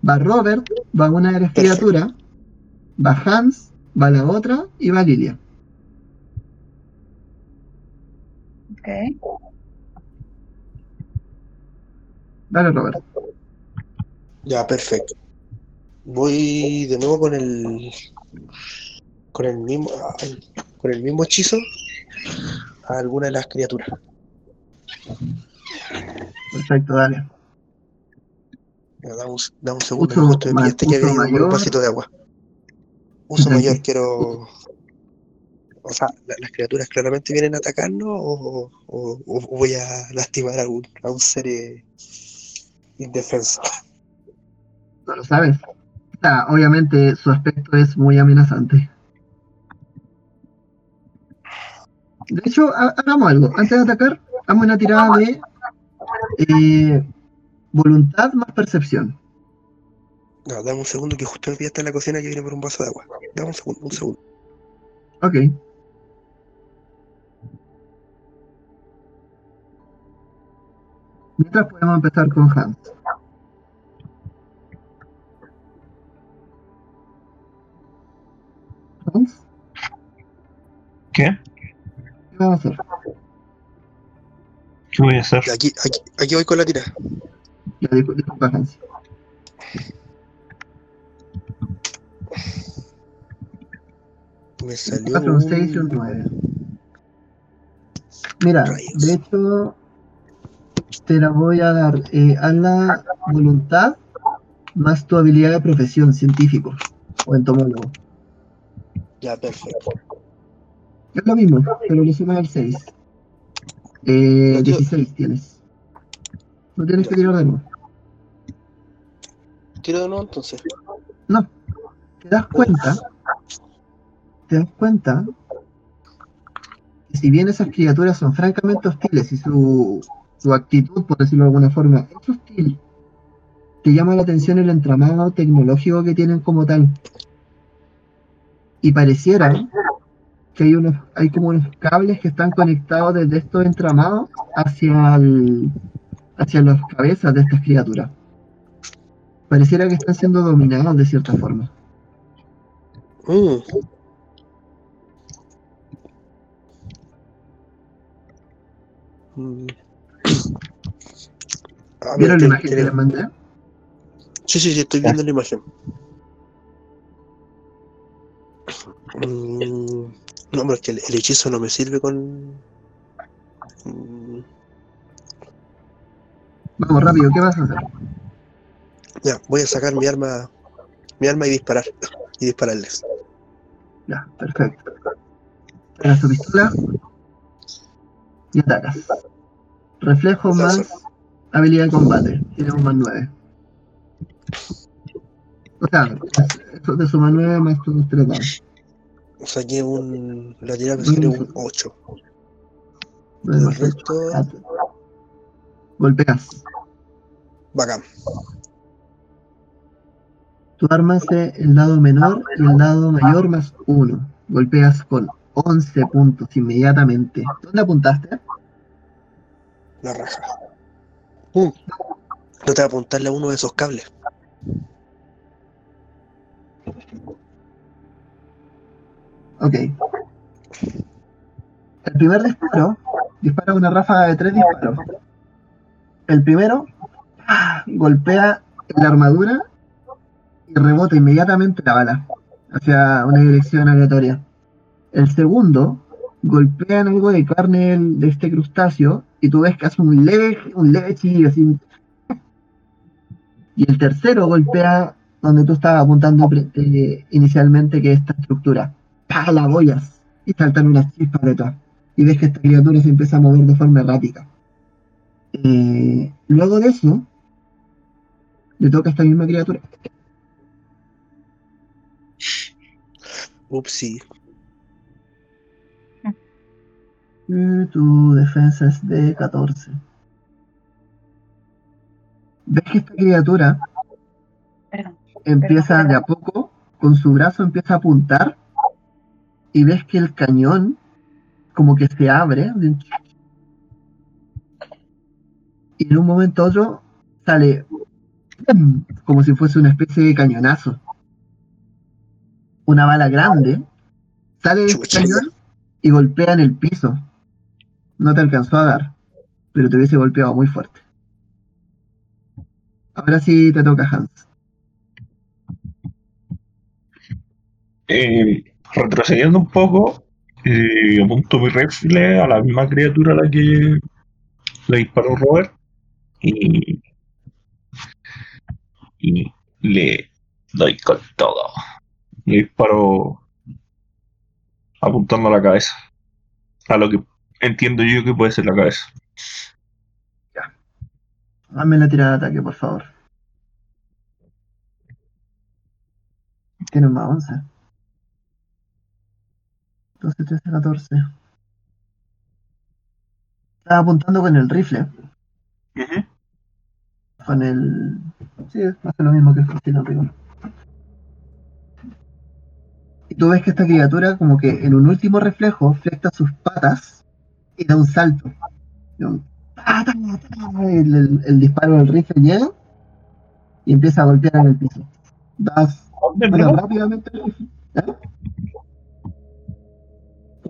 Va Robert, va una de las criaturas, va Hans, va la otra y va Lilia. Ok. Dale, Robert. Ya, perfecto. Voy de nuevo con el con el mismo ay, con el mismo hechizo a alguna de las criaturas. Perfecto, dale. Dame un, un segundo, Uso justo me pillaste que había ido un vasito de agua. Uso mayor, quiero. O sea, ¿la- ¿las criaturas claramente vienen a atacarnos o, o- o voy a lastimar a un, a un ser eh, indefenso? No lo sabes. Obviamente su aspecto es muy amenazante. De hecho, ha- hagamos algo. Antes de atacar, hagamos una tirada de eh, voluntad más percepción. No, dame un segundo que justo me pillaste en la cocina que viene por un vaso de agua. Dame un segundo, un segundo. Ok. Mientras podemos empezar con Hans. Hans, ¿Qué? ¿Qué a hacer? ¿Qué voy a hacer? Aquí, aquí, aquí voy con la tira. Ya, discul- disculpa, Hans. Me salió 4, un 6 y un 9. Mira, Rayos. de hecho, te la voy a dar. Eh, haz la voluntad más tu habilidad de profesión, científico o entomólogo. Ya, perfecto. Es lo mismo, pero le sumas al 6. Eh, No, yo- 16 tienes. No tienes que tirar de nuevo. Tiro de nuevo entonces. No. Te das cuenta. Te das cuenta. Que si bien esas criaturas son francamente hostiles y su, su actitud, por decirlo de alguna forma, es hostil, te llama la atención el entramado tecnológico que tienen como tal. Y pareciera que hay unos, hay como unos cables que están conectados desde estos entramados hacia el, hacia las cabezas de estas criaturas. Pareciera que están siendo dominados de cierta forma. Mm. Mm. Ah, ¿Vieron la imagen que les mandé? Sí, sí, sí, estoy viendo la imagen. Mm, No, pero es que el, el hechizo no me sirve con. Vamos, rápido, ¿qué vas a hacer? Ya, voy a sacar mi arma. Mi arma y disparar. Y dispararles. Ya, perfecto. Sacas tu pistola y atacas. Reflejo más habilidad de combate. Tienes un más 9. O sea, eso te suma 9 más tus 3 dados. Saqué un. La tirada me salió un 8. 9 El más 8. resto. Golpeas. Bacán. Tu arma hace el dado menor y el dado mayor más 1. Golpeas con 11 puntos inmediatamente. ¿Dónde apuntaste? La raja. Mm. No te voy a apuntarle a uno de esos cables. Ok. El primer disparo dispara una ráfaga de tres disparos. El primero ¡ah! golpea la armadura y rebota inmediatamente la bala hacia una dirección aleatoria. El segundo golpea en algo de carne de este crustáceo y tú ves que hace un leve, un leve chillido así. Y el tercero golpea donde tú estabas apuntando eh, inicialmente, que es esta estructura. ¡Pah! La bollas y saltan unas chispas detrás. Y ves que esta criatura se empieza a mover de forma errática. Eh, luego de eso, le toca a esta misma criatura. Upsi. Y tu defensa es de 14. Ves que esta criatura Perdón. empieza de a poco, con su brazo empieza a apuntar y ves que el cañón como que se abre de un y en un momento a otro sale <clears throat> como si fuese una especie de cañonazo. Una bala grande sale del Chucha. cañón y golpea en el piso. No te alcanzó a dar, pero te hubiese golpeado muy fuerte. Ahora sí te toca Hans. Eh, retrocediendo un poco, eh, apunto mi rifle a la misma criatura a la que le disparó Robert y, y le doy con todo. Le disparo apuntando a la cabeza. A lo que entiendo yo que puede ser la cabeza. Hazme la tirada de ataque, por favor. Tienes más 11. 12, 13, 14. Estaba apuntando con el rifle. Con el. Sí, hace lo mismo que el fusil. Y tú ves que esta criatura, como que en un último reflejo, flecta sus patas y da un salto. Y un- el, el- el disparo del rifle llega y empieza a golpear en el piso. Das ¿Dónde, Bueno, rápidamente el rifle. ¿eh?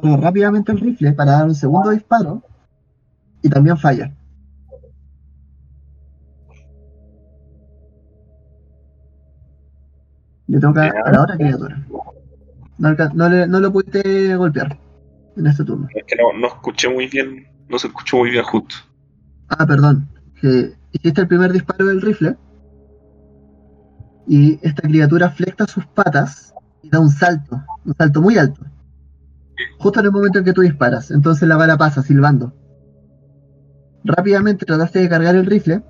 Rápidamente el rifle para dar un segundo disparo y también falla. Le toca a la otra criatura. No, no, le, no lo pudiste golpear en este turno. Es que no, no escuché muy bien, no se escuchó muy bien justo. Ah, perdón. Que hiciste el primer disparo del rifle y esta criatura flecta sus patas y da un salto, un salto muy alto. Justo en el momento en que tú disparas, entonces la bala pasa silbando. Rápidamente trataste de cargar el rifle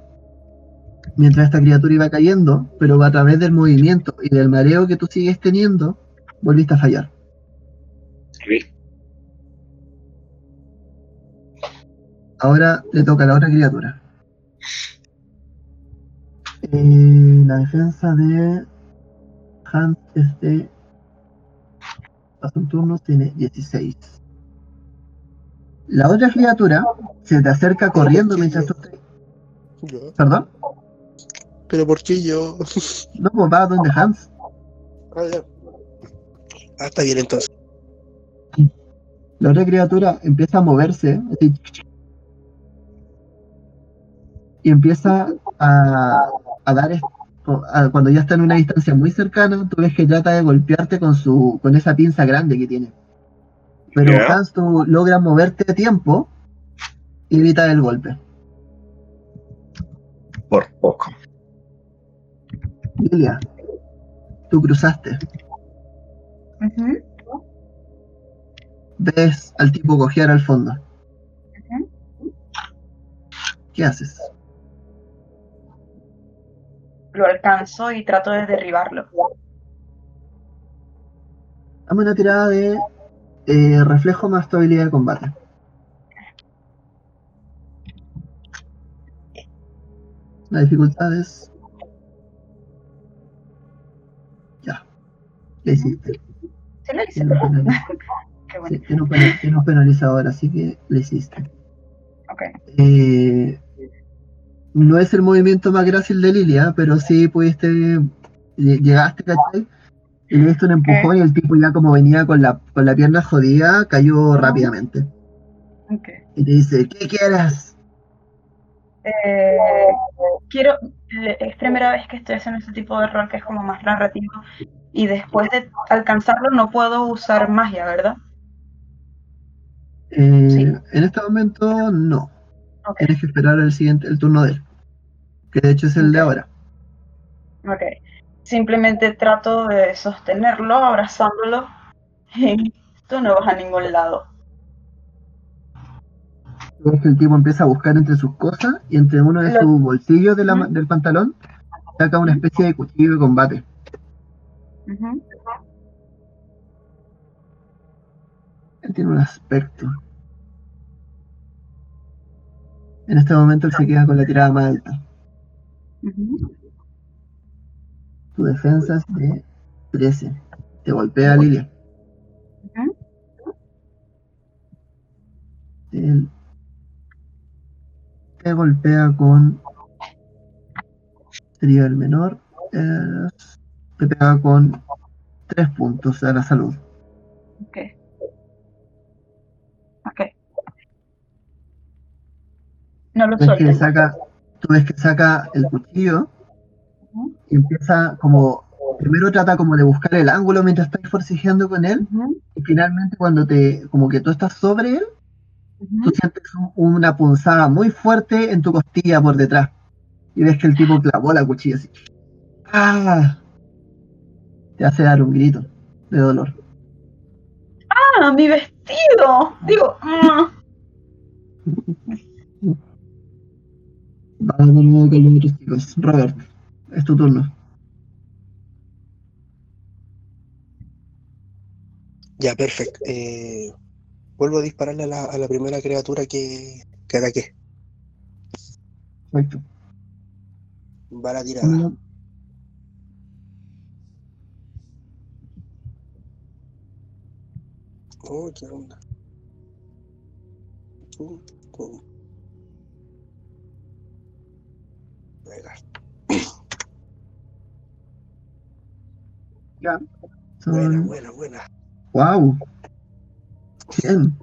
mientras esta criatura iba cayendo, pero a través del movimiento y del mareo que tú sigues teniendo, volviste a fallar. ¿Sí? Ahora le toca a la otra criatura. Eh, la defensa de Hans es de. Pasan un turno, tiene 16. La otra criatura se te acerca corriendo mientras tú. Yo. ¿Perdón? Pero ¿por qué yo? No, pues va donde Hans. Ah, ya. Ah, está bien entonces. La otra criatura empieza a moverse así, y empieza a, a dar a- cuando ya está en una distancia muy cercana, tú ves que trata de golpearte con su con esa pinza grande que tiene. Pero. Hans, tú logras moverte a tiempo y evitar el golpe. Por poco. Lilia, tú cruzaste. Ujú. Ves al tipo cojear al fondo. ¿Qué haces? Lo alcanzo y trato de derribarlo. Dame una tirada de eh, reflejo más tu habilidad de combate. La dificultad es. Ya. Le hiciste. ¿Sí lo hice? Tiene un, <laughs> bueno. sí, tiene un penalizador, así que le hiciste. Ok. Eh, no es el movimiento más grácil de Lilia, pero sí pudiste. lle- Llegaste, ¿cachai? Y le diste un empujón y el tipo ya como venía con la, con la pierna jodida, cayó rápidamente. Ok. Y te dice, ¿qué quieres? Eh, quiero. le- Es primera vez que estoy haciendo este tipo de rol que es como más narrativo. Y después de alcanzarlo no puedo usar magia, ¿verdad? Eh, Sí. En este momento no. Tienes que esperar el siguiente, el turno de él. Que de hecho es el de ahora. Ok. Simplemente trato de sostenerlo, abrazándolo. <laughs> Y tú no vas a ningún lado. El tipo empieza a buscar entre sus cosas y entre uno de Lo- sus bolsillos de la del pantalón saca una especie de cuchillo de combate. Él tiene un aspecto. En este momento él se queda con la tirada más alta. Tu defensa es de 13. Te golpea Lilia. Él te golpea con. Sería el menor. eh, te pega con 3 puntos a la salud. No lo Ves que saca, tú ves que saca el cuchillo y empieza como. Primero trata como de buscar el ángulo mientras estás forcejeando con él. Y finalmente cuando te. como que tú estás sobre él, tú sientes un- una punzada muy fuerte en tu costilla por detrás. Y ves que el tipo clavó la cuchilla así. ¡Ah! Te hace dar un grito de dolor. ¡Ah, mi vestido! Digo, ah. <laughs> Vamos de nuevo con los otros chicos. Robert, es tu turno. Ya, perfecto. Eh, vuelvo a dispararle a la, a la primera criatura que, que ataqué. Perfecto. Bala tirada. Uno, Oh, qué onda. Pum, pum. Ya. Buena, Son... buena, buena. Wow. Bien.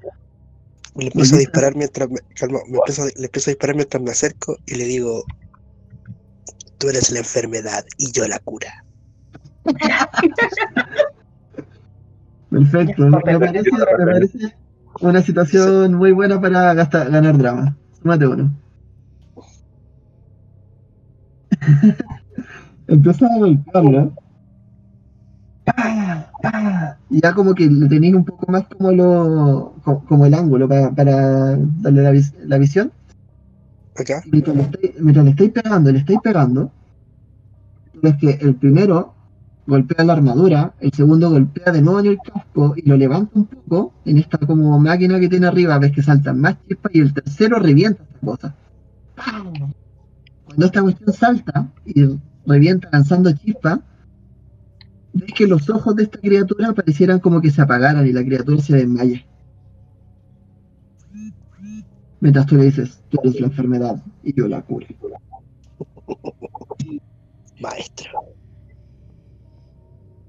Le empiezo a disparar mientras me, calma, me empiezo le empiezo a disparar mientras me acerco y le digo, tú eres la enfermedad y yo la cura. <laughs> Perfecto. Me parece, me parece una situación muy buena para gastar, ganar drama. Súmate uno. <laughs> Empieza a golpearlo. ¡Pah! ¡Pah! Y ya como que le tenéis un poco más como lo co- como el ángulo para, para darle la, vis- la visión. Acá, Y mientras le, estáis, mientras le estáis pegando, le estáis pegando, ves que el primero golpea la armadura, el segundo golpea de nuevo en el casco y lo levanta un poco en esta como máquina que tiene arriba, ves que saltan más chispas y el tercero revienta esta cosa. ¡Pam! Cuando esta cuestión salta y revienta lanzando chispas, ves que los ojos de esta criatura parecieran como que se apagaran y la criatura se desmaya. Mientras tú le dices, tú eres la enfermedad y yo la cura. <laughs> maestro.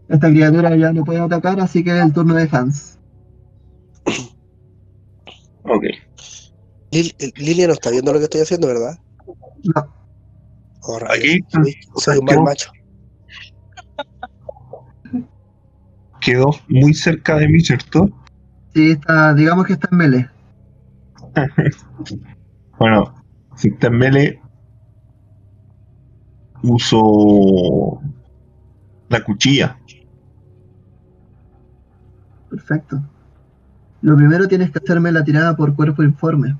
Esta criatura ya no puede atacar, así que es el turno de Hans. Ok. Lil- Lilia no está viendo lo que estoy haciendo, ¿verdad? No, Oh. Aquí Soy, soy un mal macho. quedó muy cerca de mí, ¿cierto? sí, está, digamos que está en melee. <laughs> Bueno, si está en melee, uso la cuchilla. Perfecto. Lo primero tienes que hacerme la tirada por cuerpo informe.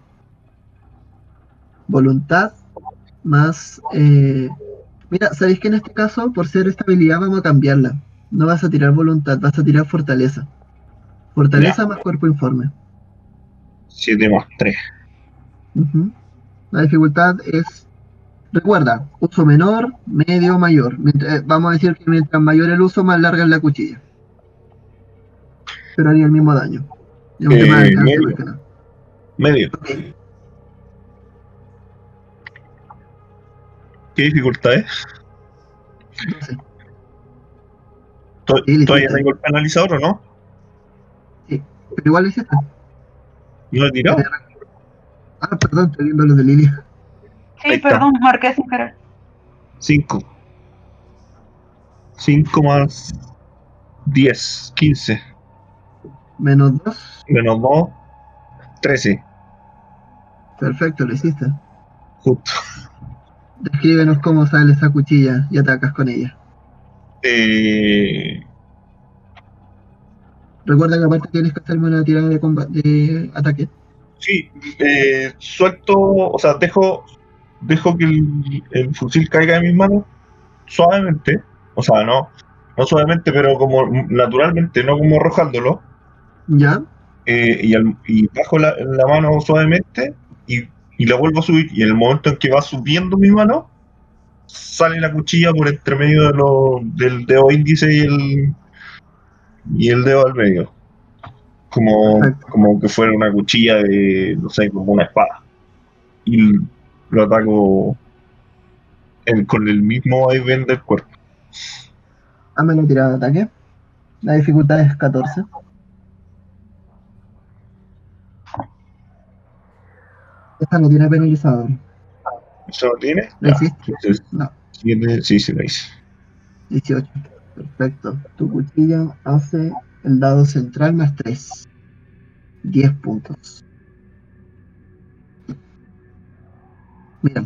Voluntad más... eh, Mira, ¿sabéis que en este caso, por ser esta habilidad, vamos a cambiarla? No vas a tirar voluntad, vas a tirar fortaleza. Fortaleza más cuerpo informe. 7 más 3. Ujú. La dificultad es, recuerda, uso menor, medio, mayor. Mientras- eh, vamos a decir que mientras mayor el uso, más larga es la cuchilla. Pero haría el mismo daño. Eh, medio. más ¿Qué dificultad es? 12. ¿To- Sí, ¿Todavía hay golpe analizador o no? Pero igual lo hiciste. ¿No lo he tirado? Ah, perdón, estoy viendo los de. Ahí Sí, perdón, marqué sin querer. 5. 5 más 10, 15. Menos 2. Menos 2, 13. Perfecto, lo hiciste. Justo. Descríbenos cómo sale esa cuchilla y atacas con ella. Eh, Recuerda que aparte tienes que hacerme una tirada de, comba- de ataque. sí, eh, suelto, o sea, dejo, dejo que el, el fusil caiga en mis manos suavemente. O sea, no, no suavemente, pero como naturalmente, no como arrojándolo. ¿Ya? eh, y, al- y bajo la, la mano suavemente y, la vuelvo a subir. Y en el momento en que va subiendo mi mano, sale la cuchilla por entre medio de lo- del dedo índice y el, y el dedo al medio. Como, como que fuera una cuchilla de, no sé, como una espada. Y lo ataco con el mismo vaivén del cuerpo. Hazme la tirada de ataque. La dificultad es 14. Esta no tiene penalizador. ¿Eso lo tiene? ¿Lo Ya, hiciste? entonces, No. tiene- sí, sí, lo hice. 18. Perfecto. Tu cuchilla hace el dado central más 3. 10 puntos. Mira.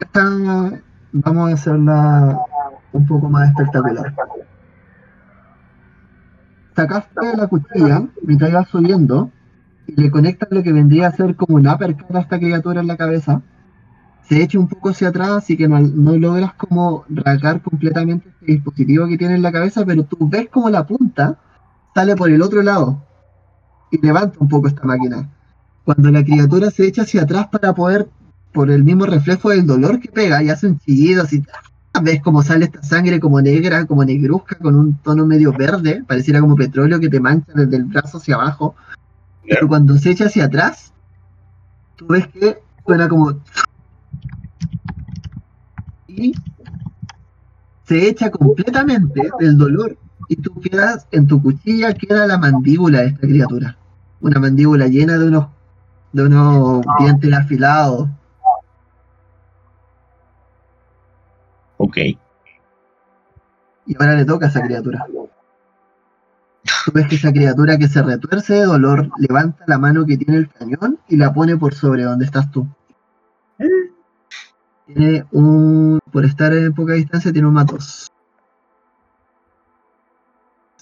Esta vamos a hacerla un poco más espectacular. Sacaste la cuchilla mientras ibas subiendo y le conectas lo que vendría a ser como un uppercut a esta criatura en la cabeza se echa un poco hacia atrás, así que no, no logras como rasgar completamente este dispositivo que tiene en la cabeza, pero tú ves como la punta sale por el otro lado y levanta un poco esta máquina. Cuando la criatura se echa hacia atrás para poder, por el mismo reflejo del dolor que pega, y hace un chillido así, ves como sale esta sangre como negra, como negruzca, con un tono medio verde, pareciera como petróleo que te mancha desde el brazo hacia abajo. Pero cuando se echa hacia atrás, tú ves que suena como y se echa completamente del dolor y tú quedas, en tu cuchilla queda la mandíbula de esta criatura. Una mandíbula llena de unos, de unos dientes afilados. Ok. Y ahora le toca a esa criatura. Tú ves que esa criatura que se retuerce de dolor levanta la mano que tiene el cañón y la pone por sobre donde estás tú. Tiene un. Por estar en poca distancia, tiene un más dos.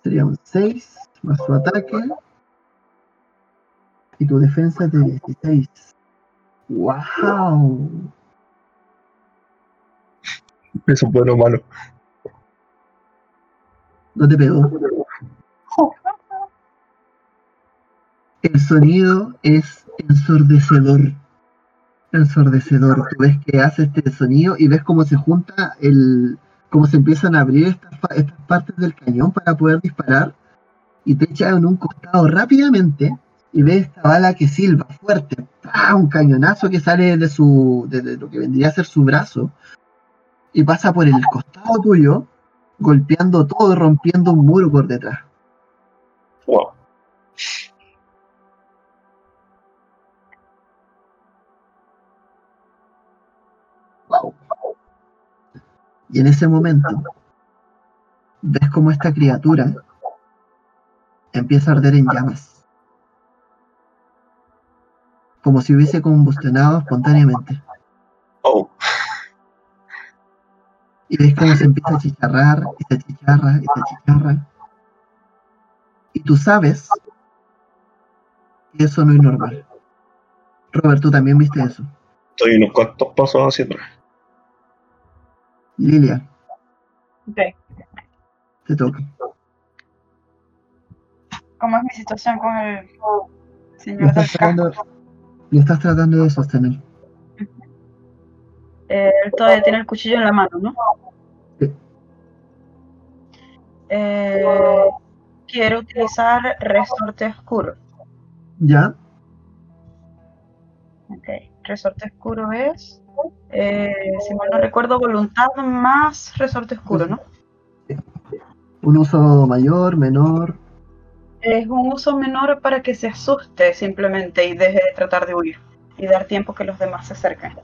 Sería un 6 más su ataque. Y tu defensa es de 16. ¡Wow! Es bueno o malo. No te pegó. El sonido es ensordecedor. Ensordecedor. Tú ves que hace este sonido y ves cómo se junta el. cómo se empiezan a abrir estas, estas partes del cañón para poder disparar. Y te echa en un costado rápidamente. Y ves esta bala que silba fuerte. ¡Pah! Un cañonazo que sale de su. de, de lo que vendría a ser su brazo. Y pasa por el costado tuyo. Golpeando todo, rompiendo un muro por detrás. Y en ese momento ves como esta criatura empieza a arder en llamas. Como si hubiese combustionado espontáneamente. Oh. Y ves cómo se empieza a chicharrar, y se chicharra, y se chicharra. Y tú sabes que eso no es normal. Robert, tú también viste eso. Estoy unos cuantos pasos hacia atrás. Lilia, Ok. te toca. ¿Cómo es mi situación con el señor estás tratando, lo estás tratando de sostener. Eh, él todavía tiene el cuchillo en la mano, ¿no? Sí. Eh, quiero utilizar resorte oscuro. ¿Ya? Ok. Resorte oscuro es, eh, si mal no recuerdo, voluntad más resorte oscuro, ¿no? Un uso mayor, menor. Es un uso menor para que se asuste simplemente y deje de tratar de huir y dar tiempo que los demás se acerquen.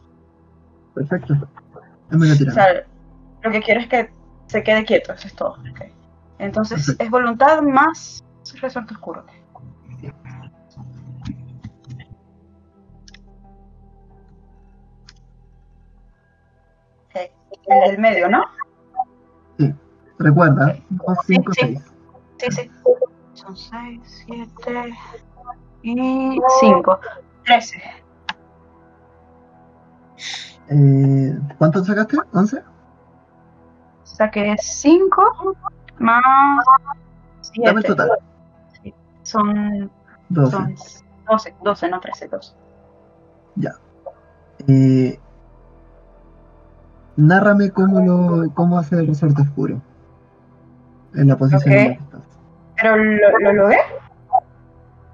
Perfecto. O sea, lo que quiero es que se quede quieto, eso es todo. Entonces, Perfecto. es voluntad más resorte oscuro. El del medio, ¿no? Recuerda, 2, 5, Sí, sí. 6. Sí, sí. Son 6, 7 y 5. 13. Eh, ¿Cuánto sacaste? ¿11? Saqué 5 más Dame el 7. total. Son, 12. son 12, 12, no 13, 12. Eh, nárrame cómo, lo, cómo hace el resorte oscuro. En la posición Ok. en la que estás. Pero lo, lo logré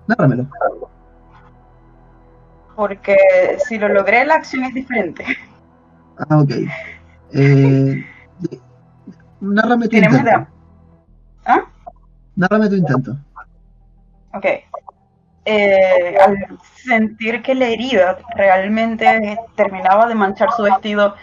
Nárramelo. porque si lo logré, la acción es diferente. Ah, ok. Eh, nárrame tu intento. ¿Ah? Nárrame tu intento. Ok. Eh, al sentir que la herida realmente terminaba de manchar su vestido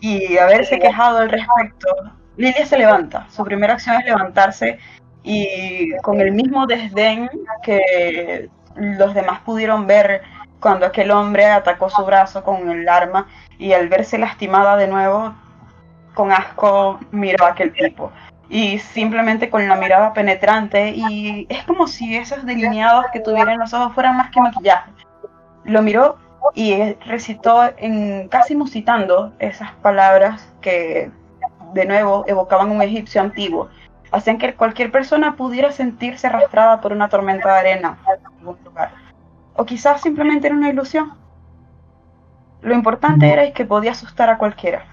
y haberse quejado al respecto, Lilia se levanta. Su primera acción es levantarse y con el mismo desdén que los demás pudieron ver cuando aquel hombre atacó su brazo con el arma y al verse lastimada de nuevo, con asco miró a aquel tipo y simplemente con la mirada penetrante y es como si esos delineados que tuviera en los ojos fueran más que maquillaje. Lo miró y recitó en casi musitando esas palabras que de nuevo evocaban un egipcio antiguo. Hacían que cualquier persona pudiera sentirse arrastrada por una tormenta de arena en algún lugar. O quizás simplemente era una ilusión. Lo importante era que podía asustar a cualquiera.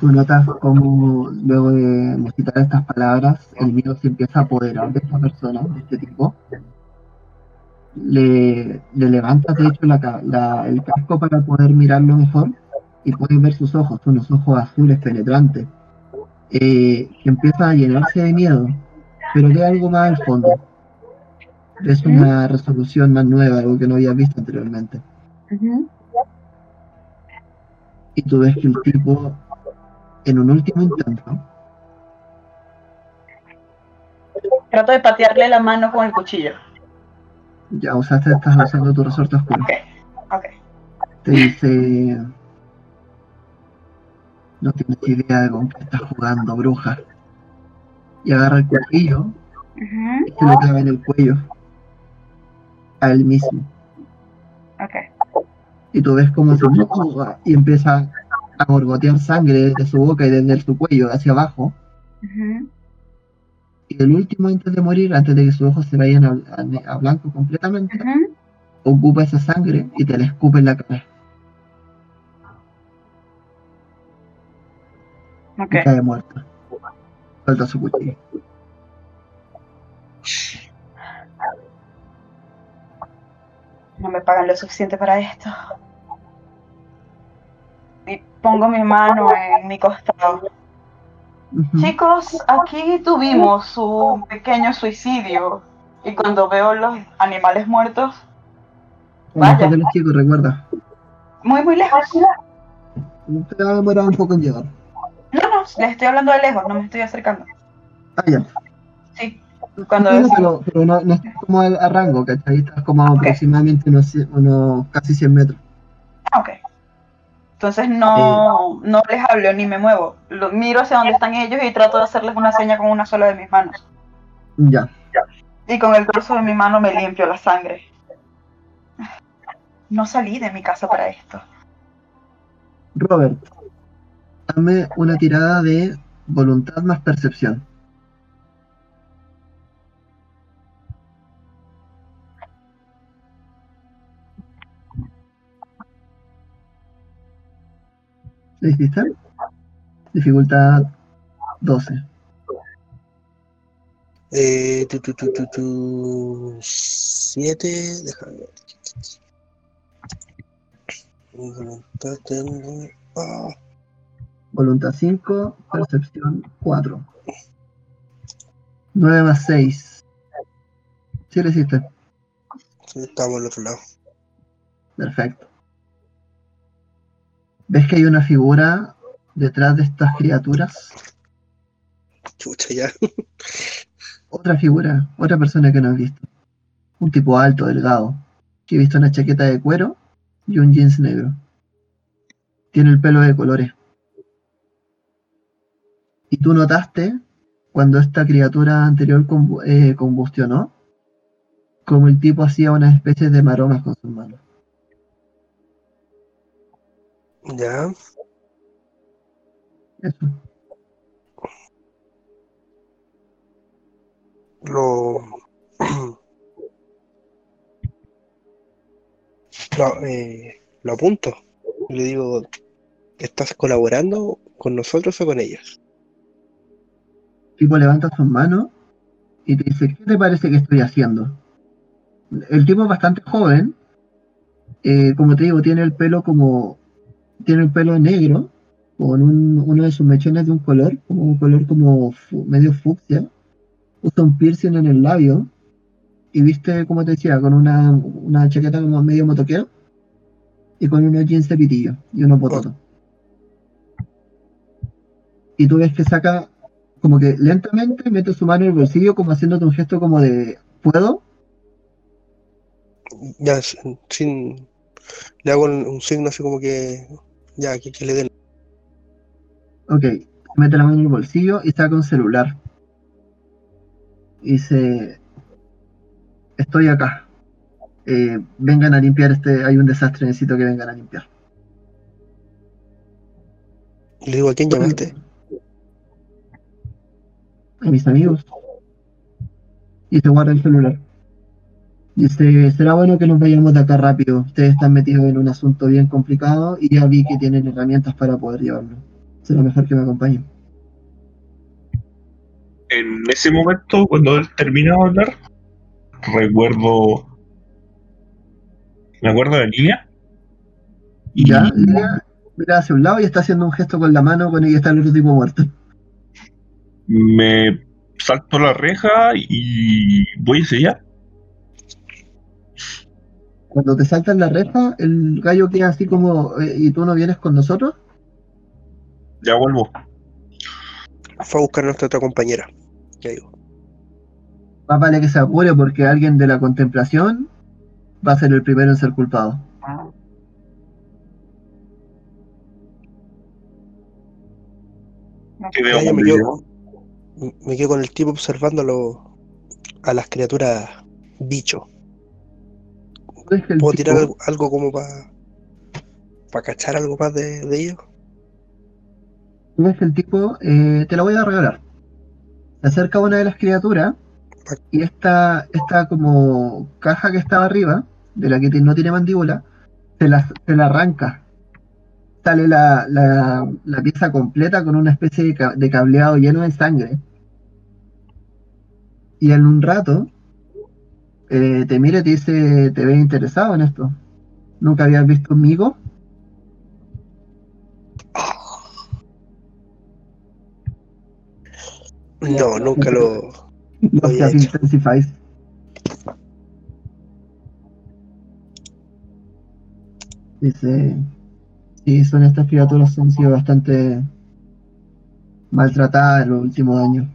Tú notas cómo luego de musitar estas palabras, el miedo se empieza a apoderar de esta persona, de este tipo. Le, le levantas, de hecho, la ca- la- el casco para poder mirarlo mejor y puedes ver sus ojos, unos ojos azules penetrantes, eh, que empieza a llenarse de miedo, pero ve algo más al fondo. Es una resolución más nueva, algo que no había visto anteriormente. Y tú ves que el tipo, en un último intento, Trato de patearle la mano con el cuchillo. Ya usaste, estás usando tu resorte oscuro. Ok, ok. te dice no tienes idea de con qué estás jugando bruja y agarra el cuchillo Ujú. y se lo clava en el cuello a él mismo Ok. y tú ves cómo se y empieza a borbotear sangre desde su boca y desde su cuello hacia abajo Ujú. Y el último antes de morir antes de que sus ojos se vayan a, a- a blanco completamente ocupa esa sangre y te la escupe en la cara Ok. y cae muerta suelta su cuchillo No me pagan lo suficiente para esto. Y pongo mi mano en mi costado. Chicos, aquí tuvimos un pequeño suicidio. Y cuando veo los animales muertos, Vaya. de los chicos recuerda muy, muy lejos. te va a demorar un poco en llegar No, no, les estoy hablando de lejos, no me estoy acercando. ah ya Sí, cuando decimos- pero, pero no, no estás como a rango, ¿cachai? Estás como aproximadamente unos, unos casi 100 metros. Ah, ok. Entonces no, no les hablo ni me muevo. Lo, miro hacia donde están ellos y trato de hacerles una seña con una sola de mis manos. Ya. Y con el dorso de mi mano me limpio la sangre. No salí de mi casa para esto. Robert, dame una tirada de voluntad más percepción. ¿Lo hiciste? Dificultad 12. Eh, tu, tu, tu, tu, tu, siete, déjame ver. Voluntad tengo. Voluntad 5, percepción 4. 9 más 6. Sí lo hiciste. sí, estamos al otro lado. Perfecto. ¿Ves que hay una figura detrás de estas criaturas? Chucha, ya. Otra figura, otra persona que no has visto. Un tipo alto, delgado, que he visto una chaqueta de cuero y un jeans negro. Tiene el pelo de colores. Y tú notaste, cuando esta criatura anterior eh, combustionó, como el tipo hacía una especie de maromas con sus manos. Ya. Eso. Lo. <clears throat> lo, eh, apunto. Le digo, ¿estás colaborando con nosotros o con ellas? El tipo levanta sus manos y te dice, ¿qué te parece que estoy haciendo? El tipo es bastante joven, eh, como te digo, tiene el pelo como, tiene el pelo negro, con un- uno de sus mechones de un color, como un color como medio fucsia, usa un piercing en el labio, y viste, como te decía, con una, una chaqueta como medio motoquero, y con unos jeans de pitillo, y unos bototos. Y tú ves que saca como que lentamente mete su mano en el bolsillo como haciéndote un gesto como de ¿puedo? Ya, sin. sin- le hago un signo así como que. Ya, que, que le den. Ok, mete la mano en el bolsillo y saca un celular. Y dice estoy acá. Eh, vengan a limpiar este, hay un desastre, necesito que vengan a limpiar. Le digo, ¿a quién llamaste? A mis amigos. Y se guarda el celular. Dice, será bueno que nos vayamos de acá rápido. Ustedes están metidos en un asunto bien complicado y ya vi que tienen herramientas para poder llevarlo. Será mejor que me acompañen. En ese momento, cuando él termina de hablar, recuerdo. Me acuerdo de Lilia. Y ¿Ya? Lilia? mira hacia un lado y está haciendo un gesto con la mano con el que está el otro tipo muerto. Me salto la reja y voy hacia allá. Cuando te saltas la reja, el gallo queda así como, eh, ¿y tú no vienes con nosotros? Ya vuelvo. Fue a buscar a nuestra otra compañera. Ya digo. Más vale que se apure porque alguien de la contemplación va a ser el primero en ser culpado. Veo yo me, quedo, me quedo con el tipo los- a las criaturas bicho. ¿Puedo tirar algo, algo como para para cachar algo más de, de ellos? tú ves el tipo, eh, te la voy a regalar. Se acerca una de las criaturas y esta, esta como caja que estaba arriba, de la que no tiene mandíbula, se la, se la arranca. Sale la, la- la pieza completa con una especie de cableado lleno de sangre. Y en un rato eh, te mira y te dice, te ves interesado en esto. ¿Nunca habías visto un migo? No, <laughs> nunca lo. <laughs> Los que hecho. Intensifies. Dice, sí, son estas criaturas han sido bastante maltratadas en los últimos años.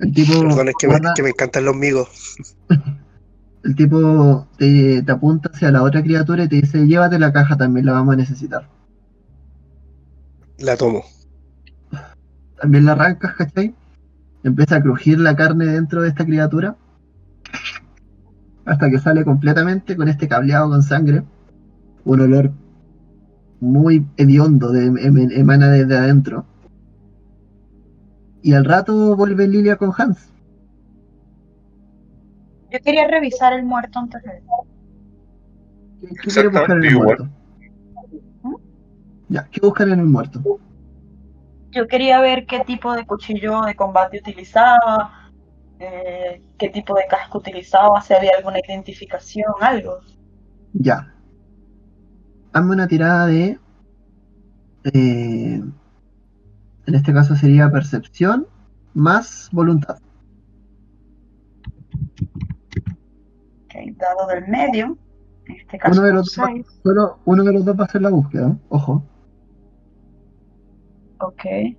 El tipo, Perdón, es que me, guarda- que me encantan los migos. <laughs> el tipo te, te apunta hacia la otra criatura y te dice, llévate la caja también, la vamos a necesitar. La tomo. también la arrancas, ¿cachai? Empieza a crujir la carne dentro de esta criatura hasta que sale completamente con este cableado con sangre. Un olor muy hediondo de, em- emana desde adentro. Y al rato vuelve Lilia con Hans. Yo quería revisar el muerto antes de ¿Qué, qué quiere buscar en el igual. muerto? Ya, ¿qué buscan en el muerto? Yo quería ver qué tipo de cuchillo de combate utilizaba, eh, qué tipo de casco utilizaba, si había alguna identificación, algo. Ya. Hazme una tirada de. eh, en este caso sería percepción más voluntad. Ok, dado del medio, en este caso Uno de los dos. Solo uno de los dos va a hacer la búsqueda. Ojo. Ok. Que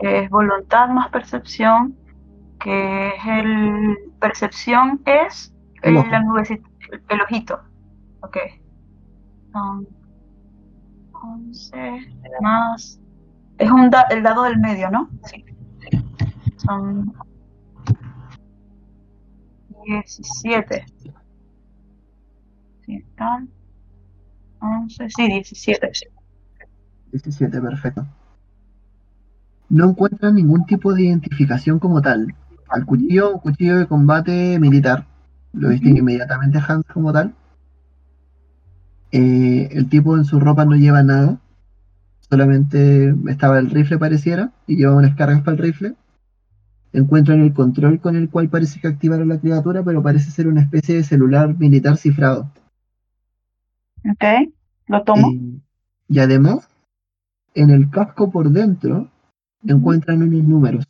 es voluntad más percepción. Que es el. Percepción es El el, ojo. la nubecita, el, el ojito. Ok. Son 11 más. Es un da- el dado del medio, ¿no? Sí. Son 17. Sí, están. 11, sí, 17. 17, perfecto. No encuentran ningún tipo de identificación como tal. Al cuchillo, un cuchillo de combate militar. Lo distingue inmediatamente Hans como tal. Eh, el tipo en su ropa no lleva nada. Solamente estaba el rifle pareciera y lleva unas cargas para el rifle. Encuentran el control con el cual parece que activaron la criatura, pero parece ser una especie de celular militar cifrado. Ok, lo tomo. Y, y además, en el casco por dentro encuentran unos números: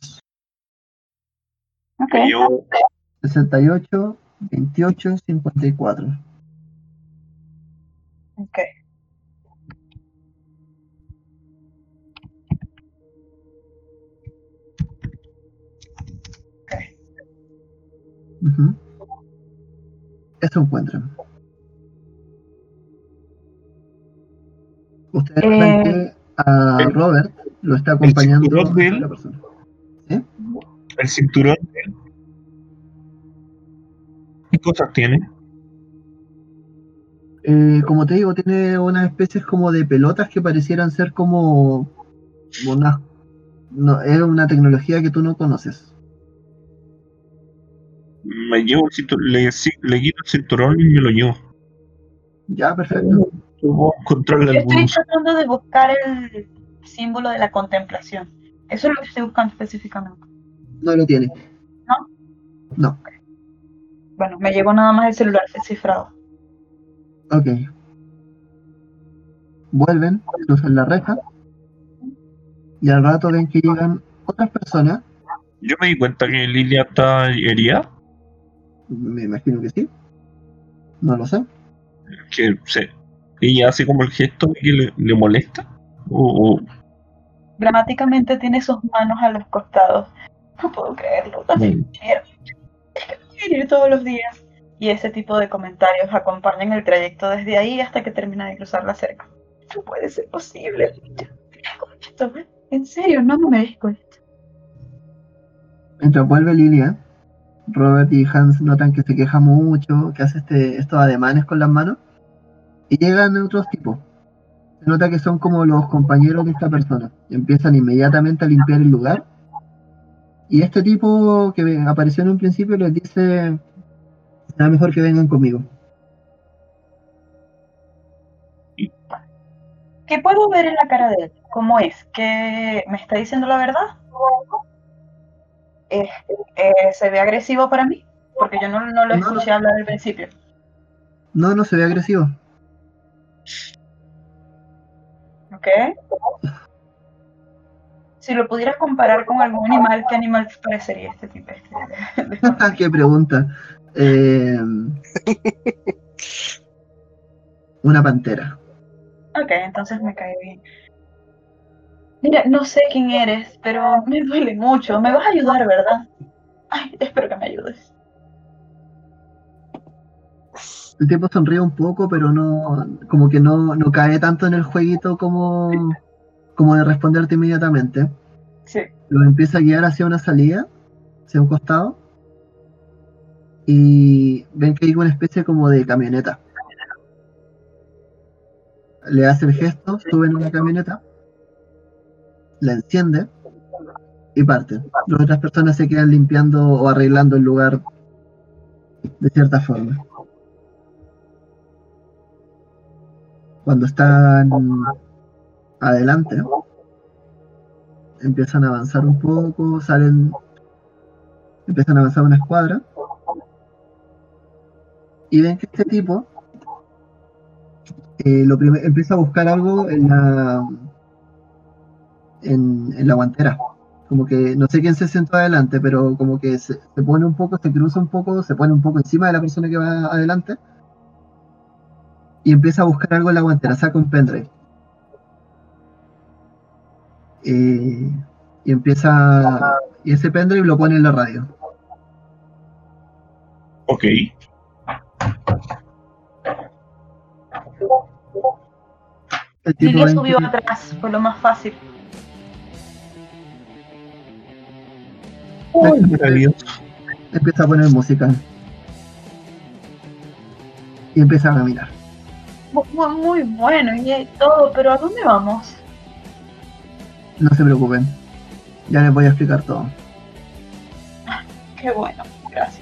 Ok, Yo 68, 28, 54. ok. Ujú. Eso encuentran. Ustedes Eh, ven que a Robert lo está acompañando cinturón de él. la persona. el cinturón. de él. ¿Qué cosas tiene? Eh, como te digo, tiene unas especies como de pelotas que parecieran ser como una, no, es una tecnología que tú no conoces. Me llevo el cinturón, le, sí, le quito el cinturón y me lo llevo. Ya, perfecto. Yo estoy tratando de buscar el símbolo de la contemplación. Eso es lo que estoy buscando específicamente. No lo tiene. ¿No? No. bueno, me llegó nada más el celular descifrado. Ok. Vuelven, cruzan la reja. Y al rato ven que llegan otras personas. Yo me di cuenta que Lilia está herida. Me imagino que sí. No lo sé. Que se, ella hace como el gesto que le, le molesta. O, o- Dramáticamente tiene sus manos a los costados. No puedo creerlo. También quiero. Es que quiero ir todos los días. Y ese tipo de comentarios acompañan el trayecto desde ahí hasta que termina de cruzar la cerca. No puede ser posible. En serio, no me merezco esto. Mientras vuelve Lilia, Robert y Hans notan que se queja mucho, que hace este, estos ademanes con las manos. Y llegan otros tipos. Se nota que son como los compañeros de esta persona. Y empiezan inmediatamente a limpiar el lugar. Y este tipo que apareció en un principio les dice, será mejor que vengan conmigo. ¿Qué puedo ver en la cara de él? ¿Cómo es? ¿Que me está diciendo la verdad? Eh, eh, ¿Se ve agresivo para mí? Porque yo no, no lo No, no. escuché hablar al principio. No, no se ve agresivo. ¿Ok? Si lo pudieras comparar con algún animal, ¿qué animal te parecería este tipo? Este, <laughs> de- Qué pregunta. Eh, <laughs> una pantera. ok, entonces me cae bien. Mira, no sé quién eres, pero me duele mucho. Me vas a ayudar, ¿verdad? Ay, espero que me ayudes. El tipo sonríe un poco, pero no, como que no, no cae tanto en el jueguito como, como de responderte inmediatamente. Sí. Lo empieza a guiar hacia una salida, hacia un costado. Y ven que hay una especie como de camioneta. Le hace el gesto, suben a una camioneta, la enciende y parte. Las otras personas se quedan limpiando o arreglando el lugar de cierta forma. Cuando están adelante, empiezan a avanzar un poco, salen, empiezan a avanzar una escuadra y ven que este tipo eh, empieza a buscar algo en la en, en la guantera. Como que no sé quién se sentó adelante, pero como que se, se pone un poco, se cruza un poco, se pone un poco encima de la persona que va adelante y empieza a buscar algo en la guantera, saca un pendrive. Eh, y empieza. Y ese pendrive lo pone en la radio. ok. El tipo subió atrás, fue lo más fácil. Maravilloso. empieza a poner música. Y empieza a caminar. Mu- mu- Muy, bueno y todo, pero ¿a dónde vamos? No se preocupen. Ya les voy a explicar todo. <laughs> Qué bueno, gracias.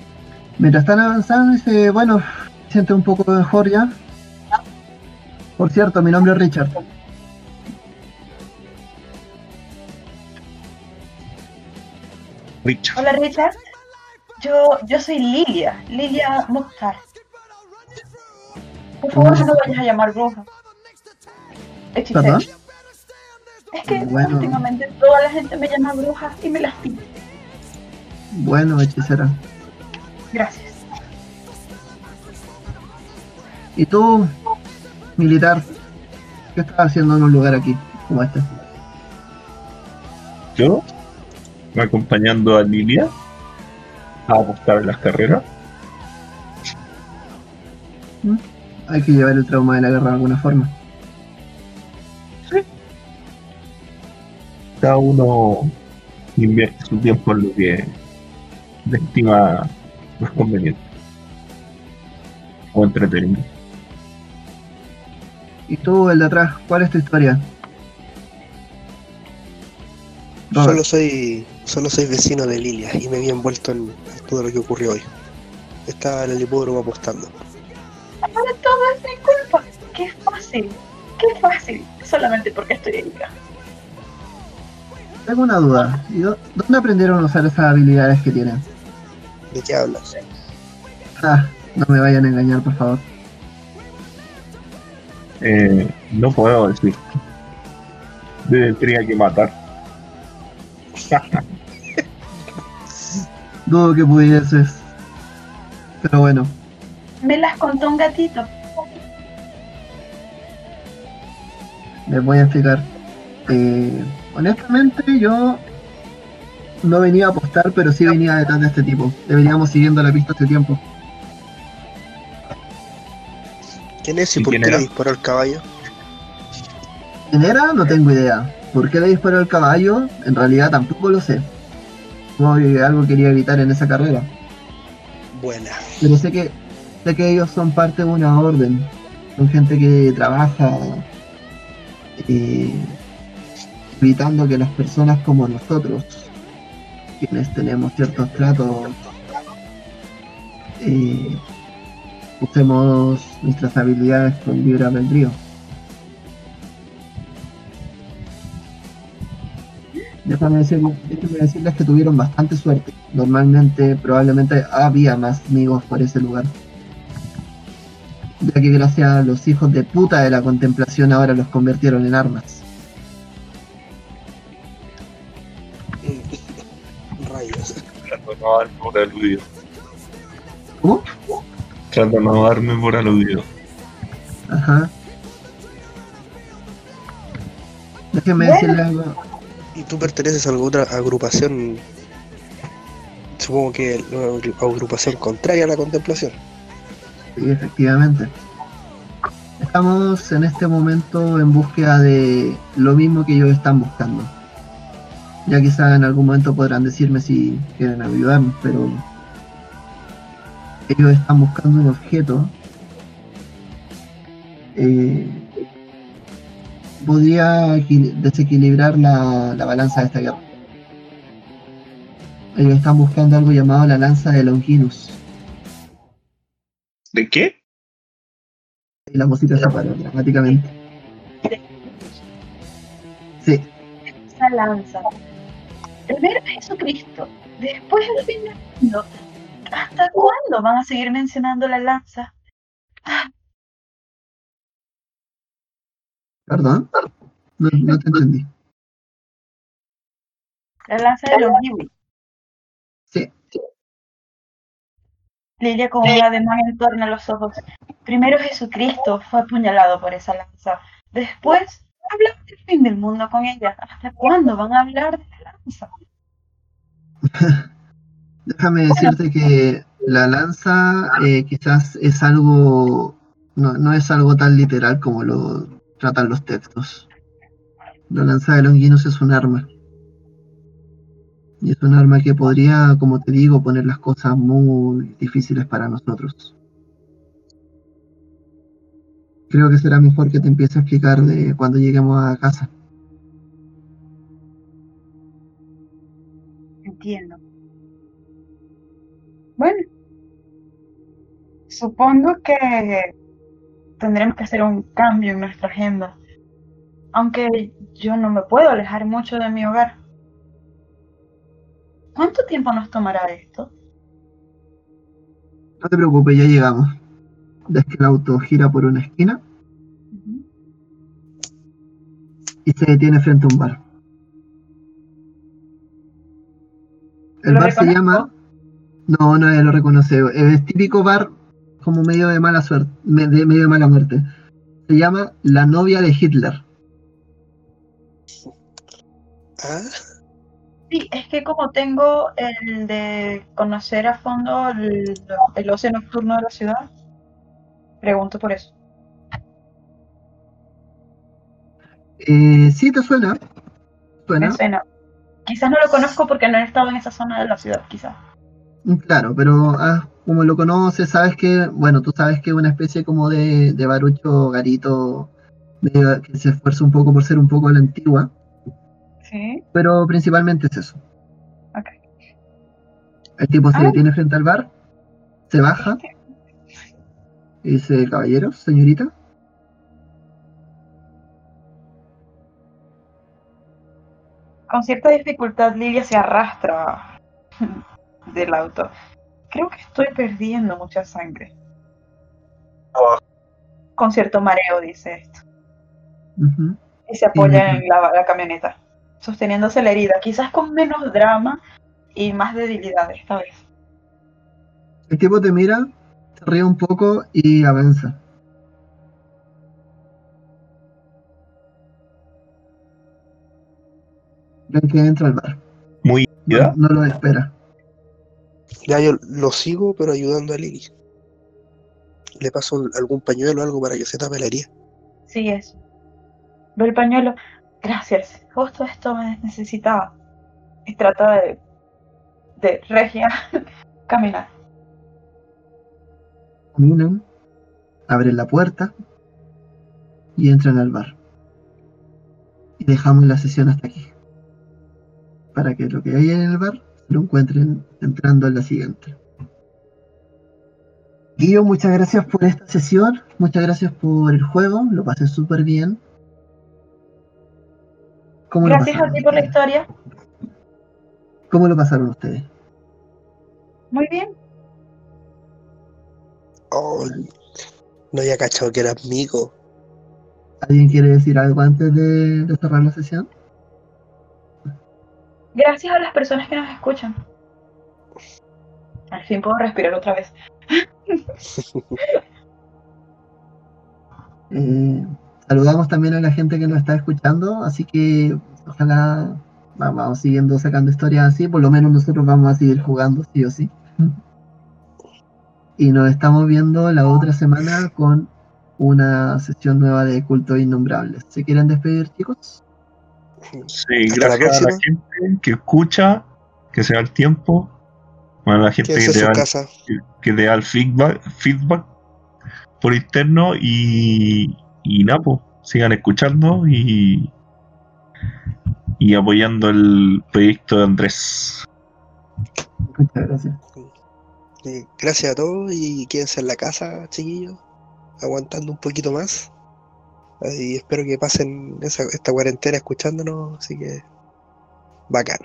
Mientras están avanzando, dice, bueno, siente un poco mejor ya. Por cierto, mi nombre es Richard. Richard. Hola Richard, yo, yo soy Lilia, Lilia Mukhtar. Por favor, no me vayas a llamar bruja. Hechicera. ¿Perdón? Es que Bueno. últimamente toda la gente me llama bruja y me lastima. Bueno, hechicera. Gracias. ¿Y tú, militar? ¿Qué estás haciendo en un lugar aquí, como este? Yo, acompañando a Lilia a apostar en las carreras. Hay que llevar el trauma de la guerra de alguna forma. Cada uno invierte su tiempo en lo que le estima más conveniente o entretenido. ¿Y tú, el de atrás, cuál es tu historia? Robert. Solo soy, solo soy vecino de Lilia y me vi envuelto en todo lo que ocurrió hoy. Estaba en el hipódromo apostando. Ahora todo es mi culpa. Qué fácil, qué fácil. Solamente porque estoy herida. Tengo una duda. ¿Y dó- ¿Dónde aprendieron a usar esas habilidades que tienen? ¿De qué hablas? Ah, no me vayan a engañar, por favor. Eh, no puedo decir. Tenía que matar. Dudo que pudieses. Pero bueno, Me las contó un gatito. les voy a explicar. Eh, honestamente, yo no venía a apostar, pero sí venía detrás de este tipo. Le veníamos siguiendo la pista hace tiempo. ¿Quién es y ¿Y por quién qué le disparó al caballo? ¿Quién era? No tengo idea. ¿Por qué le disparó el caballo? En realidad tampoco lo sé. Que algo quería evitar en esa carrera. Buena. Pero sé que sé que ellos son parte de una orden. Son gente que trabaja eh, evitando que las personas como nosotros, quienes tenemos ciertos tratos, eh, usemos nuestras habilidades con libre albedrío. Déjame, decir, déjame decirles que tuvieron bastante suerte. Normalmente, probablemente había más amigos por ese lugar. Ya que gracias a los hijos de puta de la contemplación ahora los convirtieron en armas. <laughs> Rayos. Trato de no darme por aludido. ¿Cómo? Trato de no darme por aludido. Ajá. Déjenme Bueno. decirles algo. ¿Y tú perteneces a alguna agrupación? Supongo que una agrupación contraria a la contemplación. Sí, efectivamente. Estamos en este momento en búsqueda de lo mismo que ellos están buscando. Ya quizá en algún momento podrán decirme si quieren ayudarnos, pero ellos están buscando un objeto. eh, podría equil- desequilibrar la, la balanza de esta guerra. Ellos están buscando algo llamado la lanza de Longinus. ¿De qué? Y la música se paró dramáticamente. Sí, Esa lanza. Primero Jesucristo, después el fin del mundo. ¿Hasta cuándo van a seguir mencionando la lanza? Perdón. No, no te entendí. La lanza de los Kiwi. Sí, Lilia con un torno a los ojos. Primero Jesucristo fue apuñalado por esa lanza. Después hablan del fin del mundo con ella. ¿Hasta cuándo van a hablar de la lanza? <laughs> déjame decirte que la lanza eh, quizás es algo, no, no es algo tan literal como lo tratan los textos. La lanza de Longinus es un arma. Y es un arma que podría, como te digo, poner las cosas muy difíciles para nosotros. Creo que será mejor que te empiece a explicar de cuando lleguemos a casa. Entiendo. Bueno, supongo que tendremos que hacer un cambio en nuestra agenda. Aunque yo no me puedo alejar mucho de mi hogar. ¿Cuánto tiempo nos tomará esto? No te preocupes, ya llegamos. Ves que el auto gira por una esquina y se detiene frente a un bar. El ¿Lo bar se llama. No, no lo reconoce. Es típico bar como medio de mala suerte, de medio de mala muerte. Se llama La novia de Hitler. Ah, Sí, es que como tengo el de conocer a fondo el, el ocio nocturno de la ciudad, pregunto por eso. Eh, sí, te suena. Me Suena. suena. Quizás no lo conozco porque no he estado en esa zona de la ciudad, quizás. Claro, pero ah, como lo conoces, sabes que, bueno, tú sabes que es una especie como de, de barucho garito medio que se esfuerza un poco por ser un poco a la antigua, Sí. pero principalmente es eso. Ok. El tipo se Ah. detiene frente al bar, se baja y dice, caballeros, señorita, Con cierta dificultad Lilia se arrastra del auto creo que estoy perdiendo mucha sangre. Oh. Con cierto mareo, dice esto. Y se apoya en la, la camioneta, sosteniéndose la herida, quizás con menos drama y más debilidad esta vez. El tipo te mira, se ríe un poco y avanza. Ven que entra al bar. Muy No, no lo espera. Ya yo lo sigo, pero ayudando a Lily. Le paso algún pañuelo o algo para que se tape la herida. Sí, es. Ve el pañuelo. Gracias. Justo esto me necesitaba. Y trata de. de regia <laughs> caminar. Caminan, abren la puerta y entran al bar. Y dejamos la sesión hasta aquí. Para que lo que hay en el bar lo encuentren entrando en la siguiente. Guillo, muchas gracias por esta sesión. Muchas gracias por el juego. Lo pasé súper bien. ¿Cómo lo Gracias a pasaron ti por la ustedes? historia. ¿Cómo lo pasaron ustedes? Muy bien. Oh, no había cachado que era amigo. ¿Alguien quiere decir algo antes de, de cerrar la sesión? Gracias a las personas que nos escuchan. Al fin puedo respirar otra vez. <laughs> Eh, saludamos también a la gente que nos está escuchando, así que ojalá va- vamos siguiendo sacando historias así, por lo menos nosotros vamos a seguir jugando sí o sí. Y nos estamos viendo la otra semana con una sesión nueva de Cultos Innombrables. ¿Se quieren despedir, chicos? Sí, Hasta la gracias a la gente que escucha, que se da el tiempo. Bueno, a la gente que te, da, que te da el feedback, feedback por interno y, y nada, pues, sigan escuchando y, y apoyando el proyecto de Andrés. Muchas gracias. Gracias a todos y quédense en la casa, chiquillos, aguantando un poquito más. Y espero que pasen esta cuarentena escuchándonos, así que bacán.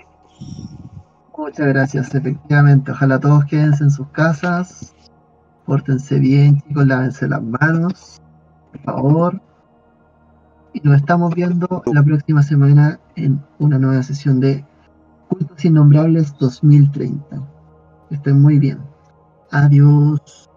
Muchas gracias, efectivamente. Ojalá todos quédense en sus casas. Pórtense bien, chicos, lávense las manos, por favor. Y nos estamos viendo la próxima semana en una nueva sesión de Cultos Innombrables 2030. Que estén muy bien. Adiós.